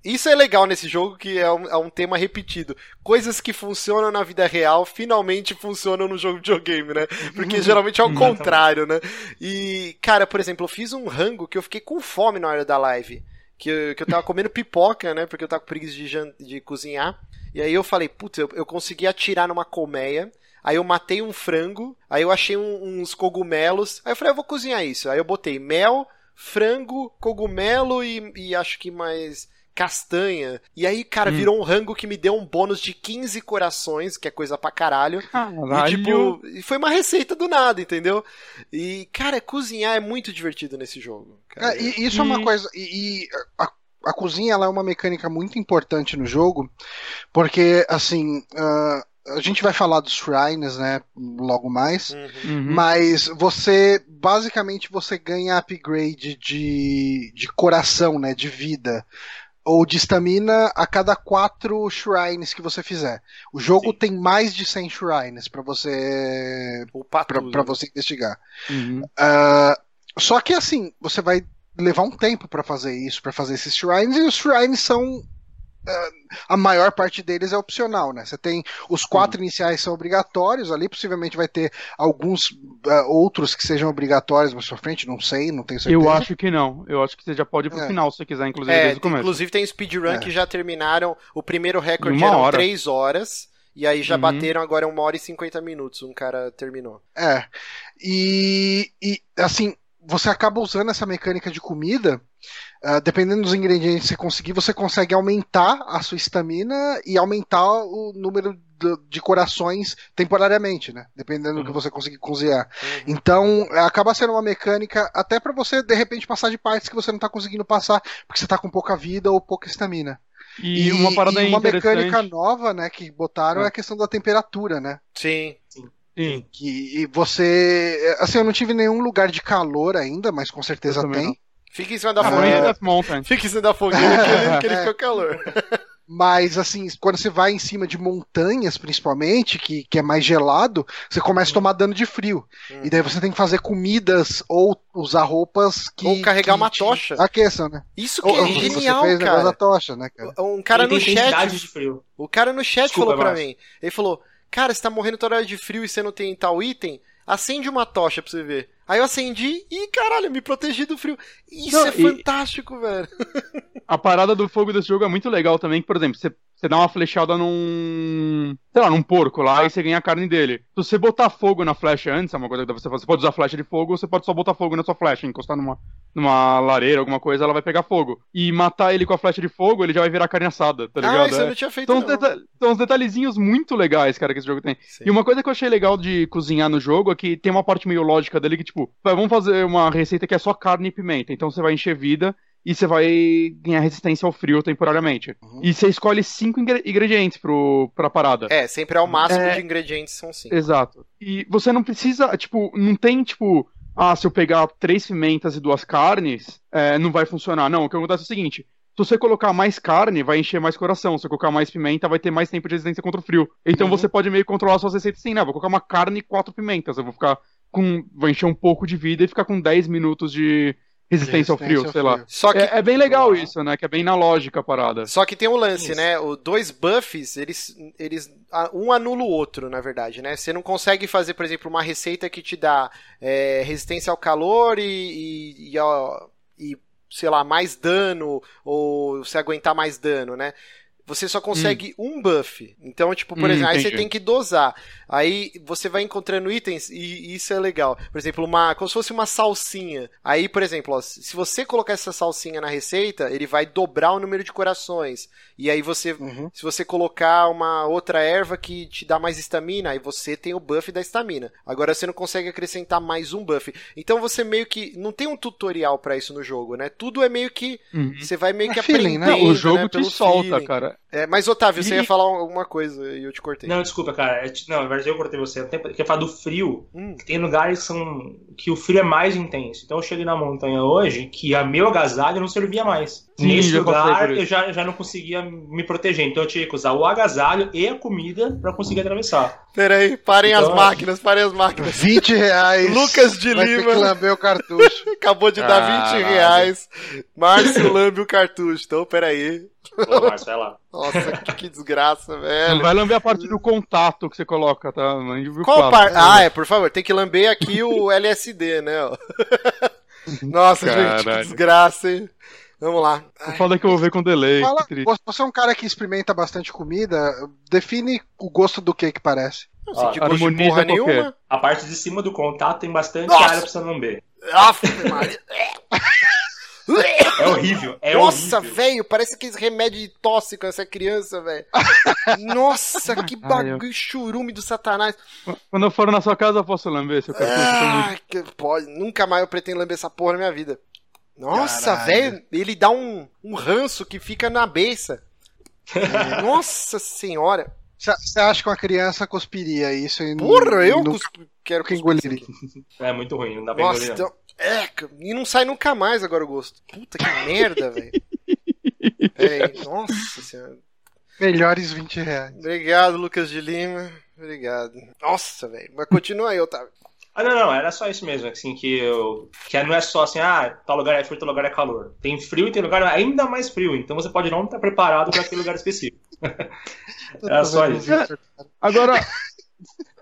Isso é legal nesse jogo, que é um, é um tema repetido. Coisas que funcionam na vida real finalmente funcionam no jogo de videogame, né? Porque geralmente é o contrário, né? E, cara, por exemplo, eu fiz um rango que eu fiquei com fome na hora da live. Que eu, que eu tava comendo pipoca, né? Porque eu tava com preguiça de, de cozinhar. E aí eu falei, putz, eu, eu consegui atirar numa colmeia. Aí eu matei um frango. Aí eu achei um- uns cogumelos. Aí eu falei, eu vou cozinhar isso. Aí eu botei mel, frango, cogumelo e, e acho que mais castanha. E aí, cara, Hum. virou um rango que me deu um bônus de 15 corações, que é coisa pra caralho. E, Caralho. tipo, e foi uma receita do nada, entendeu? E, cara, cozinhar é muito divertido nesse jogo. cara. É, e isso é uma E- coisa. E, e a, a cozinha ela é uma mecânica muito importante no jogo, porque assim. ah, a gente vai falar dos shrines, né? Logo mais. Uhum. Uhum. Mas você, basicamente, você ganha upgrade de, de coração, né? De vida. Ou de estamina a cada quatro shrines que você fizer. O jogo Sim. tem mais de 100 shrines pra você pato. pra você investigar. Uhum. Ah, só que assim, você vai levar um tempo pra fazer isso, pra fazer esses shrines, e os shrines são. A maior parte deles é opcional, né? Você tem os quatro iniciais são obrigatórios ali, possivelmente vai ter alguns ah, outros que sejam obrigatórios mais pra frente, não sei, não tenho certeza. Eu acho que não. Eu acho que você já pode ir pro É. final se você quiser, inclusive, É, desde o começo. inclusive tem speedrun É. que já terminaram. O primeiro recorde eram hora. 3 horas. E aí já Uhum. bateram agora uma hora e 50 minutos. Um cara terminou. É. E, e, assim, você acaba usando essa mecânica de comida. Ah, dependendo dos ingredientes que você conseguir, você consegue aumentar a sua estamina e aumentar o número de, de corações temporariamente, né? Dependendo do que Uhum. você conseguir cozinhar. Uhum. Então, acaba sendo uma mecânica até pra você, de repente, passar de partes que você não tá conseguindo passar, porque você tá com pouca vida ou pouca estamina. E, uma parada e uma mecânica nova, né, que botaram é Ah. a questão da temperatura, né? Sim. Sim. Que e você. Assim, eu não tive nenhum lugar de calor ainda, mas com certeza tem. não. Fica em cima da Ah, fogueira. Mountain. Fica em cima da fogueira que ele, que ele É. fica calor. Mas, assim, quando você vai em cima de montanhas, principalmente, que, que é mais gelado, você começa a tomar dano de frio. Hum. E daí você tem que fazer comidas ou usar roupas que. Ou carregar que uma tocha. Aqueçam, né? Isso que Ou- é ou genial, você fez o negócio da cara. tocha, né, cara? Um cara Ele no chat. de frio. O cara no chat Desculpa, falou pra mim. Ele falou: Cara, você tá morrendo toda hora de frio e você não tem tal item? Acende uma tocha pra você ver. Aí eu acendi e, caralho, me protegi do frio. Isso Não, é e- fantástico, velho. A parada do fogo desse jogo é muito legal também, que, por exemplo, você, você dá uma flechada num. sei lá, num porco lá e você ganha a carne dele. Se você botar fogo na flecha antes, é uma coisa que você faz. Você pode usar flecha de fogo ou você pode só botar fogo na sua flecha, encostar numa, numa lareira, alguma coisa, ela vai pegar fogo. E matar ele com a flecha de fogo, ele já vai virar carne assada, tá ah, ligado? isso eu É. não tinha feito. São uns, não. deta- são uns detalhezinhos muito legais, cara, que esse jogo tem. Sim. E uma coisa que eu achei legal de cozinhar no jogo é que tem uma parte meio lógica dele que, tipo, vamos fazer uma receita que é só carne e pimenta. Então você vai encher vida e você vai ganhar resistência ao frio temporariamente. Uhum. E você escolhe cinco ingre- ingredientes pro, pra parada. É, sempre é o máximo É. de ingredientes, são cinco. Exato. E você não precisa, tipo, não tem, tipo, ah, se eu pegar três pimentas e duas carnes, é, não vai funcionar. Não, o que acontece é o seguinte. Se você colocar mais carne, vai encher mais coração. Se você colocar mais pimenta, vai ter mais tempo de resistência contra o frio. Então Uhum. você pode meio que controlar suas receitas assim, né? Vou colocar uma carne e quatro pimentas. Eu vou ficar com. Vou encher um pouco de vida e ficar com 10 minutos de resistência, ao frio, sei lá. Só que, É, é bem legal isso, né? Que é bem na lógica a parada. só que tem um lance, Isso. né? O dois buffs, eles, eles. Um anula o outro, na verdade, né? Você não consegue fazer, por exemplo, uma receita que te dá é, resistência ao calor e. e, e, ó, e, sei lá, mais dano, ou se aguentar mais dano, né? Você só consegue um buff. Então, tipo, por Hum, exemplo, aí você entendi. tem que dosar. Aí você vai encontrando itens e isso é legal. Por exemplo, uma, como se fosse uma salsinha. Aí, por exemplo, ó, se você colocar essa salsinha na receita, ele vai dobrar o número de corações. E aí você, Uhum. se você colocar uma outra erva que te dá mais estamina, aí você tem o buff da estamina. Agora você não consegue acrescentar mais um buff. Então você meio que não tem um tutorial pra isso no jogo, né? Tudo é meio que Uhum. você vai meio que É feeling, né? aprendendo, Não, o jogo né, te solta, feeling. cara. É, mas Otávio, você E- ia falar alguma coisa e eu te cortei. Não, desculpa, cara. É Não, na verdade eu cortei você. Eu queria falar do frio. Hum. Tem lugares que, são... que o frio é mais intenso. Então eu cheguei na montanha hoje que a meu agasalho não servia mais. Sim, Nesse lugar eu já, já não conseguia me proteger. Então eu tinha que usar o agasalho e a comida pra conseguir atravessar. Peraí, parem as Então- máquinas, parem as máquinas. 20 reais. Lucas de vai ter Lima. que lamber o cartucho. Acabou de dar 20 Caralho. reais. Márcio lambe o cartucho. Então, peraí. Ô, Márcio, vai lá. Nossa, que, que desgraça, Não velho. vai lamber a parte do contato que você coloca, tá? Qual parte? Ah, é, por favor, tem que lamber aqui o LSD, né? Nossa, gente, que Caralho. desgraça, hein? Vamos lá. O foda é que eu vou ver com delay. Fala, você é um cara que experimenta bastante comida, define o gosto do que que parece. Não senti gosto de porra qualquer. nenhuma. A parte de cima do contato tem bastante Nossa! área pra você lamber. Aff, Maria. É horrível, é Nossa, velho, parece aqueles remédios de tosse com essa criança, velho. Nossa, que bagulho churume do satanás. Quando eu for na sua casa, eu posso lamber seu eu muito- Ah, que pode. Nunca mais eu pretendo lamber essa porra na minha vida. Nossa, velho, ele dá um, um ranço que fica na beça. Nossa senhora. Você acha que uma criança cuspiria isso e não- Porra, eu nunca, cuspo- quero isso engoliria? É muito ruim, não dá pra Nossa, engolir. não. então, é, e não sai nunca mais agora o gosto. Puta que merda, velho. Véi, Nossa senhora. Melhores 20 reais. Obrigado, Lucas de Lima. Obrigado. Nossa, velho. Mas continua aí, Otávio. Ah, não, não, era só isso mesmo, assim, que eu. Que não é só assim, ah, tal lugar é frio, tal lugar é calor. Tem frio e tem lugar ainda mais frio, então você pode não estar preparado para aquele lugar específico. Era só isso. Agora,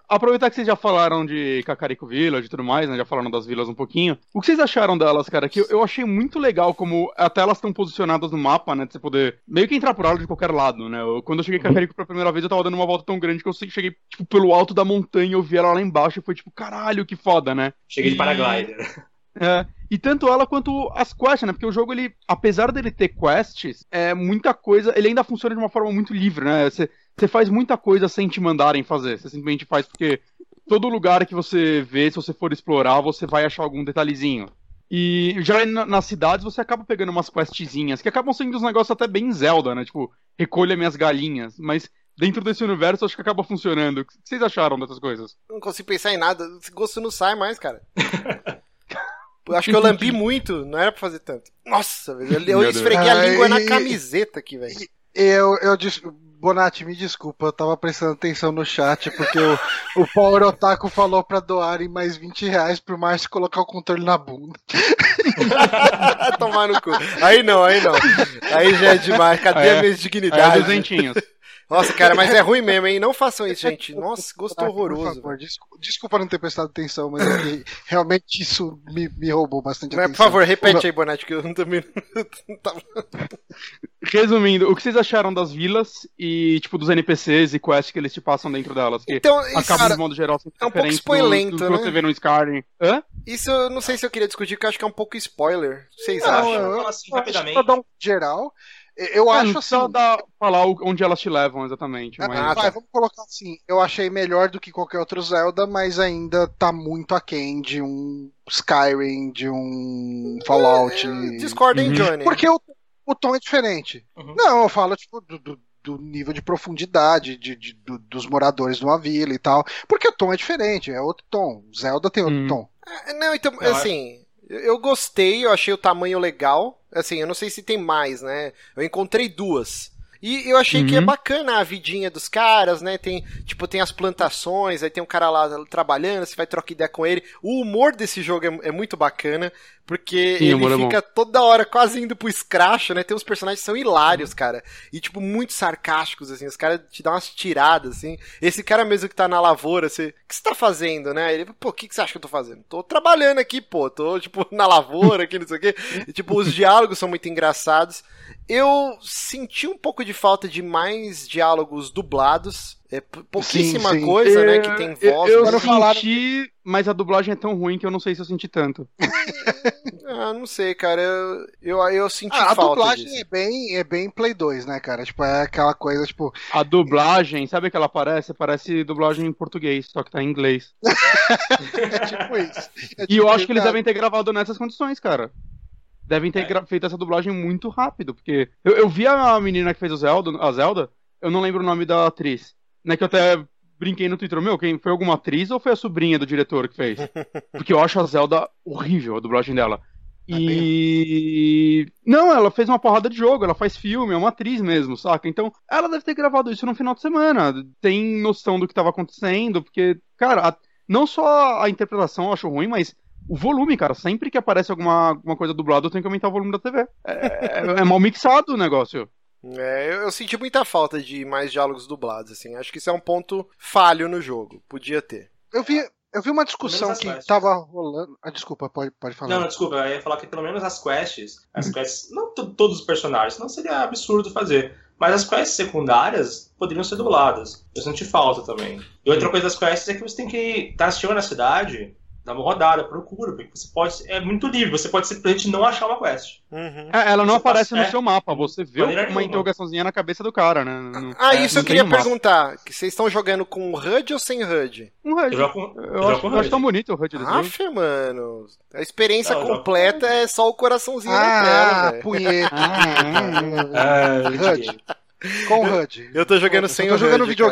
aproveitar que vocês já falaram de Cacarico Village e tudo mais, né? Já falaram das vilas um pouquinho. O que vocês acharam delas, cara? Que eu, achei muito legal como até elas estão posicionadas no mapa, né? De você poder meio que entrar por elas de qualquer lado, né? Eu- quando eu cheguei em Cacarico pela primeira vez, eu tava dando uma volta tão grande que eu cheguei, tipo, pelo alto da montanha, eu vi ela lá embaixo e foi tipo, caralho, que foda, né? Cheguei de E- paraglider. É, e tanto ela quanto as quests, né? Porque o jogo, ele, apesar dele ter quests, é muita coisa, ele ainda funciona de uma forma muito livre, né? Você você faz muita coisa sem te mandarem fazer. Você simplesmente faz porque todo lugar que você vê, se você for explorar, você vai achar algum detalhezinho. E já na- nas cidades você acaba pegando umas questzinhas, que acabam sendo uns negócios até bem Zelda, né? Tipo, recolha minhas galinhas. Mas dentro desse universo acho que acaba funcionando. O que vocês acharam dessas coisas? Não consigo pensar em nada. Esse gosto não sai mais, cara. Eu acho que eu lambi muito, não era pra fazer tanto. Nossa, velho. Eu, eu esfreguei a língua na camiseta aqui, velho. Eu, eu Bonatti, me desculpa, eu tava prestando atenção no chat, porque o, o Power Otaku falou pra doarem mais 20 reais pro Márcio colocar o controle na bunda. Tomar no cu. Aí não, aí não. Aí já é demais. Cadê É. a minha Aí é dignidade? duzentinhos. Nossa, cara, mas é ruim mesmo, hein? Não façam isso, gente. Nossa, gosto horroroso. Por favor, desculpa, não ter prestado atenção, mas é que realmente isso me, me roubou bastante Mas, por atenção. favor, repete aí, Bonatti, que eu não também. não tava- Resumindo, o que vocês acharam das vilas e, tipo, dos NPCs e quests que eles te passam dentro delas? Que Então, isso, acabam, cara, de modo geral, sendo é um pouco do- spoilento, do, que né? você vê no Skyrim. Hã? isso eu não sei se eu queria discutir, porque eu acho que é um pouco spoiler. Vocês Não, acham? eu- assim, eu acho que rapidamente. pra dar um geral, eu Ah, acho não assim. dar, falar onde elas te levam exatamente. Ah, Mas... Ah, vai, tá. vamos colocar assim. Eu achei melhor do que qualquer outro Zelda, mas ainda tá muito aquém de um Skyrim, de um Fallout. Discorda, hein, Uhum. Johnny? Porque o, o tom é diferente. Uhum. Não, eu falo, tipo, do, do- do nível de profundidade de, de- do- dos moradores de uma vila e tal. Porque o tom é diferente, é outro tom. Zelda tem outro Hum. tom. É, Não, então, assim, eu gostei, eu achei o tamanho legal. Assim, eu não sei se tem mais, né? Eu encontrei duas. E eu achei que é Uhum. bacana a vidinha dos caras, né? Tem, tipo, tem as plantações, aí tem um cara lá trabalhando, você vai trocar ideia com ele. O humor desse jogo é, é muito bacana, porque Sim, ele é fica toda hora quase indo pro escracho, né? Tem uns personagens que são hilários, cara. E, tipo, muito sarcásticos, assim. Os caras te dão umas tiradas, assim. Esse cara mesmo que tá na lavoura, você... O que você tá fazendo, né? Ele, pô, o que, que você acha que eu tô fazendo? Tô trabalhando aqui, pô. Tô, tipo, na lavoura aqui, não sei o quê. E, tipo, os diálogos são muito engraçados. Eu senti um pouco de falta de mais diálogos dublados. É pouquíssima Sim, sim. coisa, né? É, Que tem eu- voz. Eu, falaram- senti, mas a dublagem é tão ruim que eu não sei se eu senti tanto. Ah, não sei, cara. Eu, eu, eu senti Ah, a falta dublagem disso. é bem, é bem Play 2, né, cara? Tipo, é aquela coisa, tipo, A dublagem, sabe o que ela parece? Parece dublagem em português, só que tá em inglês. é tipo isso. É E tipo eu acho isso, que eles cara. devem ter gravado nessas condições, cara. Devem ter gra- feito essa dublagem muito rápido, porque eu, eu vi a menina que fez o Zelda, a Zelda, eu não lembro o nome da atriz, né, que eu até brinquei no Twitter, meu, quem foi alguma atriz ou foi a sobrinha do diretor que fez? Porque eu acho a Zelda horrível, a dublagem dela. E. Não, ela fez uma porrada de jogo, ela faz filme, é uma atriz mesmo, saca? Então, ela deve ter gravado isso no final de semana. Tem noção do que estava acontecendo, porque, cara, a- não só a interpretação eu acho ruim, mas o volume, cara. Sempre que aparece alguma, alguma coisa dublada, eu tenho que aumentar o volume da TV. É, é mal mixado o negócio. É, eu, eu senti muita falta de mais diálogos dublados, assim. Acho que isso é um ponto falho no jogo. Podia ter. Eu vi, eu vi uma discussão que quests. tava rolando. Ah, desculpa, pode, pode falar. Não, não, desculpa, eu ia falar que pelo menos as quests, as quests, não to- todos os personagens, não seria absurdo fazer, mas as quests secundárias poderiam ser dubladas. Eu senti falta também. E outra coisa das quests é que você tem que estar chegando na cidade, dá uma rodada, procura, porque você pode. É muito livre, você pode simplesmente não achar uma quest. Uhum. É, ela não Você aparece passa- no é. seu mapa, você vê uma nenhuma. interrogaçãozinha na cabeça do cara, né? No- Ah, É, isso eu queria perguntar. Que vocês estão jogando com HUD ou sem HUD? Um HUD. Eu jogo com. Eu, eu jogo acho, com eu acho HUD. tão bonito o HUD desse jogo. Aff, mano. A experiência Não, completa é só o coraçãozinho na Ah, tela, velho. punheta. Ah, HUD. Com HUD. Eu tô jogando sem eu tô o jogando HUD, cara.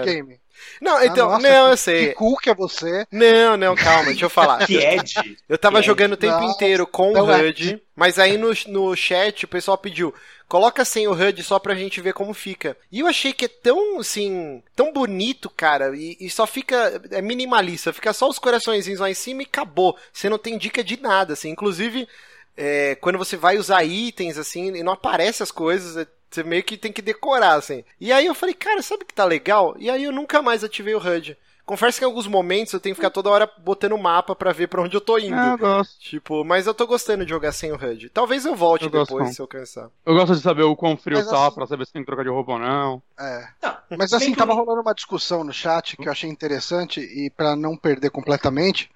Não, então, Ah, nossa, não, eu Que sei. que é você. Não, não, calma, deixa eu falar. Que Ed. Eu tava Que jogando o tempo Nossa, inteiro com o tão HUD, mas aí no, no chat o pessoal pediu, coloca sem o HUD só pra gente ver como fica. E eu achei que é tão, assim, tão bonito, cara, e, e só fica, é minimalista, fica só os coraçõezinhos lá em cima e acabou. Você não tem dica de nada, assim, inclusive... é, quando você vai usar itens, assim, e não aparece as coisas, é- você meio que tem que decorar, assim. E aí eu falei, cara, sabe o que tá legal? E aí eu nunca mais ativei o HUD. Confesso que em alguns momentos eu tenho que ficar toda hora botando o mapa pra ver pra onde eu tô indo. É, eu gosto. Tipo, mas eu tô gostando de jogar sem o HUD. Talvez eu volte Eu gosto, depois não. se eu cansar. Eu gosto de saber o quão frio Mas tá, assim- pra saber se tem que trocar de roupa ou não. É. Não, Mas assim, tava rolando uma discussão no chat que eu achei interessante e pra não perder completamente,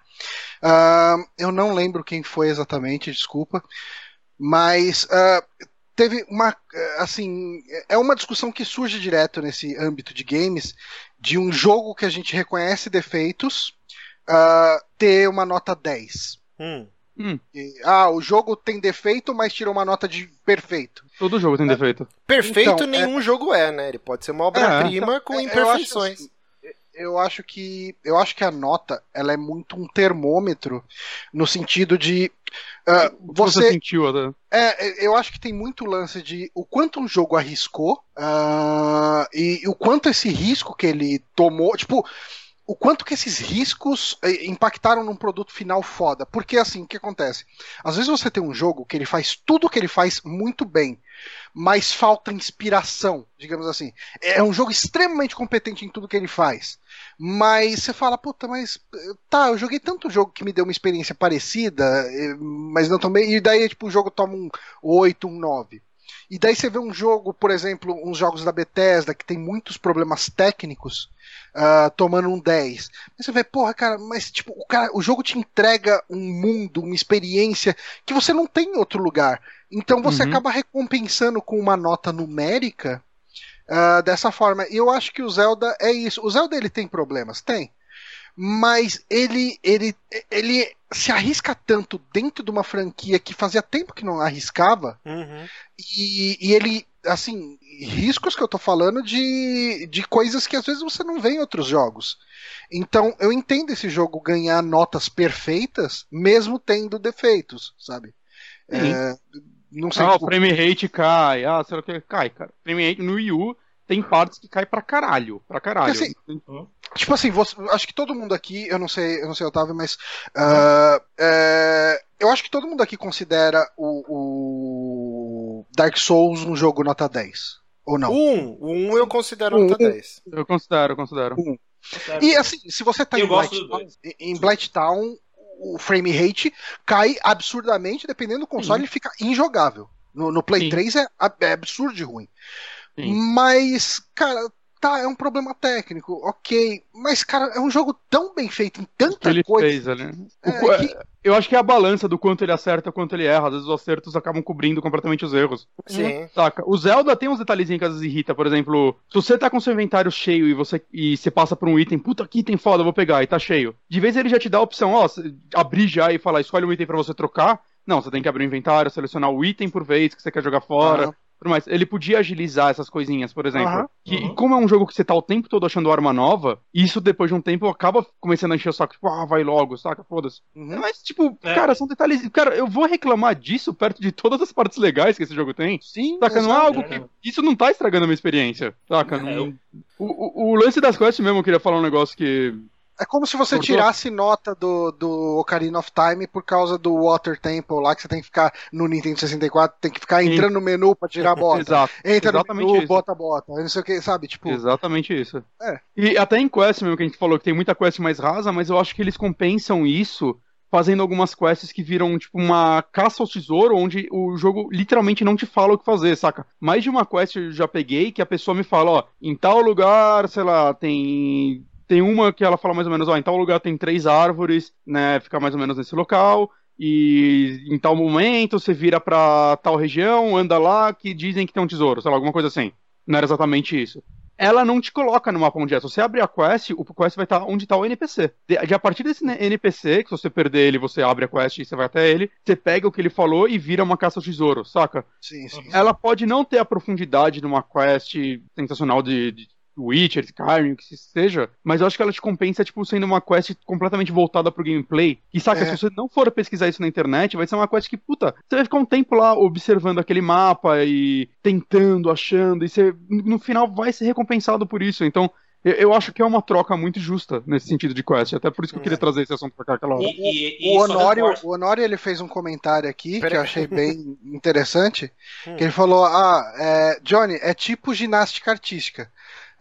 ah, eu não lembro quem foi exatamente, desculpa, mas ah, teve uma, assim, é uma discussão que surge direto nesse âmbito de games, de um jogo que a gente reconhece defeitos ah, ter uma nota 10. Hum. E, ah, o jogo tem defeito, mas tirou uma nota de perfeito. Todo jogo tem defeito. Perfeito Então, nenhum jogo é, né? Ele pode ser uma obra-prima com É, eu imperfeições. Eu acho que eu acho que a nota ela é muito um termômetro no sentido de que você, você sentiu até. é, eu acho que tem muito lance de o quanto um jogo arriscou ah, e, e o quanto esse risco que ele tomou, tipo, o quanto que esses riscos eh, impactaram num produto final foda. Porque assim, o que acontece? Às vezes você tem um jogo que ele faz tudo o que ele faz muito bem, mas falta inspiração, digamos assim. É um jogo extremamente competente em tudo que ele faz. Mas você fala, puta, mas eh, tá, eu joguei tanto jogo que me deu uma experiência parecida, eh, mas não tomei. E daí, tipo, o jogo toma um 8, um 9. E daí você vê um jogo, por exemplo, uns jogos da Bethesda que tem muitos problemas técnicos, ah, tomando um 10. Aí você vê, porra, cara, mas tipo, o, cara, o jogo te entrega um mundo, uma experiência que você não tem em outro lugar. Então você Uhum. acaba recompensando com uma nota numérica ah, dessa forma. E eu acho que o Zelda é isso. O Zelda ele tem problemas? Tem. Mas ele, ele, ele se arrisca tanto dentro de uma franquia que fazia tempo que não arriscava. Uhum. E, e ele, assim, riscos que eu tô falando de, de coisas que às vezes você não vê em outros jogos. Então, eu entendo esse jogo ganhar notas perfeitas, mesmo tendo defeitos, sabe? É, não sei, Ah, o tipo, frame rate cai. Ah, o que. Cai, cara. Frame rate no Wii U tem partes que cai pra caralho. Pra caralho. Porque, tipo assim, você- acho que todo mundo aqui, eu não sei, eu não sei, Otávio, mas ah, é, eu acho que todo mundo aqui considera o, o Dark Souls um jogo nota 10. Ou não? Um, o um eu considero Um, nota um. 10. Eu considero, eu considero. E assim, se você tá Eu em Blight Town, em Blight Town, o frame rate cai absurdamente, dependendo do console, ele fica injogável. No, no Play Sim. 3 é, é absurdo de ruim. Sim. Mas, cara, tá, é um problema técnico, ok. Mas, cara, é um jogo tão bem feito em que tanta ele coisa. fez ali. O É, qu- que- Eu acho que é a balança do quanto ele acerta, quanto ele erra. Às vezes os acertos acabam cobrindo completamente os erros. Sim. Saca? O Zelda tem uns detalhezinhos que às vezes irrita. Por exemplo, se você tá com seu inventário cheio e você, e você passa por um item, puta, que item foda, eu vou pegar, e tá cheio. De vez ele já te dá a opção, ó, abrir já e falar, escolhe um item pra você trocar. Não, você tem que abrir o inventário, selecionar o item por vez que você quer jogar fora. Tudo mais. Ele podia agilizar essas coisinhas, por exemplo. Aham. Que, Uhum. E como é um jogo que você tá o tempo todo achando arma nova, isso depois de um tempo acaba começando a encher o saco, tipo, ah, vai logo, saca? Foda-se. Uhum. Mas, tipo, É. cara, são detalhes. Cara, eu vou reclamar disso perto de todas as partes legais que esse jogo tem. Sim, Saca? Não é algo que. Isso não tá estragando a minha experiência. Saca? É, Não- eu- o, o, o lance das quests mesmo, eu queria falar um negócio que. É como se você Cortou? tirasse nota do, do Ocarina of Time por causa do Water Temple lá, que você tem que ficar no Nintendo 64, tem que ficar Sim. entrando no menu pra tirar a bota. Exato. Entra no exatamente menu, isso. bota a bota. Não sei o que, sabe? Tipo, Exatamente isso. É. E até em quest mesmo, que a gente falou que tem muita quest mais rasa, mas eu acho que eles compensam isso fazendo algumas quests que viram, tipo, uma caça ao tesouro, onde o jogo literalmente não te fala o que fazer, saca? Mais de uma quest eu já peguei que a pessoa me fala, ó, em tal lugar, sei lá, tem Tem uma que ela fala mais ou menos, ó, em tal lugar tem três árvores, né? Fica mais ou menos nesse local. E em tal momento você vira pra tal região, anda lá, que dizem que tem um tesouro, sei lá, alguma coisa assim. Não era exatamente isso ela não te coloca no mapa onde é. Se você abrir a quest, o quest vai estar onde está o NPC. De, a partir desse NPC, que se você perder ele, você abre a quest e você vai até ele, você pega o que ele falou e vira uma caça ao tesouro, saca? Sim, sim. Ela pode não ter a profundidade de uma quest sensacional de, de Witcher, Skyrim, o que seja, mas eu acho que ela te compensa, tipo, sendo uma quest completamente voltada pro gameplay. E saca, é. se você não for pesquisar isso na internet, vai ser uma quest que, puta, você vai ficar um tempo lá observando aquele mapa e tentando, achando, e você, no final, vai ser recompensado por isso. Então, eu acho que é uma troca muito justa nesse sentido de quest. Até por isso que eu queria é. trazer esse assunto pra cá aquela hora. E, e, e o, Honório, o Honório ele fez um comentário aqui Pera que eu achei bem interessante. Hum. Que ele falou: Ah, é, Johnny, é tipo ginástica artística.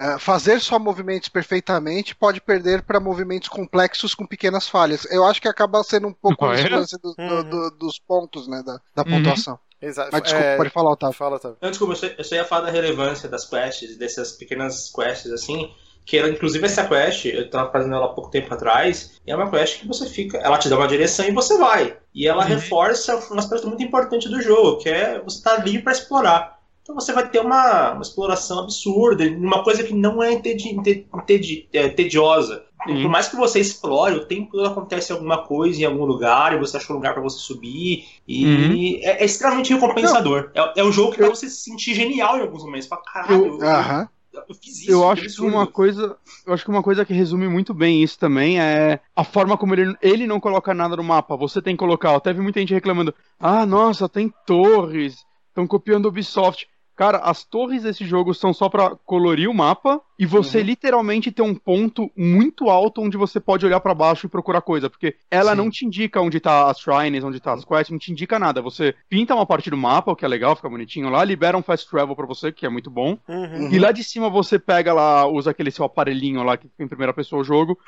É, fazer só movimentos perfeitamente pode perder para movimentos complexos com pequenas falhas. Eu acho que acaba sendo um pouco ah, é? do, uhum. do, dos pontos, né, da, da uhum. pontuação. Exato. Mas desculpa, é... pode falar, Otávio. Fala, Otávio. Não, desculpa, eu só ia falar da relevância das quests, dessas pequenas quests, assim, que ela, inclusive essa quest, eu tava fazendo ela há pouco tempo atrás, e é uma quest que você fica, ela te dá uma direção e você vai. E ela uhum. reforça um aspecto muito importante do jogo, que é você estar tá livre para explorar. Então você vai ter uma, uma exploração absurda, uma coisa que não é entedi, entedi, é, tediosa. Uhum. Por mais que você explore, o tempo todo acontece alguma coisa em algum lugar, e você acha um lugar para você subir, e uhum. é, é, extremamente recompensador. É, é, um jogo que eu... você se sentir genial em alguns momentos. Fala, caralho, eu, eu, uh eu fiz isso. Eu acho que uma coisa, eu acho que uma coisa que resume muito bem isso também é a forma como ele, ele não coloca nada no mapa. Você tem que colocar. Até vi muita gente reclamando: "Ah, nossa, tem torres, estão copiando Ubisoft". Cara, as torres desse jogo são só para colorir o mapa e você uhum. literalmente tem um ponto muito alto onde você pode olhar para baixo e procurar coisa, porque ela Sim. não te indica onde tá as shrines, onde tá as quests, não te indica nada. Você pinta uma parte do mapa, o que é legal, fica bonitinho lá, libera um fast travel para você, que é muito bom. Uhum. E lá de cima você pega lá, usa aquele seu aparelhinho lá que fica em primeira pessoa o jogo,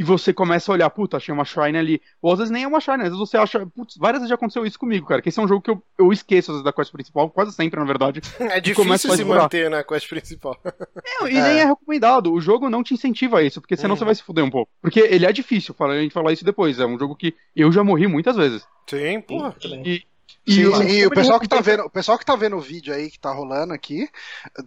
e você começa a olhar, puta, achei uma shrine ali. Ou às vezes nem é uma shrine, às vezes você acha, putz, várias vezes já aconteceu isso comigo, cara, que esse é um jogo que eu, eu esqueço às vezes da quest principal, quase sempre, na verdade. É difícil se manter na quest principal. É, e é. nem é recomendado, o jogo não te incentiva a isso, porque senão hum. você vai se fuder um pouco. Porque ele é difícil, a gente falar isso depois, é um jogo que eu já morri muitas vezes. Sim, porra. E, e, Sim, o, e o pessoal que tá vendo, o pessoal que tá vendo o vídeo aí que tá rolando aqui,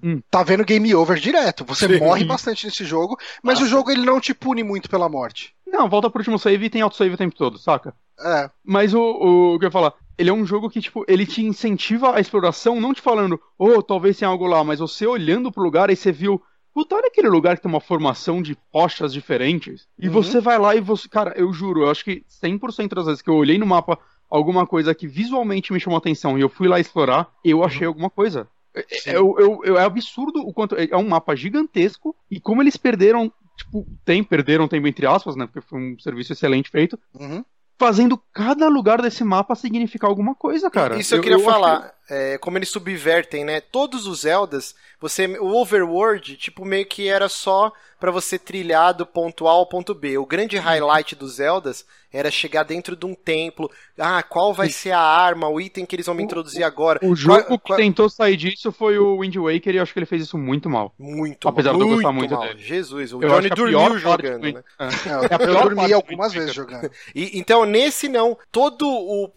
hum. tá vendo game over direto. Você Sim. morre bastante nesse jogo, mas Nossa. o jogo ele não te pune muito pela morte. Não, volta pro último save e tem autosave o tempo todo, saca? É. Mas o, o, o que eu ia falar, ele é um jogo que, tipo, ele te incentiva a exploração, não te falando, oh, talvez tenha algo lá, mas você olhando pro lugar e você viu, puta, olha aquele lugar que tem uma formação de rochas diferentes. E uhum. você vai lá e você, cara, eu juro, eu acho que 100% das vezes que eu olhei no mapa alguma coisa que visualmente me chamou atenção e eu fui lá explorar, eu uhum. achei alguma coisa. É, eu, eu, eu, é absurdo o quanto. É um mapa gigantesco e como eles perderam. Tipo, tem, perderam tempo entre aspas, né? Porque foi um serviço excelente feito. Uhum fazendo cada lugar desse mapa significar alguma coisa, cara. Isso eu, eu queria eu falar, que... é, como eles subvertem, né? Todos os Zeldas, você, o Overworld, tipo, meio que era só para você trilhar do ponto A ao ponto B. O grande highlight dos Zeldas era chegar dentro de um templo. Ah, qual vai Sim. ser a arma, o item que eles vão me introduzir agora? O jogo qual, qual... que tentou sair disso foi o Wind Waker e eu acho que ele fez isso muito mal. Muito Apesar mal. de eu gostar muito mal. dele. Jesus, o eu Johnny dormiu jogando, né? É. É, eu dormi algumas vezes jogando. E, então, nesse não, todo o,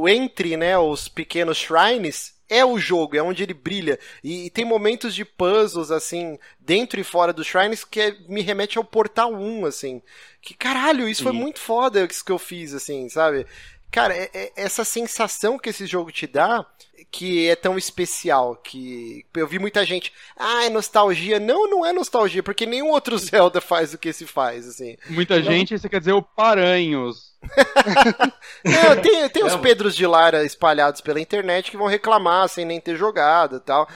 o entre, né, os pequenos shrines é o jogo, é onde ele brilha. E, e, tem momentos de puzzles, assim, dentro e fora dos Shrines que é, me remete ao Portal 1, assim. Que caralho, isso Sim. foi muito foda isso que eu fiz, assim, sabe? Cara, é, é, essa sensação que esse jogo te dá, que é tão especial, que eu vi muita gente, ah, é nostalgia. Não, não é nostalgia, porque nenhum outro Zelda faz o que esse faz, assim. Muita não... gente, você quer dizer o Paranhos. não, tem, tem os Pedros de Lara espalhados pela internet que vão reclamar sem nem ter jogado e tal.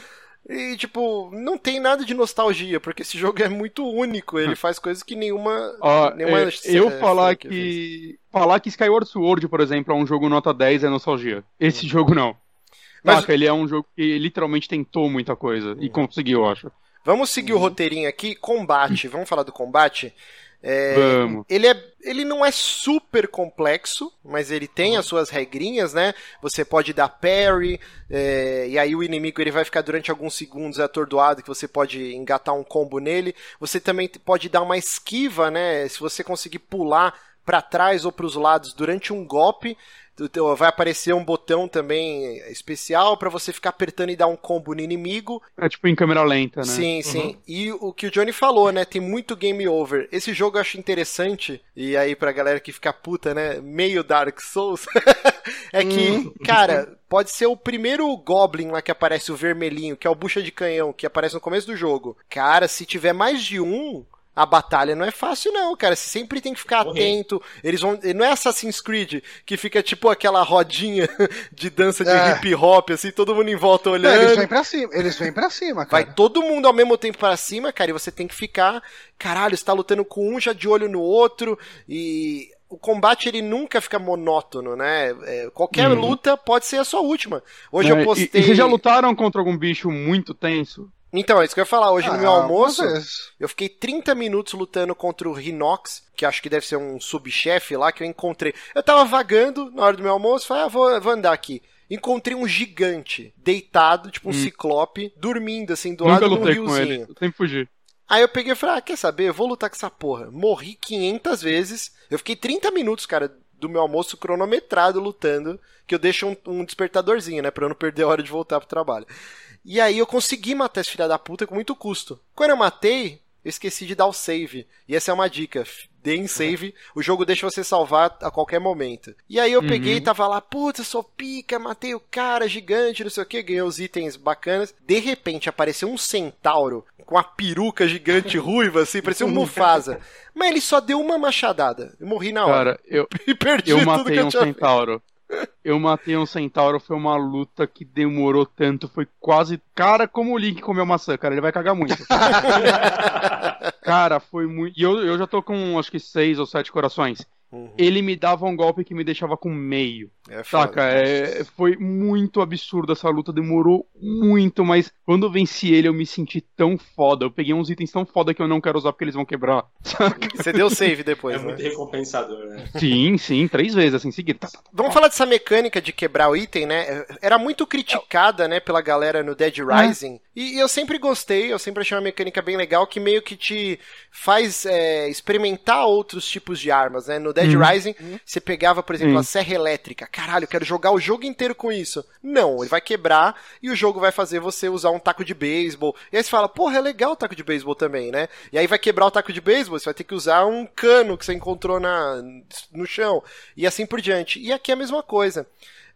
E, tipo, não tem nada de nostalgia, porque esse jogo é muito único, ele faz coisas que nenhuma. Ó, nenhuma é, eu é, falar que. Falar que Skyward Sword, por exemplo, é um jogo nota 10 é nostalgia. Esse hum. jogo não. Mas Saca, ele é um jogo que literalmente tentou muita coisa hum. e conseguiu, eu acho. Vamos seguir hum. o roteirinho aqui. Combate. Vamos falar do combate? É, Vamos. ele, é, ele não é super complexo, mas ele tem as suas regrinhas, né? Você pode dar parry, é, e aí o inimigo ele vai ficar durante alguns segundos atordoado, que você pode engatar um combo nele. Você também pode dar uma esquiva, né? Se você conseguir pular para trás ou para os lados durante um golpe, vai aparecer um botão também especial para você ficar apertando e dar um combo no inimigo. É tipo em câmera lenta, né? Sim, sim. E o que o Johnny falou, né? Tem muito game over. Esse jogo eu acho interessante, e aí pra galera que fica puta, né? Meio Dark Souls, é que, cara, pode ser o primeiro Goblin lá que aparece, o vermelhinho, que é o bucha de canhão, que aparece no começo do jogo. Cara, se tiver mais de um, a batalha não é fácil, não, cara. Você sempre tem que ficar Morrer. atento. Eles vão. Não é Assassin's Creed que fica tipo aquela rodinha de dança de É. hip hop, assim, todo mundo em volta Não, olhando. eles vêm pra cima, eles vêm pra cima, cara. Vai todo mundo ao mesmo tempo para cima, cara, e você tem que ficar. Caralho, você tá lutando com um já de olho no outro. E o combate ele nunca fica monótono, né? É, qualquer Uhum. luta pode ser a sua última. Hoje É, eu e- postei. E, vocês já lutaram contra algum bicho muito tenso? Então, é isso que eu ia falar. Hoje no Ah, meu almoço. vezes. Eu fiquei 30 minutos lutando contra o Rhinox, que acho que deve ser um subchefe lá que eu encontrei. Eu tava vagando na hora do meu almoço, falei, ah, vou, vou andar aqui. Encontrei um gigante, deitado, tipo um ciclope, dormindo assim do Hum. Nunca lado de um lutei com riozinho. ele. Eu sempre fugi. Aí eu peguei e falei, ah, quer saber? Eu vou lutar com essa porra. Morri 500 vezes. Eu fiquei 30 minutos, cara, do meu almoço cronometrado lutando, que eu deixo um, um despertadorzinho, né, pra eu não perder a hora de voltar pro trabalho. E aí eu consegui matar esse filho da puta com muito custo. Quando eu matei, eu esqueci de dar o save. E essa é uma dica. Dê em save, o jogo deixa você salvar a qualquer momento. E aí eu Uhum. peguei e tava lá, putz, eu sou pica, matei o cara gigante, não sei o que, ganhei os itens bacanas. De repente apareceu um centauro com a peruca gigante ruiva, assim, parecia um Mufasa. Mas ele só deu uma machadada. Eu morri na hora. Cara, eu, e perdi eu tudo que matei eu um tinha feito. Eu matei um centauro, foi uma luta que demorou tanto, foi quase. Cara, como o Link comeu maçã, cara, ele vai cagar muito. cara, foi muito. E eu, eu já tô com acho que seis ou sete corações. Uhum. Ele me dava um golpe que me deixava com meio. É foda. Saca? É, foi muito absurdo essa luta, demorou muito, mas quando eu venci ele eu me senti tão foda. Eu peguei uns itens tão foda que eu não quero usar porque eles vão quebrar. Saca? Você deu save depois, É né? muito recompensador, né? Sim, sim, três vezes assim, seguido. Tá, tá, tá. Vamos falar dessa mecânica de quebrar o item, né? Era muito criticada, né, pela galera no Dead Rising. E eu sempre gostei, eu sempre achei uma mecânica bem legal que meio que te faz é, experimentar outros tipos de armas, né? No Dead Uhum. Rising, você pegava, por exemplo, a serra elétrica. Caralho, eu quero jogar o jogo inteiro com isso. Não, ele vai quebrar e o jogo vai fazer você usar um taco de beisebol. E aí você fala, porra, é legal o taco de beisebol também, né? E aí vai quebrar o taco de beisebol, você vai ter que usar um cano que você encontrou na, no chão. E assim por diante. E aqui é a mesma coisa.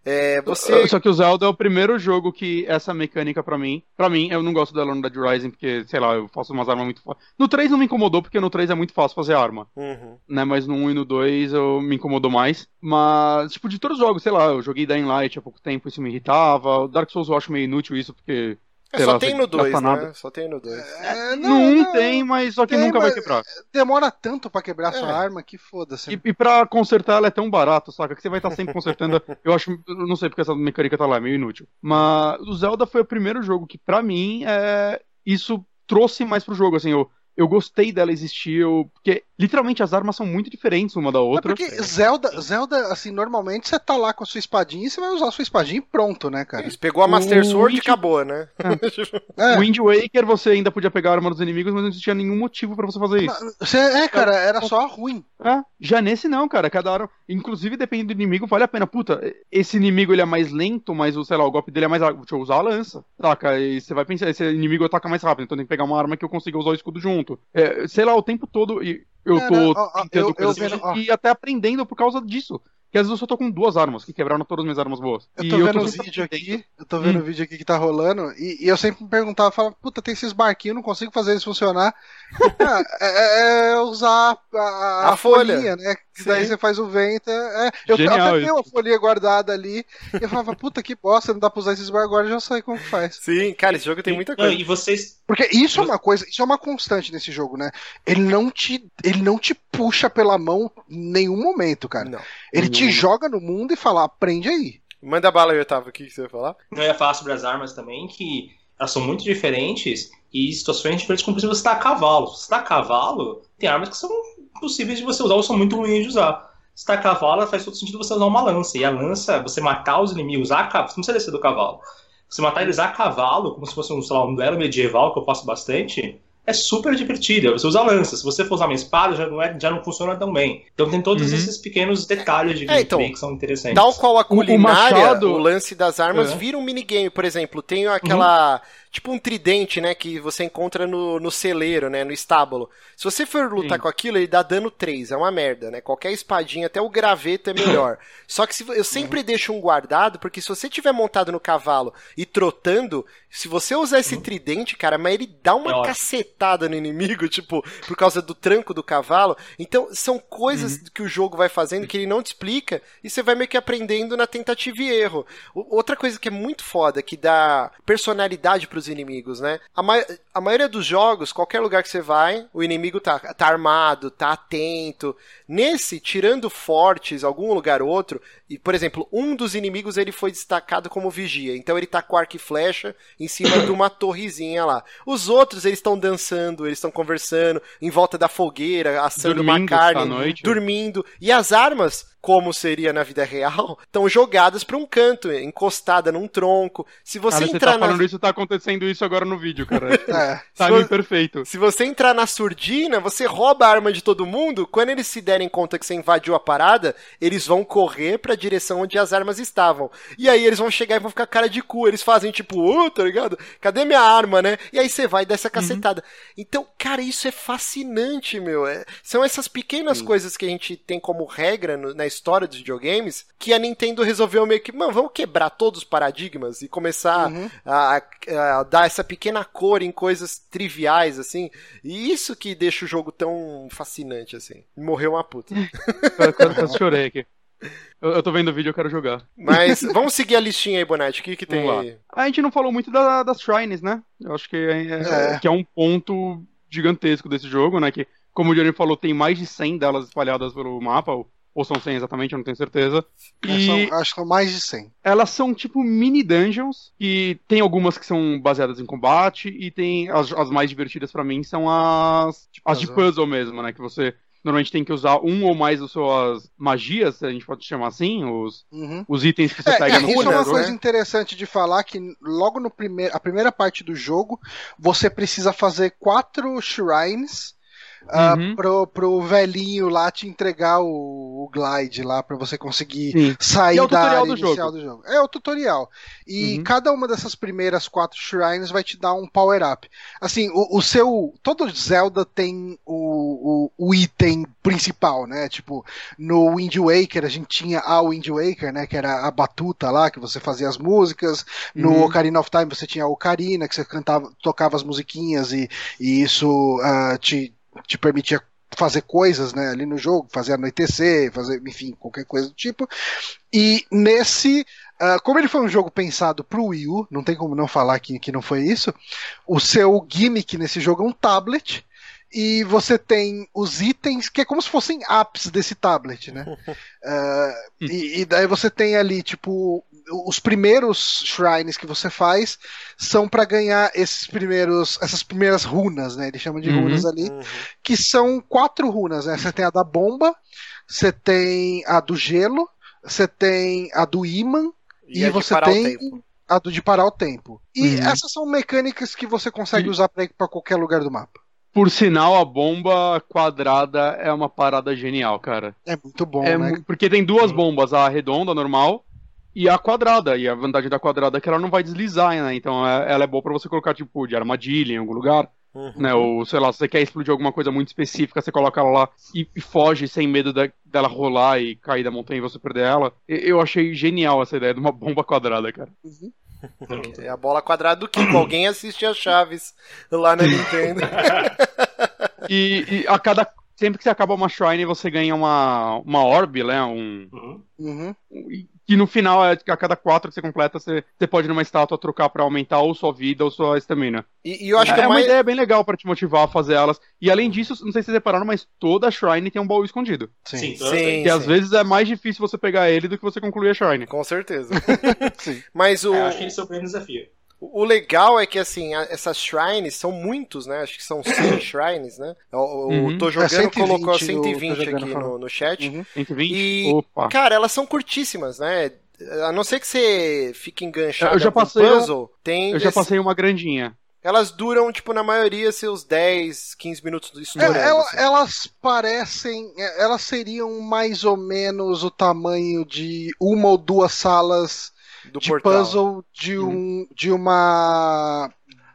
É, você. Só que o Zelda é o primeiro jogo que essa mecânica pra mim. Pra mim, eu não gosto dela no Dead Rising, porque, sei lá, eu faço umas armas muito fáceis. No 3 não me incomodou, porque no 3 é muito fácil fazer arma. Uhum. Né, mas no 1 e no 2 eu me incomodou mais. Mas, tipo, de todos os jogos, sei lá, eu joguei Dying Light há pouco tempo, isso me irritava. O Dark Souls eu acho meio inútil isso, porque. É, sei só lá, tem no 2, gasta né? nada. Só tem no 2. É, No 1 não, tem, mas só que Tem, nunca vai quebrar. Demora tanto pra quebrar sua É. arma que foda-se. E, e pra consertar ela é tão barato, saca? Que você vai estar sempre consertando. eu acho. Eu não sei porque essa mecânica tá lá, é meio inútil. Mas o Zelda foi o primeiro jogo que, pra mim, é, isso trouxe mais pro jogo. Assim, eu, eu gostei dela existir. Eu, porque literalmente as armas são muito diferentes uma da É outra. porque Zelda, Zelda, assim, normalmente você tá lá com a sua espadinha e você vai usar a sua espadinha e pronto, né, cara? Você pegou a Master O Sword e acabou, né? É. O Wind Waker você ainda podia pegar a arma dos inimigos, mas não existia nenhum motivo pra você fazer isso. Você, é, cara, era só ruim. É, já nesse não, cara. Cada arma, inclusive dependendo do inimigo, vale a pena. Puta, esse inimigo ele é mais lento, mas o, sei lá, o golpe dele é mais rápido. Deixa eu usar a lança. Saca? E você vai pensar, esse inimigo ataca mais rápido, então tem que pegar uma arma que eu consiga usar o escudo junto. É, sei lá, o tempo todo e eu Cara, tô ó, ó, tentando eu- eu vendo, ó. e até aprendendo por causa disso. Que às vezes eu só tô com duas armas, que quebraram todas as minhas armas boas. Eu e tô vendo o vídeo aqui, eu tô vendo Hum. o vídeo aqui que tá rolando, e, e eu sempre me perguntava, falava, puta, tem esses barquinhos, não consigo fazer eles funcionar. Ah, é, é usar a, a, A folha. folhinha, né? Que daí você faz o vento. É, eu Genial até tenho uma folhinha guardada ali, e eu falava, puta que bosta, não dá pra usar esses barcos agora, eu já sei como que faz. Sim, cara, esse jogo tem muita Não, coisa. e vocês. Porque isso é uma coisa, isso é uma constante nesse jogo, né? Ele não te, ele não te puxa pela mão em nenhum momento, cara. Não. Ele te Nenhum. joga no mundo e fala, aprende aí. Manda bala aí, Otávio, o que que você vai falar? Eu ia falar sobre as armas também, que elas são muito diferentes e situações diferentes, como por exemplo, você tá a cavalo. Se você tá a cavalo, tem armas que são impossíveis de você usar ou são muito ruins de usar. Se tá a cavalo, faz todo sentido você usar uma lança. E a lança, você matar os inimigos a cavalo, você não precisa descer do cavalo. Você matar eles a cavalo, como se fosse um, sei lá, um duelo medieval, que eu faço bastante, é super divertido. Você usa lança. Se você for usar uma espada, já não, é, já não funciona tão bem. Então tem todos Uhum. esses pequenos detalhes de É, gameplay então, que são interessantes. Tal qual a o culinária, o, machado- lance das armas É. vira um minigame, por exemplo. Tem aquela. Tipo um tridente, né? Que você encontra no, no celeiro, né? No estábulo. Se você for lutar Sim. com aquilo, ele dá dano 3. É uma merda, né? Qualquer espadinha, até o graveto é melhor. Só que se, eu sempre deixo um guardado, porque se você tiver montado no cavalo e trotando, se você usar esse tridente, cara, mas ele dá uma É ótimo. cacetada no inimigo, tipo, por causa do tranco do cavalo. Então, são coisas que o jogo vai fazendo que ele não te explica e você vai meio que aprendendo na tentativa e erro. O- Outra coisa que é muito foda, que dá personalidade pros inimigos, né? A, ma- a maioria dos jogos, qualquer lugar que você vai, o inimigo tá, tá armado, tá atento. Nesse, tirando fortes, algum lugar ou outro, e, por exemplo, um dos inimigos ele foi destacado como vigia, então ele tá com arco e flecha em cima de uma torrezinha lá. Os outros, eles estão dançando, eles estão conversando, em volta da fogueira, assando uma Dormindo carne, à noite. dormindo. E as armas, como seria na vida real, estão jogadas pra um canto, encostada num tronco. Se você Cara, você entrar tá na falando isso, tá acontecendo isso agora no vídeo, cara. É. Timing Se- perfeito. se você entrar na surdina, você rouba a arma de todo mundo. Quando eles se derem conta que você invadiu a parada, eles vão correr pra direção onde as armas estavam. E aí eles vão chegar e vão ficar cara de cu. Eles fazem tipo, ô, tá ligado? Cadê minha arma, né? E aí você vai dar essa cacetada. Então, cara, isso é fascinante, meu. É- são essas pequenas coisas que a gente tem como regra no- na história dos videogames que a Nintendo resolveu meio que, mano, vamos quebrar todos os paradigmas e começar a, a dar essa pequena cor em coisas triviais, assim. E isso que deixa o jogo tão fascinante, assim. Morreu uma puta. Quase chorei aqui. Eu, eu tô vendo o vídeo, eu quero jogar. Mas vamos seguir a listinha aí, Bonatti. O que, que tem lá. aí? A gente não falou muito da- das shrines, né? Eu acho que é, É. que é um ponto gigantesco desse jogo, né? Que, como o Johnny falou, tem mais de 100 delas espalhadas pelo mapa, ou, ou são 100 exatamente, eu não tenho certeza. E São- acho que são mais de 100. elas são tipo mini dungeons, e tem algumas que são baseadas em combate, e tem as, as mais divertidas pra mim são as, as de puzzle. puzzle mesmo, né? Que você normalmente tem que usar um ou mais das suas magias, se a gente pode chamar assim, os, Uhum. os itens que você É, pega é, no isso é uma coisa né? interessante de falar que logo no primeiro, a primeira parte do jogo você precisa fazer quatro shrines ah, Uhum. pro, pro velhinho lá te entregar o, o glide lá pra você conseguir Sim. sair E é da área do inicial do jogo. É o tutorial. E Uhum. cada uma dessas primeiras quatro shrines vai te dar um power up. Assim, o, o seu. Todo Zelda tem o, o, o item principal, né? Tipo, no Wind Waker a gente tinha a Wind Waker, né? Que era a batuta lá, que você fazia as músicas. No Uhum. Ocarina of Time você tinha a Ocarina, que você cantava, tocava as musiquinhas e, e isso ah, te, te permitia fazer coisas, né, ali no jogo, fazer anoitecer, fazer, enfim, qualquer coisa do tipo. E nesse, ah, como ele foi um jogo pensado pro Wii U, não tem como não falar que, que não foi isso, o seu gimmick nesse jogo é um tablet, e você tem os itens, que é como se fossem apps desse tablet, né? Ah, e, e daí você tem ali, tipo, os primeiros shrines que você faz são para ganhar esses primeiros, essas primeiras runas, né? Eles chamam de Uhum. runas ali, Uhum. que são quatro runas, né? Você tem a da bomba, você tem a do gelo, você tem a do imã e, de você tem a do de parar o tempo. E Uhum. essas são mecânicas que você consegue E- usar pra ir pra qualquer lugar do mapa. Por sinal, a bomba quadrada é uma parada genial, cara. É muito bom, É né? porque tem duas Hum. bombas, a redonda, normal, e a quadrada. E a vantagem da quadrada é que ela não vai deslizar, né? Então é- ela é boa pra você colocar, tipo, de armadilha em algum lugar, Uhum. né? Ou, sei lá, se você quer explodir alguma coisa muito específica, você coloca ela lá e, e foge sem medo da- dela rolar e cair da montanha e você perder ela. Eu achei genial essa ideia de uma bomba quadrada, cara. É a bola quadrada do Kiko. Alguém assiste as chaves lá na Nintendo. E, e a cada. Sempre que você acaba uma shrine, você ganha uma, uma orb, né? Um, Uhum. Uhum. Que no final, é que a cada quatro que você completa, você, você pode numa estátua trocar pra aumentar ou sua vida ou sua estamina. E, e eu acho é que o uma mais. ideia bem legal pra te motivar a fazer elas. E além disso, não sei se vocês repararam, mas toda shrine tem um baú escondido. Sim. Sim, Sim, E às vezes é mais difícil você pegar ele do que você concluir a shrine. Com certeza. Sim. Mas o, É, eu acho que esse é o grande desafio. O legal é que, assim, essas shrines são muitos, né? Acho que são 100 shrines, né? O, uhum. Tô Jogando é colocou 120 aqui no, no chat. Uhum. 120? E, Opa. cara, elas são curtíssimas, né? A não ser que você fique enganchado eu já passei puzzle, tem... Eu já passei uma grandinha. Elas duram, tipo, na maioria, seus 10, 15 minutos do estourando. É, ela, assim. Elas parecem. É, elas seriam mais ou menos o tamanho de uma ou duas salas do de portal. puzzle de uhum. um. de uma.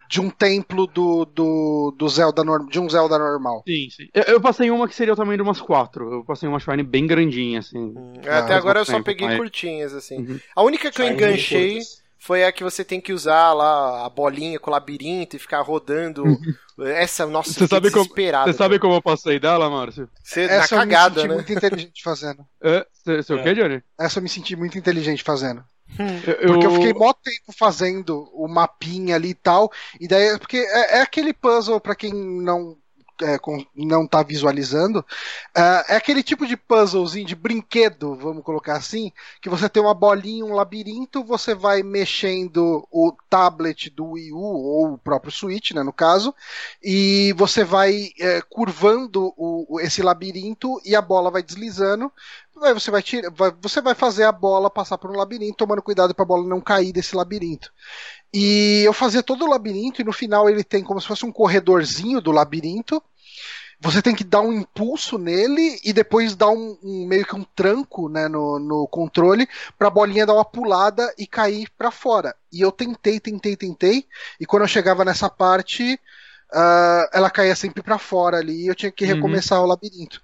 De um templo do, do, do Zelda de um Zelda normal. Sim, sim. Eu, eu, passei uma que seria o tamanho de umas quatro. Eu passei uma Shrine bem grandinha, assim. Hum, até agora eu só peguei mas... curtinhas, assim. Uhum. A única que eu enganchei foi a que você tem que usar lá a bolinha com o labirinto e ficar rodando. Essa, nossa, você sabe como Você sabe como eu passei dela, Márcio? Você, Essa na cagada, eu me senti né? muito inteligente fazendo. É, você é. o quê, Johnny? Essa eu me senti muito inteligente fazendo. Hum. Eu... Porque eu fiquei mó tempo fazendo o mapinha ali e tal. E daí, porque é, é aquele puzzle, para quem não é, com, não está visualizando, uh, é aquele tipo de puzzlezinho de brinquedo, vamos colocar assim, que você tem uma bolinha, um labirinto, você vai mexendo o tablet do Wii U ou o próprio Switch, né, no caso, e você vai é, curvando o, esse labirinto e a bola vai deslizando. Aí você vai, tirar, vai, você vai fazer a bola passar por um labirinto, tomando cuidado para a bola não cair desse labirinto. E eu fazia todo o labirinto, e no final ele tem como se fosse um corredorzinho do labirinto. Você tem que dar um impulso nele e depois dar um, um meio que um tranco né, no, no controle para a bolinha dar uma pulada e cair para fora. E eu tentei, tentei, tentei. E quando eu chegava nessa parte, uh, ela caía sempre para fora ali e eu tinha que uhum. recomeçar uhum. o labirinto.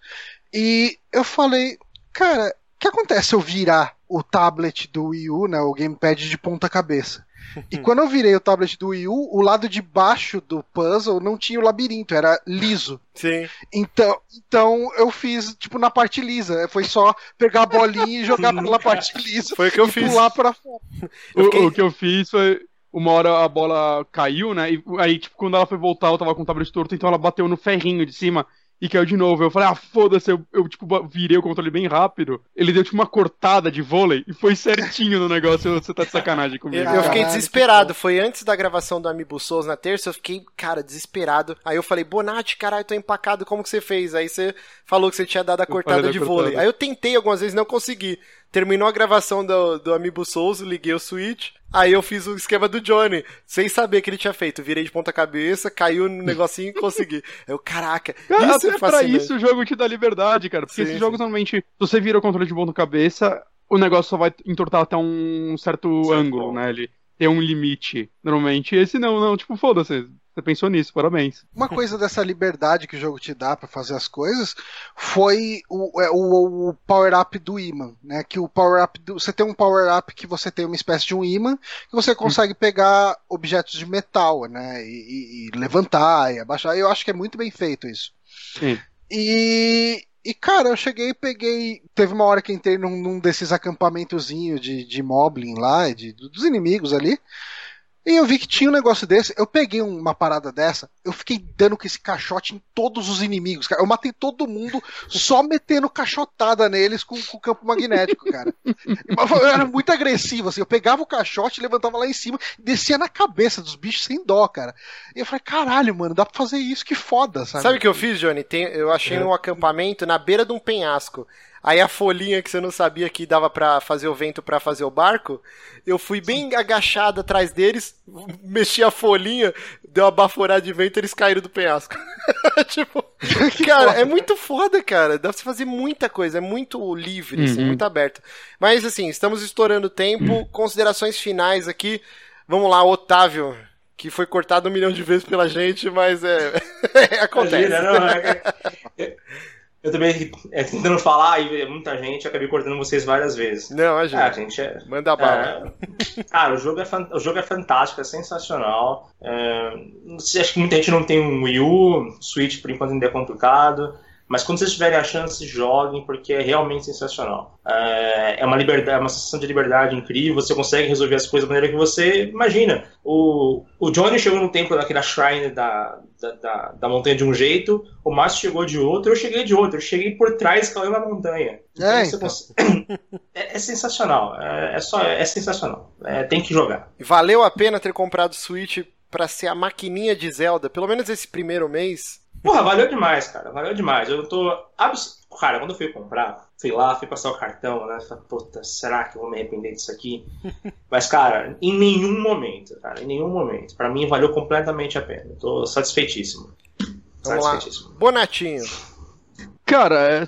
E eu falei, cara, o que acontece se eu virar o tablet do Wii U, né, o gamepad de ponta cabeça? E quando eu virei o tablet do Wii U, o lado de baixo do puzzle não tinha o labirinto, era liso. Sim. Então, então eu fiz, tipo, na parte lisa. Foi só pegar a bolinha e jogar pela parte lisa. Foi o que eu e fiz. pular pra fora. O, fiquei... o, que eu fiz foi. Uma hora a bola caiu, né? E aí, tipo, quando ela foi voltar, eu tava com o tablet torto, então ela bateu no ferrinho de cima e caiu de novo. Eu falei, ah, foda-se, eu, eu, tipo, virei o controle bem rápido. Ele deu, tipo, uma cortada de vôlei e foi certinho no negócio. Você tá de sacanagem comigo. Eu, eu fiquei desesperado. Foi antes da gravação do Amiibo Souls na terça, eu fiquei, cara, desesperado. Aí eu falei, Bonatti, caralho, tô empacado, como que você fez? Aí você falou que você tinha dado a cortada de vôlei. Aí eu tentei algumas vezes, não consegui. Terminou a gravação do, do Amiibo Souls, liguei o Switch. Aí eu fiz o esquema do Johnny, sem saber que ele tinha feito. Virei de ponta cabeça, caiu no negocinho e consegui. Eu, caraca, cara, isso até é pra isso o jogo te dá liberdade, cara. Porque sim, esses sim. jogos normalmente, se você vira o controle de ponta cabeça, o negócio só vai entortar até um certo, certo ângulo, né? Ele tem um limite, normalmente. Esse não, não, tipo, foda-se. Você pensou nisso, parabéns. Uma coisa dessa liberdade que o jogo te dá para fazer as coisas foi o, é, o, o power-up do imã, né? Que o power-up do, você tem um power-up que você tem uma espécie de um imã que você consegue hum. pegar objetos de metal, né? E, e, levantar e abaixar. Eu acho que é muito bem feito isso. Sim. E, e, cara, eu cheguei e peguei. Teve uma hora que entrei num, num desses acampamentozinhos de, de Moblin lá, de, dos inimigos ali. E eu vi que tinha um negócio desse. Eu peguei uma parada dessa, eu fiquei dando com esse caixote em todos os inimigos, cara. Eu matei todo mundo só metendo caixotada neles com, o campo magnético, cara. Eu era muito agressivo, assim. Eu pegava o caixote, levantava lá em cima, descia na cabeça dos bichos sem dó, cara. E eu falei, caralho, mano, dá pra fazer isso, que foda, sabe? Sabe o que eu fiz, Johnny? Tem, eu achei é. um acampamento na beira de um penhasco. Aí a folhinha que você não sabia que dava para fazer o vento para fazer o barco, eu fui bem agachado atrás deles, mexi a folhinha, deu uma baforada de vento e eles caíram do penhasco. tipo, cara, é muito foda, cara. Dá pra você fazer muita coisa, é muito livre, assim, uhum. assim, muito aberto. Mas assim, estamos estourando tempo, uhum. considerações finais aqui. Vamos lá, Otávio, que foi cortado um milhão de vezes pela gente, mas é. acontece. Imagina, não, é, é, eu também, é, tentando falar e muita gente, acabei cortando vocês várias vezes. Não, a gente. Ah, gente é, Manda bala. É, cara, o jogo, é, o jogo é fantástico, é sensacional. É, acho que muita gente não tem um Wii U, Switch por enquanto ainda é complicado. Mas quando vocês tiverem a chance, joguem, porque é realmente sensacional. É, é uma liberdade, uma sensação de liberdade incrível, você consegue resolver as coisas da maneira que você imagina. O, o Johnny chegou no templo daquela shrine da, da, da, da montanha de um jeito, o Márcio chegou de outro, eu cheguei de outro, eu cheguei por trás, caiu na montanha. Então, É, então. é, é sensacional, é, é só, é sensacional. É, tem que jogar. Valeu a pena ter comprado o Switch pra ser a maquininha de Zelda, pelo menos esse primeiro mês. Porra, valeu demais, cara. Valeu demais. Eu tô. Abs... Cara, quando eu fui comprar, fui lá, fui passar o cartão, né? Falei, puta, será que eu vou me arrepender disso aqui? Mas, cara, em nenhum momento, cara, em nenhum momento. Pra mim, valeu completamente a pena. Eu tô satisfeitíssimo. Vamos lá. Satisfeitíssimo. Bonatinho. Cara, é...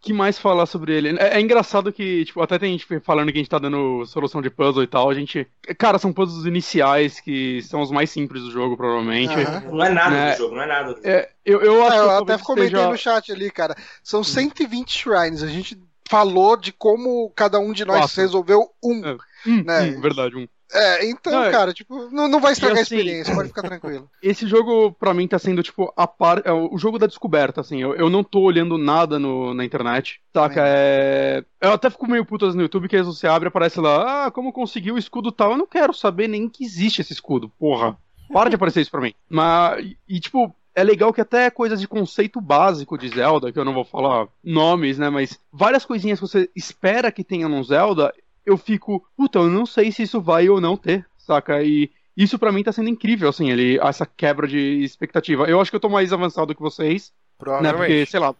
que mais falar sobre ele? É, é engraçado que, tipo, até tem gente falando que a gente tá dando solução de puzzle e tal. A gente. Cara, são puzzles iniciais que são os mais simples do jogo, provavelmente. Aham. Não é nada É. do jogo, não é nada do jogo. É, eu, eu acho É, que eu até comentei seja- no chat ali, cara. São 120 shrines. A gente falou de como cada um de nós Quatro. resolveu um. É. Hum, né? hum, verdade, um. É, então, Não, é- cara, tipo, não, não vai estragar E a assim- experiência, pode ficar tranquilo. Esse jogo, pra mim, tá sendo, tipo, a par... é o jogo da descoberta, assim. Eu, eu não tô olhando nada no, na internet, saca? É... Eu até fico meio puto no YouTube, que às vezes você abre e aparece lá, ah, como conseguiu o escudo tal. Eu não quero saber nem que existe esse escudo, porra. Para de aparecer isso pra mim. Mas, e, tipo, é legal que até coisas de conceito básico de Zelda, que eu não vou falar nomes, né? Mas várias coisinhas que você espera que tenha num Zelda, eu fico, puta, eu não sei se isso vai ou não ter, saca? E isso pra mim tá sendo incrível, assim, ele, essa quebra de expectativa. Eu acho que eu tô mais avançado que vocês, né? Porque, sei lá,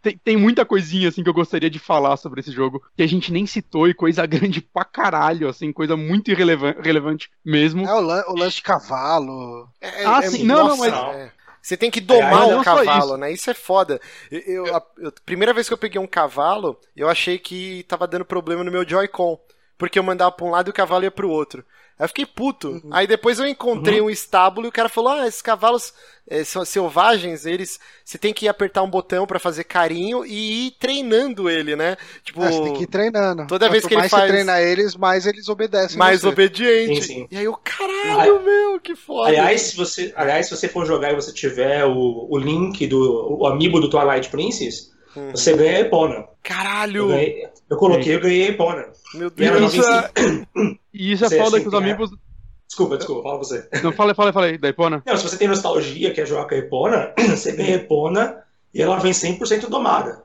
tem, tem muita coisinha, assim, que eu gostaria de falar sobre esse jogo, que a gente nem citou, e coisa grande pra caralho, assim, coisa muito irrelevan- relevante mesmo. É o, lan- o lance de cavalo. É, Ah, é- sim. Não, não, nossa, mas- é. Você tem que domar um não só cavalo, isso. né? Isso é foda. Eu, eu- a eu- primeira vez que eu peguei um cavalo, eu achei que tava dando problema no meu Joy-Con. Porque eu mandava pra um lado e o cavalo ia pro outro. Aí eu fiquei puto. Uhum. Aí depois eu encontrei um estábulo e o cara falou: Ah, esses cavalos eh, são selvagens, eles. Você tem que apertar um botão pra fazer carinho e ir treinando ele, né? Tipo. É, você tem que ir treinando. toda vez Quanto que ele mais faz- você treina eles, mais eles obedecem. mais você. obediente. Sim, sim. E aí eu, caralho, meu, que foda. Aliás, se você, aliás, se você for jogar e você tiver o, o link do o amiibo do Twilight Princess, Uhum. você ganha a Epona. Eu, Caralho! ganhei- eu coloquei, eu ganhei a Epona. Meu E Deus. Isso não é, e isso é Você, foda assim, que os amigos. Desculpa, desculpa, fala você. Não, fala, fala, fala aí, da Ipona. Não, se você tem nostalgia, quer jogar com a Epona, você ganha a Epona e ela vem 100% domada.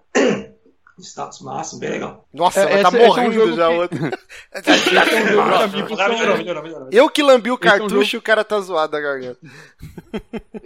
Status máximo, bem legal. Nossa, É, ela tá esse- esse é um morrendo jogo já que- outra. Esse é um jogo que melhorou, melhorou. Eu que lambi o Esse é um cartucho jogo- e o cara tá zoado da garganta.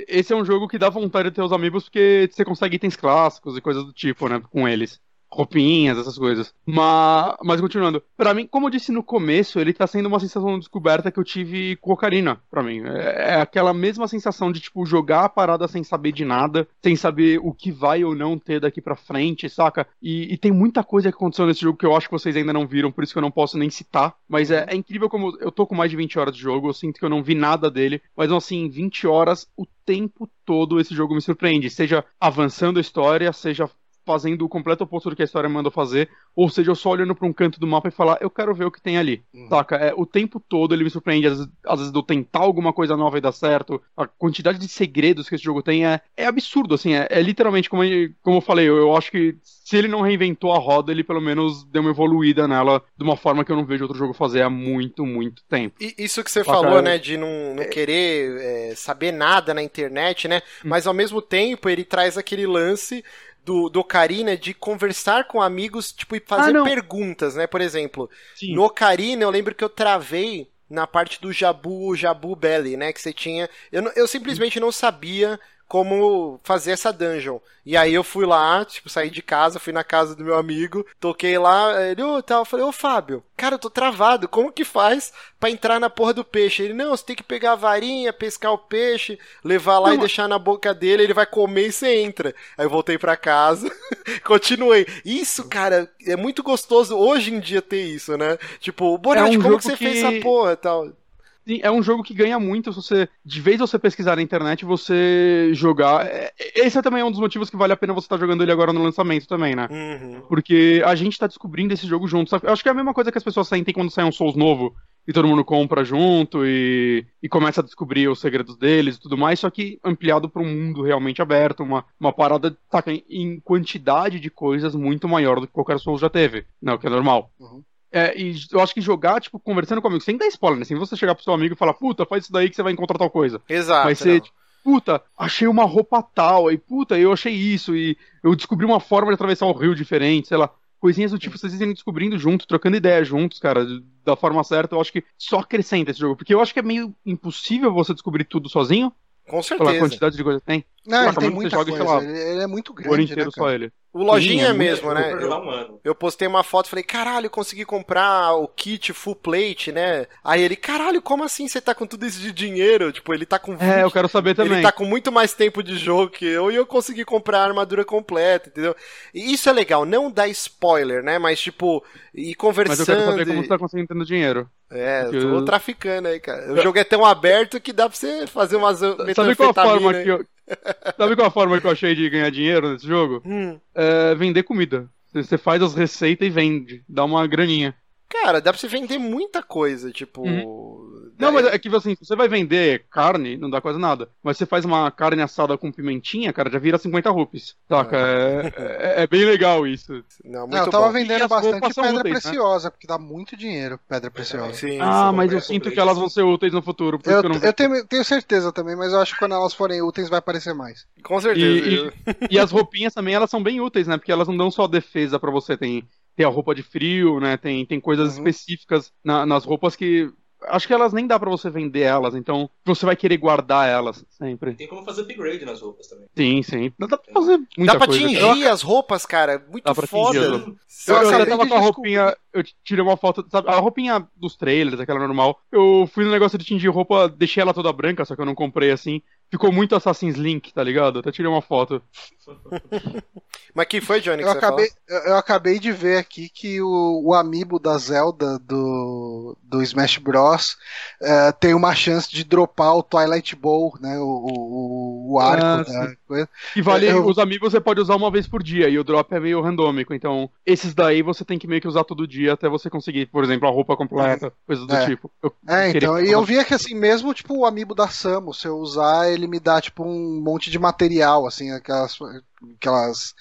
Esse é um jogo que dá vontade de ter os amigos porque você consegue itens clássicos e coisas do tipo, né? Com eles. Roupinhas, essas coisas. Mas, mas continuando. Pra mim, como eu disse no começo, ele tá sendo uma sensação de descoberta que eu tive com Ocarina, pra mim. É, é aquela mesma sensação de, tipo, jogar a parada sem saber de nada, sem saber o que vai ou não ter daqui pra frente, saca? E, e tem muita coisa que aconteceu nesse jogo que eu acho que vocês ainda não viram, por isso que eu não posso nem citar. Mas é, é incrível como eu tô com mais de 20 horas de jogo, eu sinto que eu não vi nada dele, mas assim, 20 horas, o tempo todo esse jogo me surpreende. Seja avançando a história, seja fazendo o completo oposto do que a história mandou fazer, ou seja, eu só olhando pra um canto do mapa e falar, eu quero ver o que tem ali. Saca? É, o tempo todo ele me surpreende, às vezes, às vezes eu tentar alguma coisa nova e dar certo. A quantidade de segredos que esse jogo tem é, é absurdo, assim, é, é literalmente, como, eu- como eu falei, eu, eu acho que se ele não reinventou a roda, ele pelo menos deu uma evoluída nela de uma forma que eu não vejo outro jogo fazer há muito, muito tempo. E isso que você Bacana. falou, né, de não, não querer é, saber nada na internet, né? Hum. Mas ao mesmo tempo ele traz aquele lance do, do Ocarina de conversar com amigos, tipo, e fazer Ah, perguntas, né? Por exemplo, Sim. no Ocarina eu lembro que eu travei na parte do Jabu, Jabu Belly, né? Que você tinha. Eu, eu simplesmente não sabia como fazer essa dungeon. E aí eu fui lá, tipo, saí de casa, fui na casa do meu amigo, toquei lá, ele, ô, tal, eu falei, ô Fábio, cara, eu tô travado, como que faz pra entrar na porra do peixe? Ele, não, você tem que pegar a varinha, pescar o peixe, levar lá Não, e mas- deixar na boca dele, ele vai comer e você entra. Aí eu voltei pra casa, continuei. Isso, cara, é muito gostoso hoje em dia ter isso, né? Tipo, Bonatti, É um como que você que- fez essa porra e tal? É um jogo que ganha muito se você, de vez você pesquisar na internet, você jogar. É, esse é também um dos motivos que vale a pena você estar tá jogando ele agora no lançamento também, né? Uhum. Porque a gente tá descobrindo esse jogo junto. Sabe? Eu acho que é a mesma coisa que as pessoas sentem quando sai um Souls novo e todo mundo compra junto e, e começa a descobrir os segredos deles e tudo mais, só que ampliado para um mundo realmente aberto, uma, uma parada tá, em quantidade de coisas muito maior do que qualquer Souls já teve, não, que é normal. Uhum. É, e eu acho que jogar, tipo, conversando com amigo, sem dar spoiler, né? Sem você chegar pro seu amigo e falar, puta, faz isso daí que você vai encontrar tal coisa. Exato. Vai ser, tipo, puta, achei uma roupa tal, aí, puta, eu achei isso, e eu descobri uma forma de atravessar um rio diferente, sei lá coisinhas do tipo, vocês irem descobrindo junto, trocando ideias juntos, cara, da forma certa, eu acho que só acrescenta esse jogo. Porque eu acho que é meio impossível você descobrir tudo sozinho. Com certeza. Pela quantidade de coisa que tem. Não, ele tem muita joga, coisa. Lá, ele é muito grande, o ano inteiro né, só ele. O Lojinha Sim, é mesmo, né? Eu, eu, postei uma foto e falei, caralho, consegui comprar o kit full plate, né? Aí ele, caralho, como assim você tá com tudo isso de dinheiro? Tipo, ele tá com 20, É, eu quero saber também. Ele tá com muito mais tempo de jogo que eu e eu consegui comprar a armadura completa, entendeu? E isso é legal, não dá spoiler, né? Mas, tipo, ir conversando. Mas eu quero saber como você tá conseguindo dinheiro. É, eu tô eu... traficando aí, cara. O jogo é tão aberto que dá pra você fazer umas Sabe qual forma que eu, Sabe qual a forma que eu achei de ganhar dinheiro nesse jogo? Hum. É vender comida. Você faz as receitas e vende. Dá uma graninha. Cara, dá pra você vender muita coisa, tipo. Uhum. Não, mas é que assim, você vai vender carne, não dá quase nada. Mas você faz uma carne assada com pimentinha, cara, já vira 50 rupees. Saca? É, é, é bem legal isso. Não, muito não, eu tava bom. vendendo bastante pedra úteis, né? preciosa, né? porque dá muito dinheiro pedra preciosa. Sim, ah, mas eu sinto que elas vão ser úteis no futuro. Eu, eu, eu tenho, tenho, certeza também, mas eu acho que quando elas forem úteis vai aparecer mais. Com certeza. E, e, e as roupinhas também, elas são bem úteis, né? Porque elas não dão só defesa para você, tem tem a roupa de frio, né? Tem, tem coisas uhum. específicas na, nas roupas que acho que elas nem dá para você vender elas, então você vai querer guardar elas sempre. Tem como fazer upgrade nas roupas também. Sim, sim. Dá pra fazer muita Dá pra coisa. tingir eu... as roupas, cara. Muito dá pra foda. Eu, eu, eu tava com a roupinha, eu tirei uma foto, sabe, a roupinha dos trailers, aquela normal. Eu fui no negócio de tingir roupa, deixei ela toda branca, só que eu não comprei assim. Ficou muito Assassin's Link, tá ligado? Até tirei uma foto. Mas que foi, Johnny? Que eu, acabei, eu acabei de ver aqui que o, o amiibo da Zelda do, do Smash Bros. Uh, tem uma chance de dropar o Twilight Bowl, né? O, o, o arco ah, da coisa. E vale, eu... os amigos você pode usar uma vez por dia, e o drop é meio randômico. Então, esses daí você tem que meio que usar todo dia até você conseguir, por exemplo, a roupa completa, coisas do é. tipo. Eu é, então, e eu via que assim, mesmo tipo o amiibo da Samus, se eu usar, ele me dá tipo um monte de material, assim, aquelas aquelas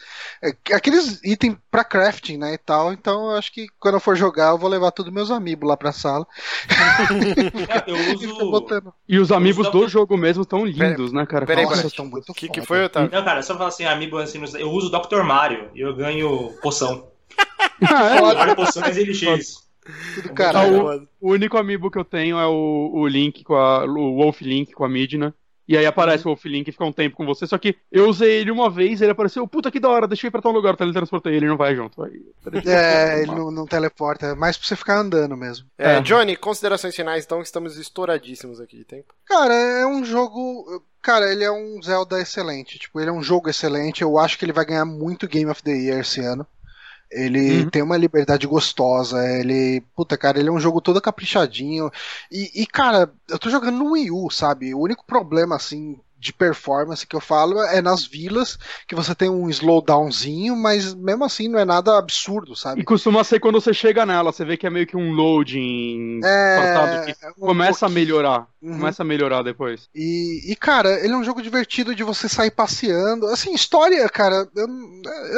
é, aqueles itens para crafting, né, e tal. Então eu acho que quando eu for jogar, eu vou levar todos meus amigos lá pra sala. eu uso... E os amigos do jogo mesmo estão lindos, pera, né, cara? Peraí, Nossa, estão muito que, que foi, Otávio? Não, cara, só falar assim, amigo assim, eu uso o Dr. Mario e eu ganho poção. ah, é? Mario poções e LX. Tudo caralho. O, o, único amiibo que eu tenho é o, o Link com a. O Wolf Link com a Midna. E aí aparece uhum. o Wolf Link e fica um tempo com você. Só que eu usei ele uma vez, ele apareceu, puta que da hora, deixei pra tal lugar, teletransportei ele, não vai junto. Aí, é, ele não, não, teleporta, é mais pra você ficar andando mesmo. É, é, Johnny, considerações finais então, que estamos estouradíssimos aqui de tempo. Cara, é um jogo. Cara, ele é um Zelda excelente. Tipo, ele é um jogo excelente. Eu acho que ele vai ganhar muito Game of the Year esse ano. Ele uhum. tem uma liberdade gostosa, ele. Puta, cara, ele é um jogo todo caprichadinho. E, e, cara, eu tô jogando no Wii U, sabe? O único problema, assim, de performance que eu falo é nas vilas, que você tem um slowdownzinho, mas mesmo assim não é nada absurdo, sabe? E costuma ser quando você chega nela, você vê que é meio que um loading é... que um começa a melhorar. Uhum. Começa a melhorar depois. E, e, cara, ele é um jogo divertido de você sair passeando. Assim, história, cara, eu,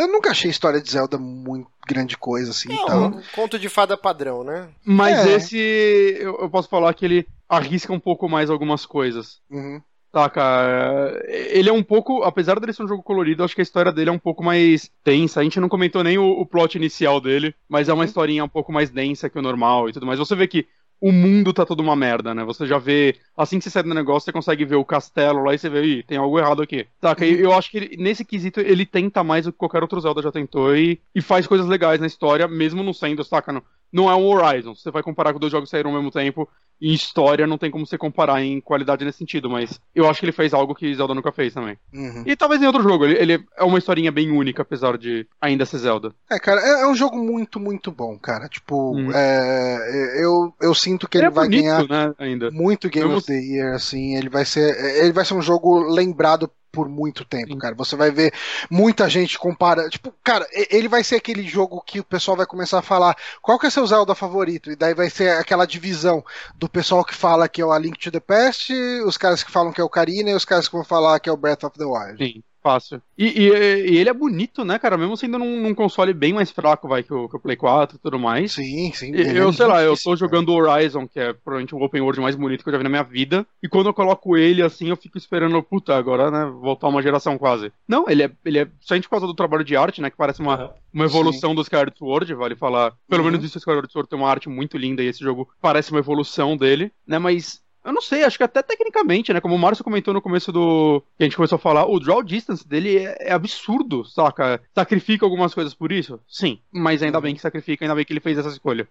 eu nunca achei história de Zelda muito grande coisa, assim. É então. um conto de fada padrão, né? Mas é. esse, eu, eu, posso falar que ele arrisca um pouco mais algumas coisas. Uhum. Saca? Ele é um pouco. Apesar dele ser um jogo colorido, acho que a história dele é um pouco mais densa. A gente não comentou nem o, o plot inicial dele, mas é uma uhum. historinha um pouco mais densa que o normal e tudo mais. Você vê que o mundo tá todo uma merda, né? Você já vê. Assim que você sai do negócio, você consegue ver o castelo lá e você vê, ih, tem algo errado aqui. Saca? Uhum. Eu acho que ele, nesse quesito ele tenta mais do que qualquer outro Zelda já tentou e, e faz coisas legais na história, mesmo não sendo, saca? Não, não é um Horizon. Você vai comparar com dois jogos que saíram ao mesmo tempo, em história não tem como você comparar em qualidade nesse sentido, mas eu acho que ele fez algo que Zelda nunca fez também. Uhum. E talvez em outro jogo, ele, ele é uma historinha bem única, apesar de ainda ser Zelda. É, cara, é, é um jogo muito, muito bom, cara. Tipo, Hum. é, eu, eu sinto que ele, é vai bonito, ganhar né, ainda. muito Game Eu of the Year, assim, ele vai ser, ele vai ser um jogo lembrado por muito tempo, Sim. cara. Você vai ver muita gente compara, tipo, cara, ele vai ser aquele jogo que o pessoal vai começar a falar, qual que é seu Zelda favorito? E daí vai ser aquela divisão do pessoal que fala que é o A Link to the Past, os caras que falam que é o Karina e os caras que vão falar que é o Breath of the Wild. Sim, fácil. E, e- e ele é bonito, né, cara? Mesmo sendo num, num console bem mais fraco, vai, que o, que o Play 4 e tudo mais. Sim, sim. E- Eu é sei lá, eu tô jogando Horizon, que é provavelmente o open world mais bonito que eu já vi na minha vida. E quando eu coloco ele assim, eu fico esperando, puta, agora, né, voltar uma geração quase. Não, ele é, ele é somente por causa do trabalho de arte, né, que parece uma, Aham. uma evolução do Skyward Sword, vale falar. Pelo Uhum. menos isso, o Skyward Sword tem uma arte muito linda e esse jogo parece uma evolução dele, né, mas... Eu não sei, acho que até tecnicamente, né? Como o Márcio comentou no começo do. que a gente começou a falar, o draw distance dele é, é absurdo, saca? Sacrifica algumas coisas por isso? Sim. Mas ainda Uhum. bem que sacrifica, ainda bem que ele fez essa escolha.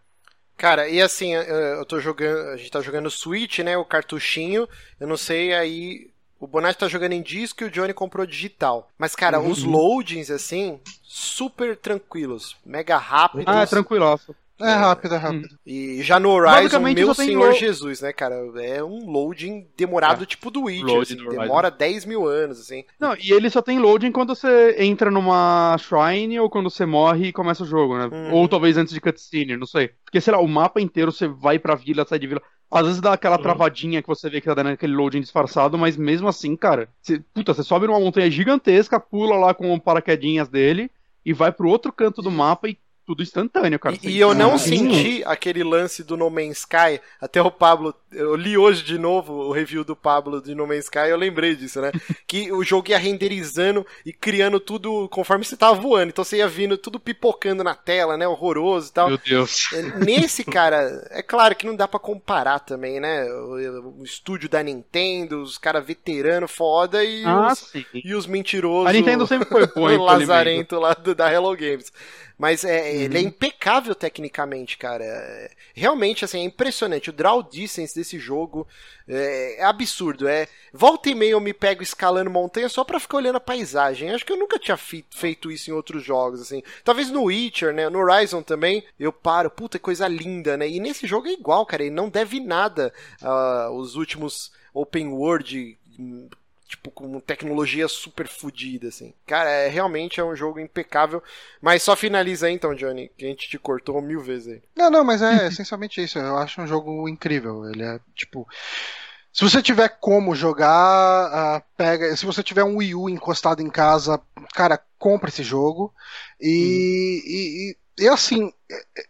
Cara, e assim, eu- eu tô jogando. A gente tá jogando Switch, né? O cartuchinho. Eu não sei aí. O Bonatti tá jogando em disco e o Johnny comprou digital. Mas, cara, Uhum. os loadings, assim, super tranquilos. Mega rápidos. Ah, é tranquilaço. É rápido, é rápido. E já no Horizon, meu senhor lo- Jesus, né, cara? É um loading demorado, É. tipo do Witcher. Assim, demora 10 mil anos, assim. Não, e ele só tem loading quando você entra numa shrine ou quando você morre e começa o jogo, né? Uhum. Ou talvez antes de cutscene, não sei. Porque, sei lá, o mapa inteiro você vai pra vila, sai de vila. Às vezes dá aquela Uhum. travadinha que você vê que tá dando aquele loading disfarçado, mas mesmo assim, cara, você, puta, você sobe numa montanha gigantesca, pula lá com paraquedinhas dele e vai pro outro canto do mapa e tudo instantâneo, cara. E, e eu não Ah, senti aquele lance do No Man's Sky. Até o Pablo, eu li hoje de novo o review do Pablo de No Man's Sky, eu lembrei disso, né? que o jogo ia renderizando e criando tudo conforme você tava voando. Então você ia vindo tudo pipocando na tela, né? Horroroso e tal. Meu Deus. Nesse, cara, é claro que não dá pra comparar também, né? O, o estúdio da Nintendo, os caras veterano foda e, Ah, os, sim. e os mentirosos. A Nintendo sempre foi boa o. Lazarento lá do- da Hello Games. Mas é, Uhum. ele é impecável tecnicamente, cara. É- realmente, assim, é impressionante. O draw distance desse jogo é, é absurdo. É, volta e meia eu me pego escalando montanha só pra ficar olhando a paisagem. Acho que eu nunca tinha feito isso em outros jogos, assim. Talvez no Witcher, né? No Horizon também, eu paro. Puta, coisa linda, né? E nesse jogo é igual, cara. Ele não deve nada aos últimos open world tipo, com tecnologia super fodida, assim. Cara, é, realmente é um jogo impecável. Mas só finaliza aí, então, Johnny, que a gente te cortou mil vezes aí. Não, não, mas é essencialmente isso. Eu acho um jogo incrível. Ele é tipo. Se você tiver como jogar, ah, pega. Se você tiver um Wii U encostado em casa, cara, compra esse jogo. E, e, e, e, assim,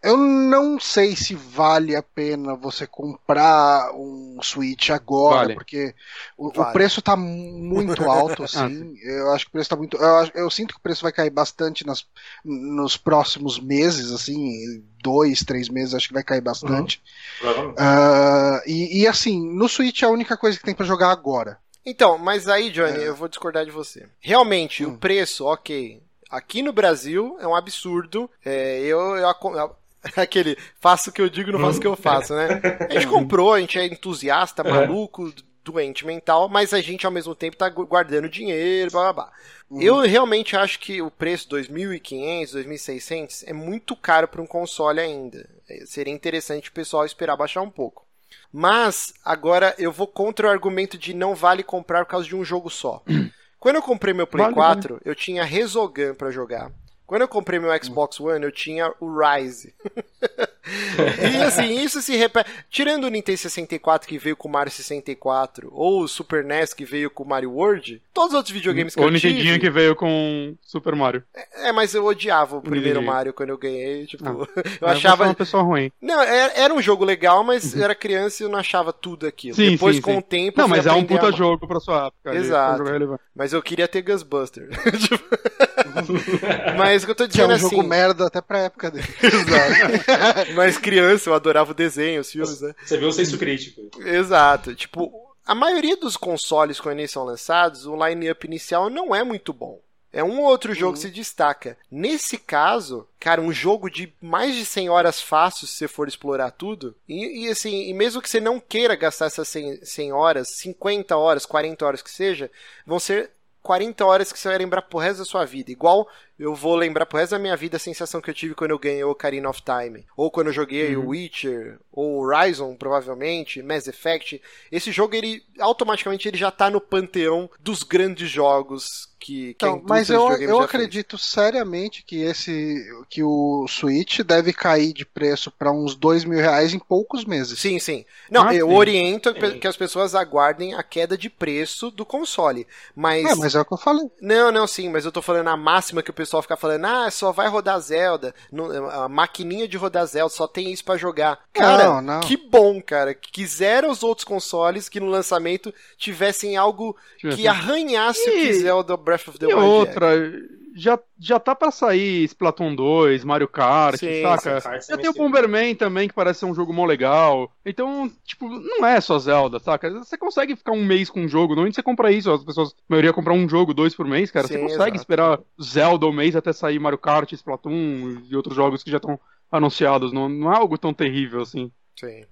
eu não sei se vale a pena você comprar um Switch agora, Vale. porque o, o Vale. preço tá muito alto, assim. eu acho que o preço tá muito. Eu, eu sinto que o preço vai cair bastante nas, nos próximos meses, assim, dois, três meses, acho que vai cair bastante. Provavelmente. Ah, e, e, assim, no Switch é a única coisa que tem pra jogar agora. Então, mas aí, Johnny, É. eu vou discordar de você. Realmente, Hum. o preço, ok. Aqui no Brasil é um absurdo. É, eu, eu aco- aquele faço o que eu digo, não faço o que eu faço, né? A gente comprou, a gente é entusiasta, É. maluco, doente mental, mas a gente ao mesmo tempo tá gu- guardando dinheiro, blá blá blá. Uhum. Eu realmente acho que o preço 2.500, 2.600 é muito caro para um console ainda. É, Seria interessante o pessoal esperar baixar um pouco. Mas agora eu vou contra o argumento de não vale comprar por causa de um jogo só. Quando eu comprei meu Play Vale, 4, eu tinha Resogun pra jogar. Quando eu comprei meu Xbox One, eu tinha o Rise. e assim, isso se repete. Tirando o Nintendo 64 que veio com o Mario 64, ou o Super NES que veio com o Mario World, todos os outros videogames que Ou eu o Nintendinho tive... que veio com Super Mario. É, mas eu odiava o primeiro. Mario quando eu ganhei, tipo, Ah. eu você é achava... uma pessoa ruim. Não, era, era um jogo legal, mas eu era criança e eu não achava tudo aquilo. Sim, Depois, sim, com sim. o tempo, Não, mas é um puta a- jogo pra sua época. Exato. foi um. Mas eu queria ter Ghostbuster. Tipo, mas o que eu tô Que é dizendo um assim... jogo merda até pra época dele. Exato. Mas criança, eu adorava o desenho, os filmes, né? Você viu o senso crítico. Exato. Tipo, a maioria dos consoles quando eles são lançados, o line-up inicial não é muito bom. É um ou outro jogo que se destaca. Nesse caso, cara, um jogo de mais de 100 horas fácil se você for explorar tudo. E, e assim, e mesmo que você não queira gastar essas 100, 100 horas, 50 horas, 40 horas que seja, vão ser 40 horas que você vai lembrar pro resto da sua vida. Igual eu vou lembrar pro resto da minha vida a sensação que eu tive quando eu ganhei o Ocarina of Time. Ou quando eu joguei o Witcher, ou Horizon, provavelmente, Mass Effect. Esse jogo, ele automaticamente ele já tá no panteão dos grandes jogos que, que Então, mas eu, eu já acredito seriamente que esse que o Switch deve cair de preço para uns dois mil reais em poucos meses. Sim, sim. Não, Ah, eu sim. oriento Sim. que as pessoas aguardem a queda de preço do console. Mas. É, mas é o que eu falei. Não, não, sim, mas eu tô falando a máxima que o pessoal fica falando, ah, só vai rodar Zelda, a maquininha de rodar Zelda, só tem isso pra jogar. Cara, Não, não. que bom, cara, que quiseram os outros consoles que no lançamento tivessem algo que arranhasse o que E- Zelda Breath of the E Wild é. Já, já tá pra sair Splatoon 2, Mario Kart, Sim, saca? Já tem o sim. Bomberman também, que parece ser um jogo mó legal. Então, tipo, não é só Zelda, saca? Você consegue ficar um mês com um jogo, normalmente você compra isso, as pessoas, a maioria compra um jogo, dois por mês, cara. Sim, você consegue exato. esperar Zelda um mês até sair Mario Kart, Splatoon e outros jogos que já estão anunciados. Não, não é algo tão terrível assim, Sim.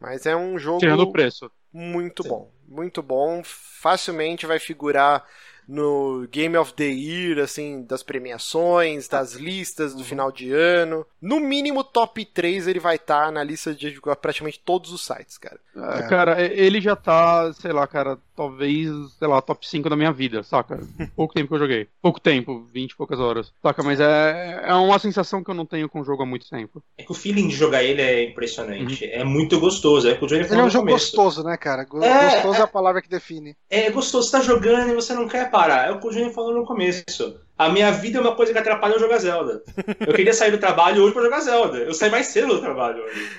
Mas é um jogo tirando o preço. muito bom. Muito bom. Facilmente vai figurar no Game of the Year, assim, das premiações, das listas do final de ano. No mínimo, top 3 ele vai estar na lista de praticamente todos os sites, cara. É, É. Cara, ele já tá, sei lá, cara, talvez, sei lá, top 5 da minha vida, saca? Pouco tempo que eu joguei. Pouco tempo, 20 e poucas horas. Saca, mas é, é uma sensação que eu não tenho com o jogo há muito tempo. É que o feeling de jogar ele é impressionante. É muito gostoso. É o que o Johnny Ele falou é um jogo começo. gostoso, né, cara? É, gostoso é a palavra que define. É gostoso, você tá jogando e você não quer parar. É o que o Johnny falou no começo. A minha vida é uma coisa que atrapalha eu jogar Zelda. Eu queria sair do trabalho hoje pra jogar Zelda. Eu saí mais cedo do trabalho hoje.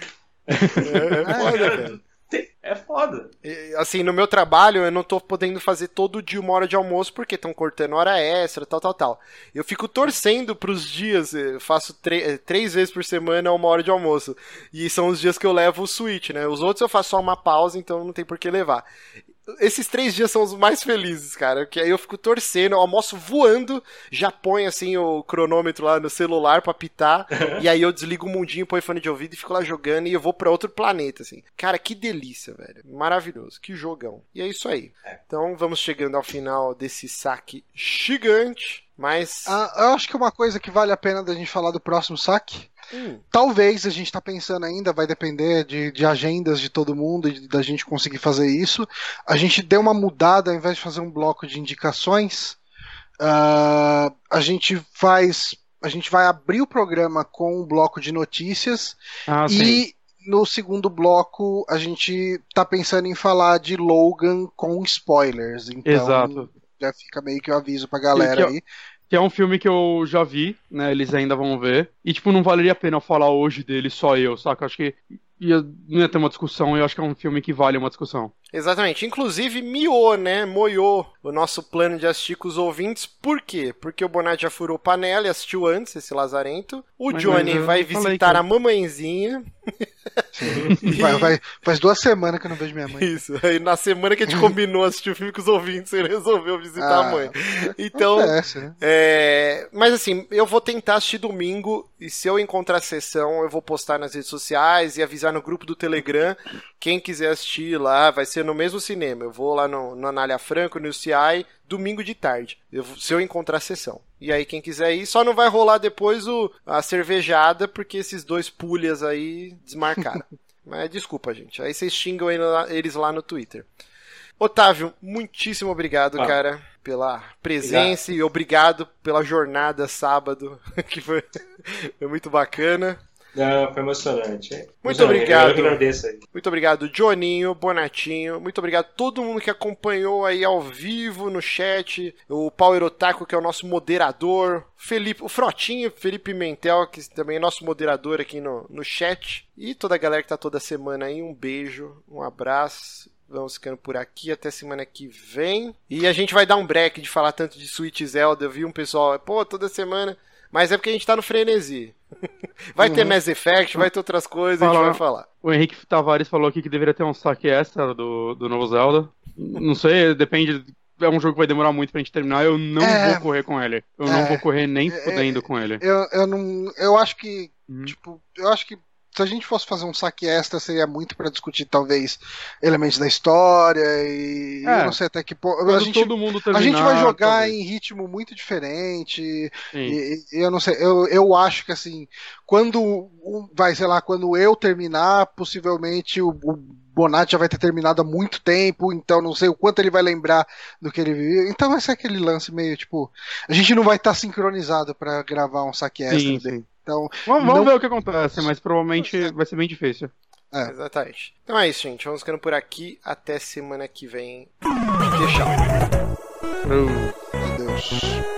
É, é foda, cara. É foda. E, Assim, no meu trabalho, eu não tô podendo fazer todo dia uma hora de almoço porque estão cortando hora extra, tal, tal, tal. Eu fico torcendo pros dias, eu faço eh, três vezes por semana uma hora de almoço. E são os dias que eu levo o Switch, né? Os outros eu faço só uma pausa, então não tem por que levar. Esses três dias são os mais felizes, cara. Que aí eu fico torcendo, eu almoço voando, já ponho assim o cronômetro lá no celular pra pitar, e aí eu desligo o mundinho, põe fone de ouvido e fico lá jogando e eu vou pra outro planeta, assim. Cara, que delícia, velho. Maravilhoso, que jogão. E é isso aí. Então vamos chegando ao final desse saque gigante, mas. Ah, eu acho que uma coisa que vale a pena da gente falar do próximo saque. Hum, Talvez a gente tá pensando ainda, vai depender de, de agendas de todo mundo e da gente conseguir fazer isso. A gente deu uma mudada, ao invés de fazer um bloco de indicações, ah, a gente faz. A gente vai abrir o programa com um bloco de notícias Ah, sim. e no segundo bloco a gente tá pensando em falar de Logan com spoilers. Então Exato. já fica meio que o aviso pra galera que- aí. Que é um filme que eu já vi, né? Eles ainda vão ver. E, tipo, não valeria a pena falar hoje dele só eu, saca? Acho que ia, não ia ter uma discussão. Eu acho que é um filme que vale uma discussão. Exatamente. Inclusive, miou, né? Moiou o nosso plano de assistir com os ouvintes. Por quê? Porque o Bonatti já furou panela e assistiu antes esse Lazarento. O Mas- Johnny mas vai visitar que- a mamãezinha. Vai- vai- faz duas semanas que eu não vejo minha mãe. Isso. Aí na semana que a gente combinou assistir o filme com os ouvintes, ele resolveu visitar a Ah, mãe. Então. Acontece, né? É, mas assim, eu vou tentar assistir domingo e se eu encontrar a sessão, eu vou postar nas redes sociais e avisar no grupo do Telegram. Quem quiser assistir lá, vai ser no mesmo cinema. Eu vou lá no, no Anália Franco, no UCI, domingo de tarde. Eu- se eu encontrar a sessão. E aí, quem quiser ir, só não vai rolar depois o, a cervejada, porque esses dois pulhas aí desmarcaram. Mas desculpa, gente. Aí vocês xingam eles lá no Twitter. Otávio, muitíssimo obrigado, Ah. cara, pela presença e obrigado pela jornada sábado, que foi, foi muito bacana. Não, foi emocionante. hein? Muito Emocionante. obrigado. Eu agradeço aí. Muito obrigado, Johninho, Bonatinho. Muito obrigado a todo mundo que acompanhou aí ao vivo no chat. O Power Otaku, que é o nosso moderador. Felipe, o Frotinho, Felipe Mentel, que também é nosso moderador aqui no, no chat. E toda a galera que tá toda semana aí. Um beijo, um abraço. Vamos ficando por aqui até semana que vem. E a gente vai dar um break de falar tanto de Switch Zelda. Eu vi um pessoal, pô, toda semana. Mas é porque a gente tá no frenesi. Vai ter Mass Effect, vai ter outras coisas, a gente Fala. vai falar. O Henrique Tavares falou aqui que deveria ter um saque extra do, do novo Zelda. Não sei, depende. é um jogo que vai demorar muito pra gente terminar, eu não É. vou correr com ele. Eu É. não vou correr nem É. fudendo com ele. Eu, eu não. Eu acho que. Uhum. Tipo, eu acho que se a gente fosse fazer um saque extra, seria muito pra discutir, talvez, elementos da história e. É. Eu não sei até que ponto. A gente, todo mundo a terminar, gente vai jogar talvez. em ritmo muito diferente. E, e eu não sei, eu, eu acho que assim, quando vai, sei lá, quando eu terminar, possivelmente o, o Bonatti já vai ter terminado há muito tempo, então não sei o quanto ele vai lembrar do que ele viveu. Então vai ser aquele lance meio tipo, a gente não vai estar sincronizado pra gravar um saque extra Sim, dele. Então, Vamos, vamos Não- ver o que acontece, mas provavelmente vai ser bem difícil. É. Exatamente. Então é isso, gente. Vamos ficando por aqui. Até semana que vem. Tchau. Uh. meu Deus.